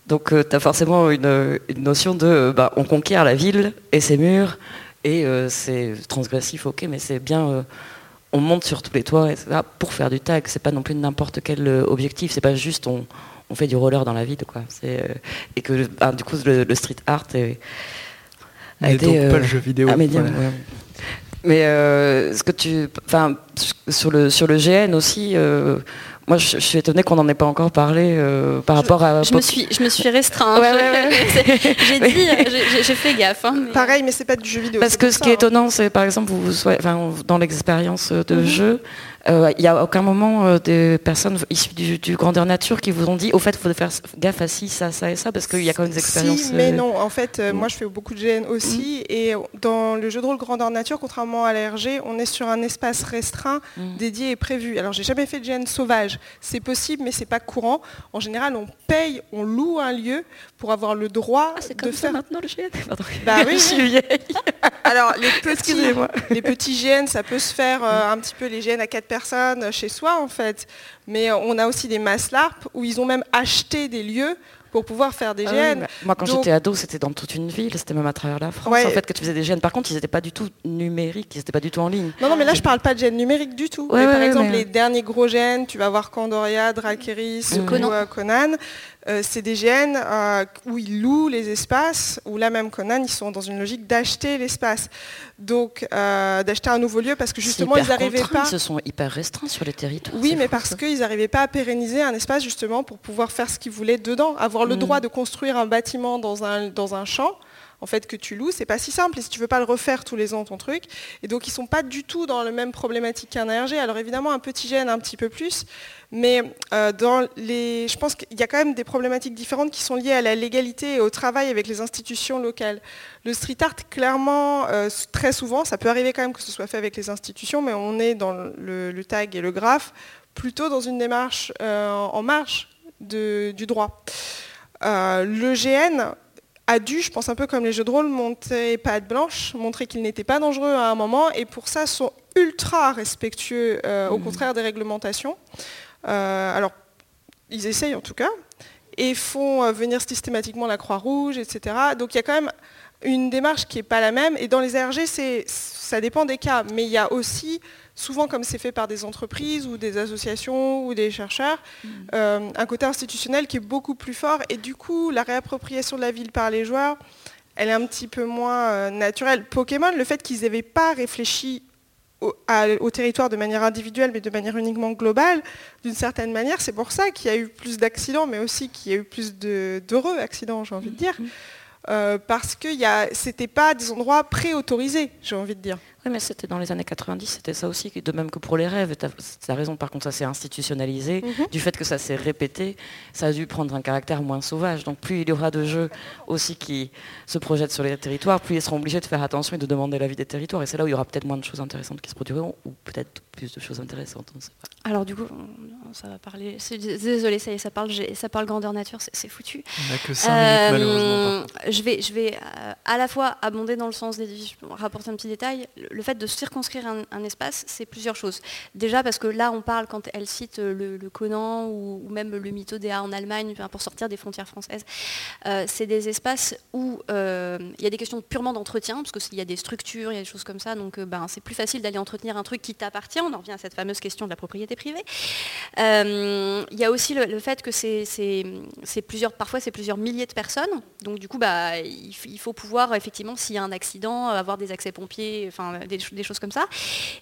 Donc euh, tu as forcément une, notion de bah, on conquiert la ville et ses murs, et c'est transgressif, ok, mais c'est bien on monte sur tous les toits, pour faire du tag. C'est pas non plus n'importe quel objectif. C'est pas juste on, fait du roller dans la ville, quoi. et que bah, du coup le, street art est, a été donc pas le jeu vidéo. Mais ce que tu, enfin, sur le sur le GN aussi, moi, je, suis étonnée qu'on n'en ait pas encore parlé euh, par rapport à. Je me suis, je me suis restreint. [LAUGHS] j'ai dit, j'ai fait gaffe. Hein, Pareil, mais c'est pas du jeu vidéo. Parce que ce qui est hein. étonnant, c'est par exemple, vous, enfin, dans l'expérience de mhm. jeu, euh, il n'y a aucun moment euh, des personnes issues du, grandeur nature qui vous ont dit, au fait, il faut faire gaffe à ci, ça, ça et ça, parce qu'il y a quand même des expériences. Si, mais non, en fait, mm. moi je fais beaucoup de GN aussi, mm. et dans le jeu de rôle grandeur nature, contrairement à la RG, on est sur un espace restreint, mm. dédié et prévu. Alors j'ai jamais fait de GN sauvage, c'est possible, mais c'est pas courant. En général, on paye, on loue un lieu pour avoir le droit ah, de faire. maintenant le GN. Bah [LAUGHS] oui, je suis vieille. [LAUGHS] Alors les petits, [LAUGHS] les petits GN, ça peut se faire euh, un petit peu les GN à 4 personnes chez soi en fait. Mais on a aussi des masses LARP où ils ont même acheté des lieux pour pouvoir faire des ah GN. moi, quand j'étais ado, c'était dans toute une ville, c'était même à travers la France, en fait, que tu faisais des GN. Par contre, ils n'étaient pas du tout numériques, ils n'étaient pas du tout en ligne. Non, non, mais là, je parle pas de GN numérique du tout. par exemple, les derniers gros GN, tu vas voir Candoria, Drakeris ou euh, Conan. Euh, c'est des GN euh, où ils louent les espaces, où là même Conan, ils sont dans une logique d'acheter l'espace. Donc euh, d'acheter un nouveau lieu parce que justement ils n'arrivaient pas... Ils se sont hyper restreints sur les territoires. Oui, mais parce qu'ils n'arrivaient pas à pérenniser un espace justement pour pouvoir faire ce qu'ils voulaient dedans. Avoir le mm. droit de construire un bâtiment dans un, dans un champ, en fait que tu loues, c'est pas si simple. Et si tu veux pas le refaire tous les ans ton truc, et donc ils sont pas du tout dans la même problématique qu'un ARG. Alors évidemment un petit gène un petit peu plus, mais euh, je pense qu'il y a quand même des problématiques différentes qui sont liées à la légalité et au travail avec les institutions locales. Le street art, clairement, euh, très souvent, ça peut arriver quand même que ce soit fait avec les institutions, mais on est dans le, tag et le graphe plutôt dans une démarche euh, en marge du droit. le GN, a dû, je pense un peu comme les jeux de rôle, monter patte blanche, montrer qu'ils n'étaient pas dangereux à un moment, et pour ça sont ultra respectueux, euh, au mmh. contraire des réglementations. Euh, alors, ils essayent en tout cas, et font euh, venir systématiquement la Croix-Rouge, etc. Donc il y a quand même une démarche qui n'est pas la même, et dans les ARG, ça dépend des cas, mais il y a aussi souvent comme c'est fait par des entreprises ou des associations ou des chercheurs, mm. euh, un côté institutionnel qui est beaucoup plus fort. Et du coup, la réappropriation de la ville par les joueurs, elle est un petit peu moins euh, naturelle. Pokémon, le fait qu'ils n'avaient pas réfléchi au, territoire de manière individuelle, mais de manière uniquement globale, d'une certaine manière, c'est pour ça qu'il y a eu plus d'accidents, mais aussi qu'il y a eu plus d'heureux accidents, j'ai envie de dire. Mm. Euh, parce que ce n'était pas des endroits préautorisés, j'ai envie de dire. Oui, mais c'était dans les années 90, c'était ça aussi, de même que pour les rêves. Tu as, raison, par contre, ça s'est institutionnalisé. Mhm. Du fait que ça s'est répété, ça a dû prendre un caractère moins sauvage. Donc plus il y aura de jeux aussi qui se projettent sur les territoires, plus ils seront obligés de faire attention et de demander l'avis des territoires. Et c'est là où il y aura peut-être moins de choses intéressantes qui se produiront, ou peut-être plus de choses intéressantes. Alors du coup, ça va parler. Désolé, ça y est, ça parle, ça parle grandeur nature, c'est foutu. On n'a que 5 minutes malheureusement. Je vais, je vais euh, à la fois abonder dans le sens des rapporter un petit détail le fait de circonscrire un, espace, c'est plusieurs choses. Déjà parce que là, on parle, quand elle cite le, Conan ou, même le Mythodéa en Allemagne, pour sortir des frontières françaises, euh, c'est des espaces où euh, il y a des questions purement d'entretien, parce qu'il y a des structures, il y a des choses comme ça, donc euh, ben, c'est plus facile d'aller entretenir un truc qui t'appartient. On en revient à cette fameuse question de la propriété privée. Il y a aussi le, fait que c'est plusieurs, parfois c'est plusieurs milliers de personnes, donc du coup, bah, il, faut pouvoir effectivement, s'il y a un accident, avoir des accès pompiers, enfin des, choses comme ça.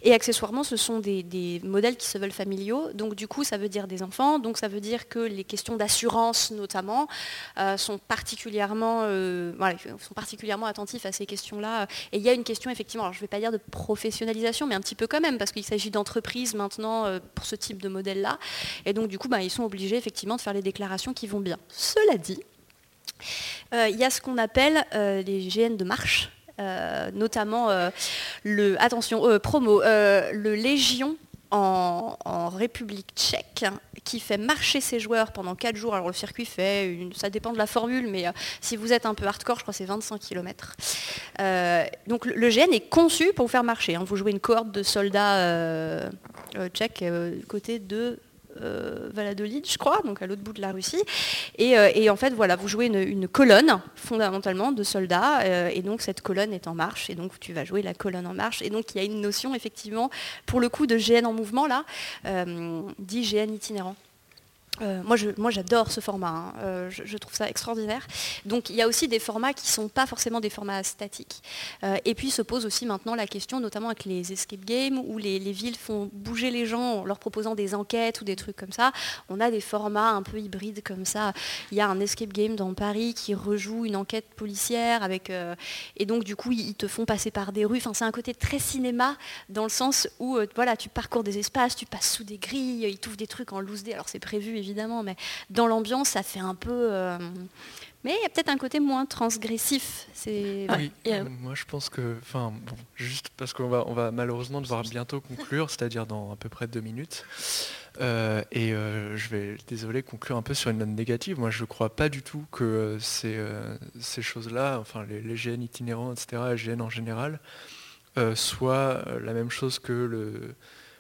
Et accessoirement, ce sont des, modèles qui se veulent familiaux. Donc du coup, ça veut dire des enfants. Donc ça veut dire que les questions d'assurance, notamment, euh, sont, particulièrement, euh, sont particulièrement attentifs à ces questions-là. Et il y a une question, effectivement, alors je ne vais pas dire de professionnalisation, mais un petit peu quand même, parce qu'il s'agit d'entreprises maintenant euh, pour ce type de modèle-là. Et donc du coup, bah, ils sont obligés effectivement de faire les déclarations qui vont bien. Cela dit, il y a ce qu'on appelle les GN de marche. Euh, notamment euh, le, attention, euh, promo, le Légion en, République tchèque qui fait marcher ses joueurs pendant 4 jours. Alors le circuit fait, ça dépend de la formule, mais si vous êtes un peu hardcore, je crois que c'est 25 km. donc le, GN est conçu pour vous faire marcher. Hein. Vous jouez une cohorte de soldats tchèques côté de Valladolid, je crois, donc à l'autre bout de la Russie. Et, en fait, voilà, vous jouez une, colonne fondamentalement de soldats, et donc cette colonne est en marche, et donc tu vas jouer la colonne en marche. Et donc il y a une notion effectivement, pour le coup, de GN en mouvement là, dit GN itinérant. Euh, moi, j'adore ce format, hein. euh, je, trouve ça extraordinaire. Donc, il y a aussi des formats qui ne sont pas forcément des formats statiques. Euh, et puis, se pose aussi maintenant la question, notamment avec les escape games, où les, villes font bouger les gens en leur proposant des enquêtes ou des trucs comme ça. On a des formats un peu hybrides comme ça. Il y a un escape game dans Paris qui rejoue une enquête policière, avec, et donc, du coup, ils te font passer par des rues. Enfin, c'est un côté très cinéma, dans le sens où voilà, tu parcours des espaces, tu passes sous des grilles, ils t'ouvrent des trucs en loose day. Alors, c'est prévu, évidemment, mais dans l'ambiance, ça fait un peu. Euh, mais il y a peut-être un côté moins transgressif. C'est. Oui, moi je pense que, enfin, juste parce qu'on va, on va malheureusement devoir bientôt conclure, c'est-à-dire dans à peu près deux minutes. Euh, et euh, je vais, désolé, conclure un peu sur une note négative. Moi, je ne crois pas du tout que ces, ces choses-là, enfin les, les, GN itinérants, etc., les GN en général, soient la même chose que le,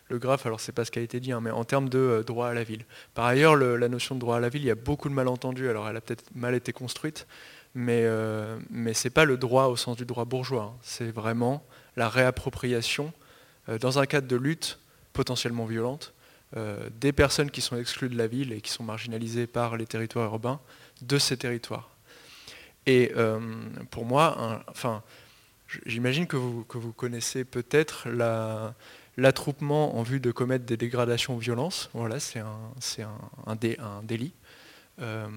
le graphe, alors c'est pas ce qui a été dit, hein, mais en termes de euh, droit à la ville. Par ailleurs, la notion de droit à la ville, il y a beaucoup de malentendus, alors elle a peut-être mal été construite, mais, euh, ce n'est pas le droit au sens du droit bourgeois, hein. c'est vraiment la réappropriation euh, dans un cadre de lutte potentiellement violente des personnes qui sont exclues de la ville et qui sont marginalisées par les territoires urbains de ces territoires. Et pour moi, enfin, j'imagine que vous connaissez peut-être la, l'attroupement en vue de commettre des dégradations ou violences. Voilà, c'est un, délit. Euh,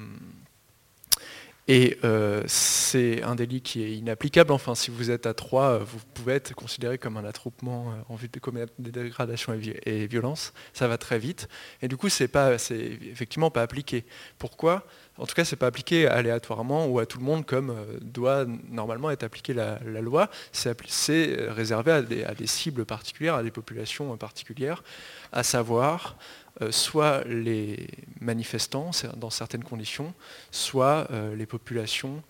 et euh, c'est un délit qui est inapplicable. Enfin, si vous êtes à trois, vous pouvez être considéré comme un attroupement euh, en vue de commettre des dégradations et, violences. Ça va très vite. Et du coup, c'est pas, effectivement pas appliqué. Pourquoi? En tout cas, c'est pas appliqué aléatoirement ou à tout le monde comme euh, doit normalement être appliquée la, loi. C'est réservé à des, à des, cibles particulières, à des populations particulières, à savoir euh, soit les manifestants dans certaines conditions, soit euh, les populations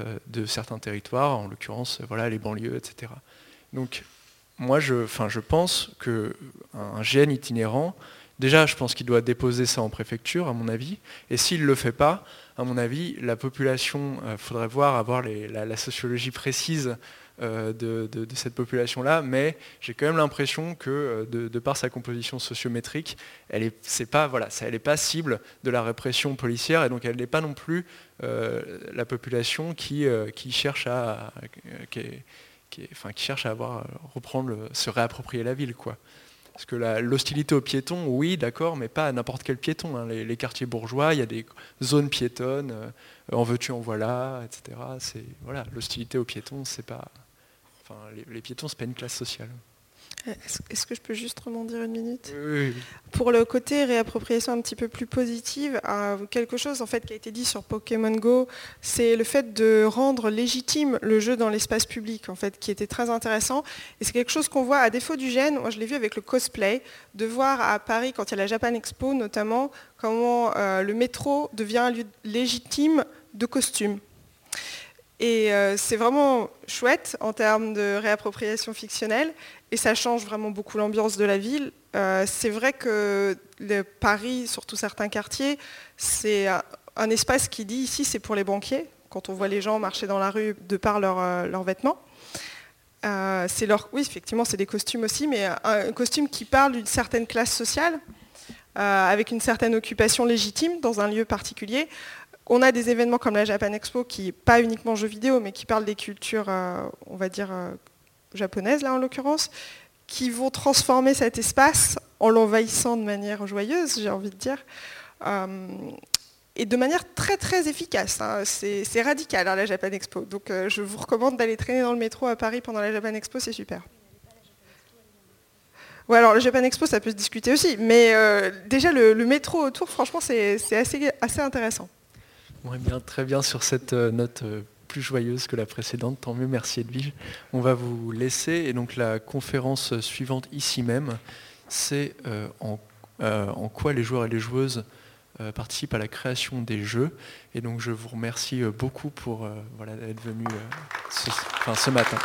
euh, de certains territoires, en l'occurrence voilà, les banlieues, etc. Donc moi je, je pense qu'un GN itinérant, déjà je pense qu'il doit déposer ça en préfecture à mon avis, et s'il ne le fait pas, à mon avis, la population, il faudrait voir, avoir la, sociologie précise euh, de, cette population-là, mais j'ai quand même l'impression que euh, de, par sa composition sociométrique, elle n'est pas, voilà, pas cible de la répression policière et donc elle n'est pas non plus euh, la population qui, cherche à, à avoir, reprendre, se réapproprier la ville. Quoi. Parce que l'hostilité aux piétons, oui, d'accord, mais pas à n'importe quel piéton. Hein. Les, quartiers bourgeois, il y a des zones piétonnes, en veux-tu, en voilà, etc. Voilà, l'hostilité aux piétons, c'est pas, les, piétons, ce n'est pas une classe sociale. Est-ce que je peux juste rebondir une minute Pour le côté réappropriation un petit peu plus positive, euh, quelque chose en fait qui a été dit sur Pokémon Go, c'est le fait de rendre légitime le jeu dans l'espace public, en fait, qui était très intéressant. Et c'est quelque chose qu'on voit à défaut du gène. Moi, je l'ai vu avec le cosplay, de voir à Paris, quand il y a la Japan Expo notamment, comment euh, le métro devient un lieu légitime de costume. Et euh, c'est vraiment chouette en termes de réappropriation fictionnelle et ça change vraiment beaucoup l'ambiance de la ville. Euh, c'est vrai que Paris, surtout certains quartiers, c'est un, espace qui dit ici c'est pour les banquiers, quand on voit les gens marcher dans la rue de par euh, leurs vêtements. c'est leur, oui, effectivement, c'est des costumes aussi, mais un costume qui parle d'une certaine classe sociale, avec une certaine occupation légitime dans un lieu particulier. On a des événements comme la Japan Expo qui, pas uniquement jeux vidéo, mais qui parlent des cultures, euh, on va dire, euh, japonaises, là en l'occurrence, qui vont transformer cet espace en l'envahissant de manière joyeuse, j'ai envie de dire, euh, et de manière très très efficace. Hein. C'est radical hein, la Japan Expo. Donc je vous recommande d'aller traîner dans le métro à Paris pendant la Japan Expo, c'est super. Ouais, alors le Japan Expo, ça peut se discuter aussi, mais déjà le, métro autour, franchement, c'est assez, intéressant bien, très bien sur cette euh, note euh, plus joyeuse que la précédente. Tant mieux, merci Edwige. On va vous laisser. Et donc la conférence suivante ici même, c'est euh, en, quoi les joueurs et les joueuses participent à la création des jeux. Et donc je vous remercie beaucoup pour voilà, être venu ce matin.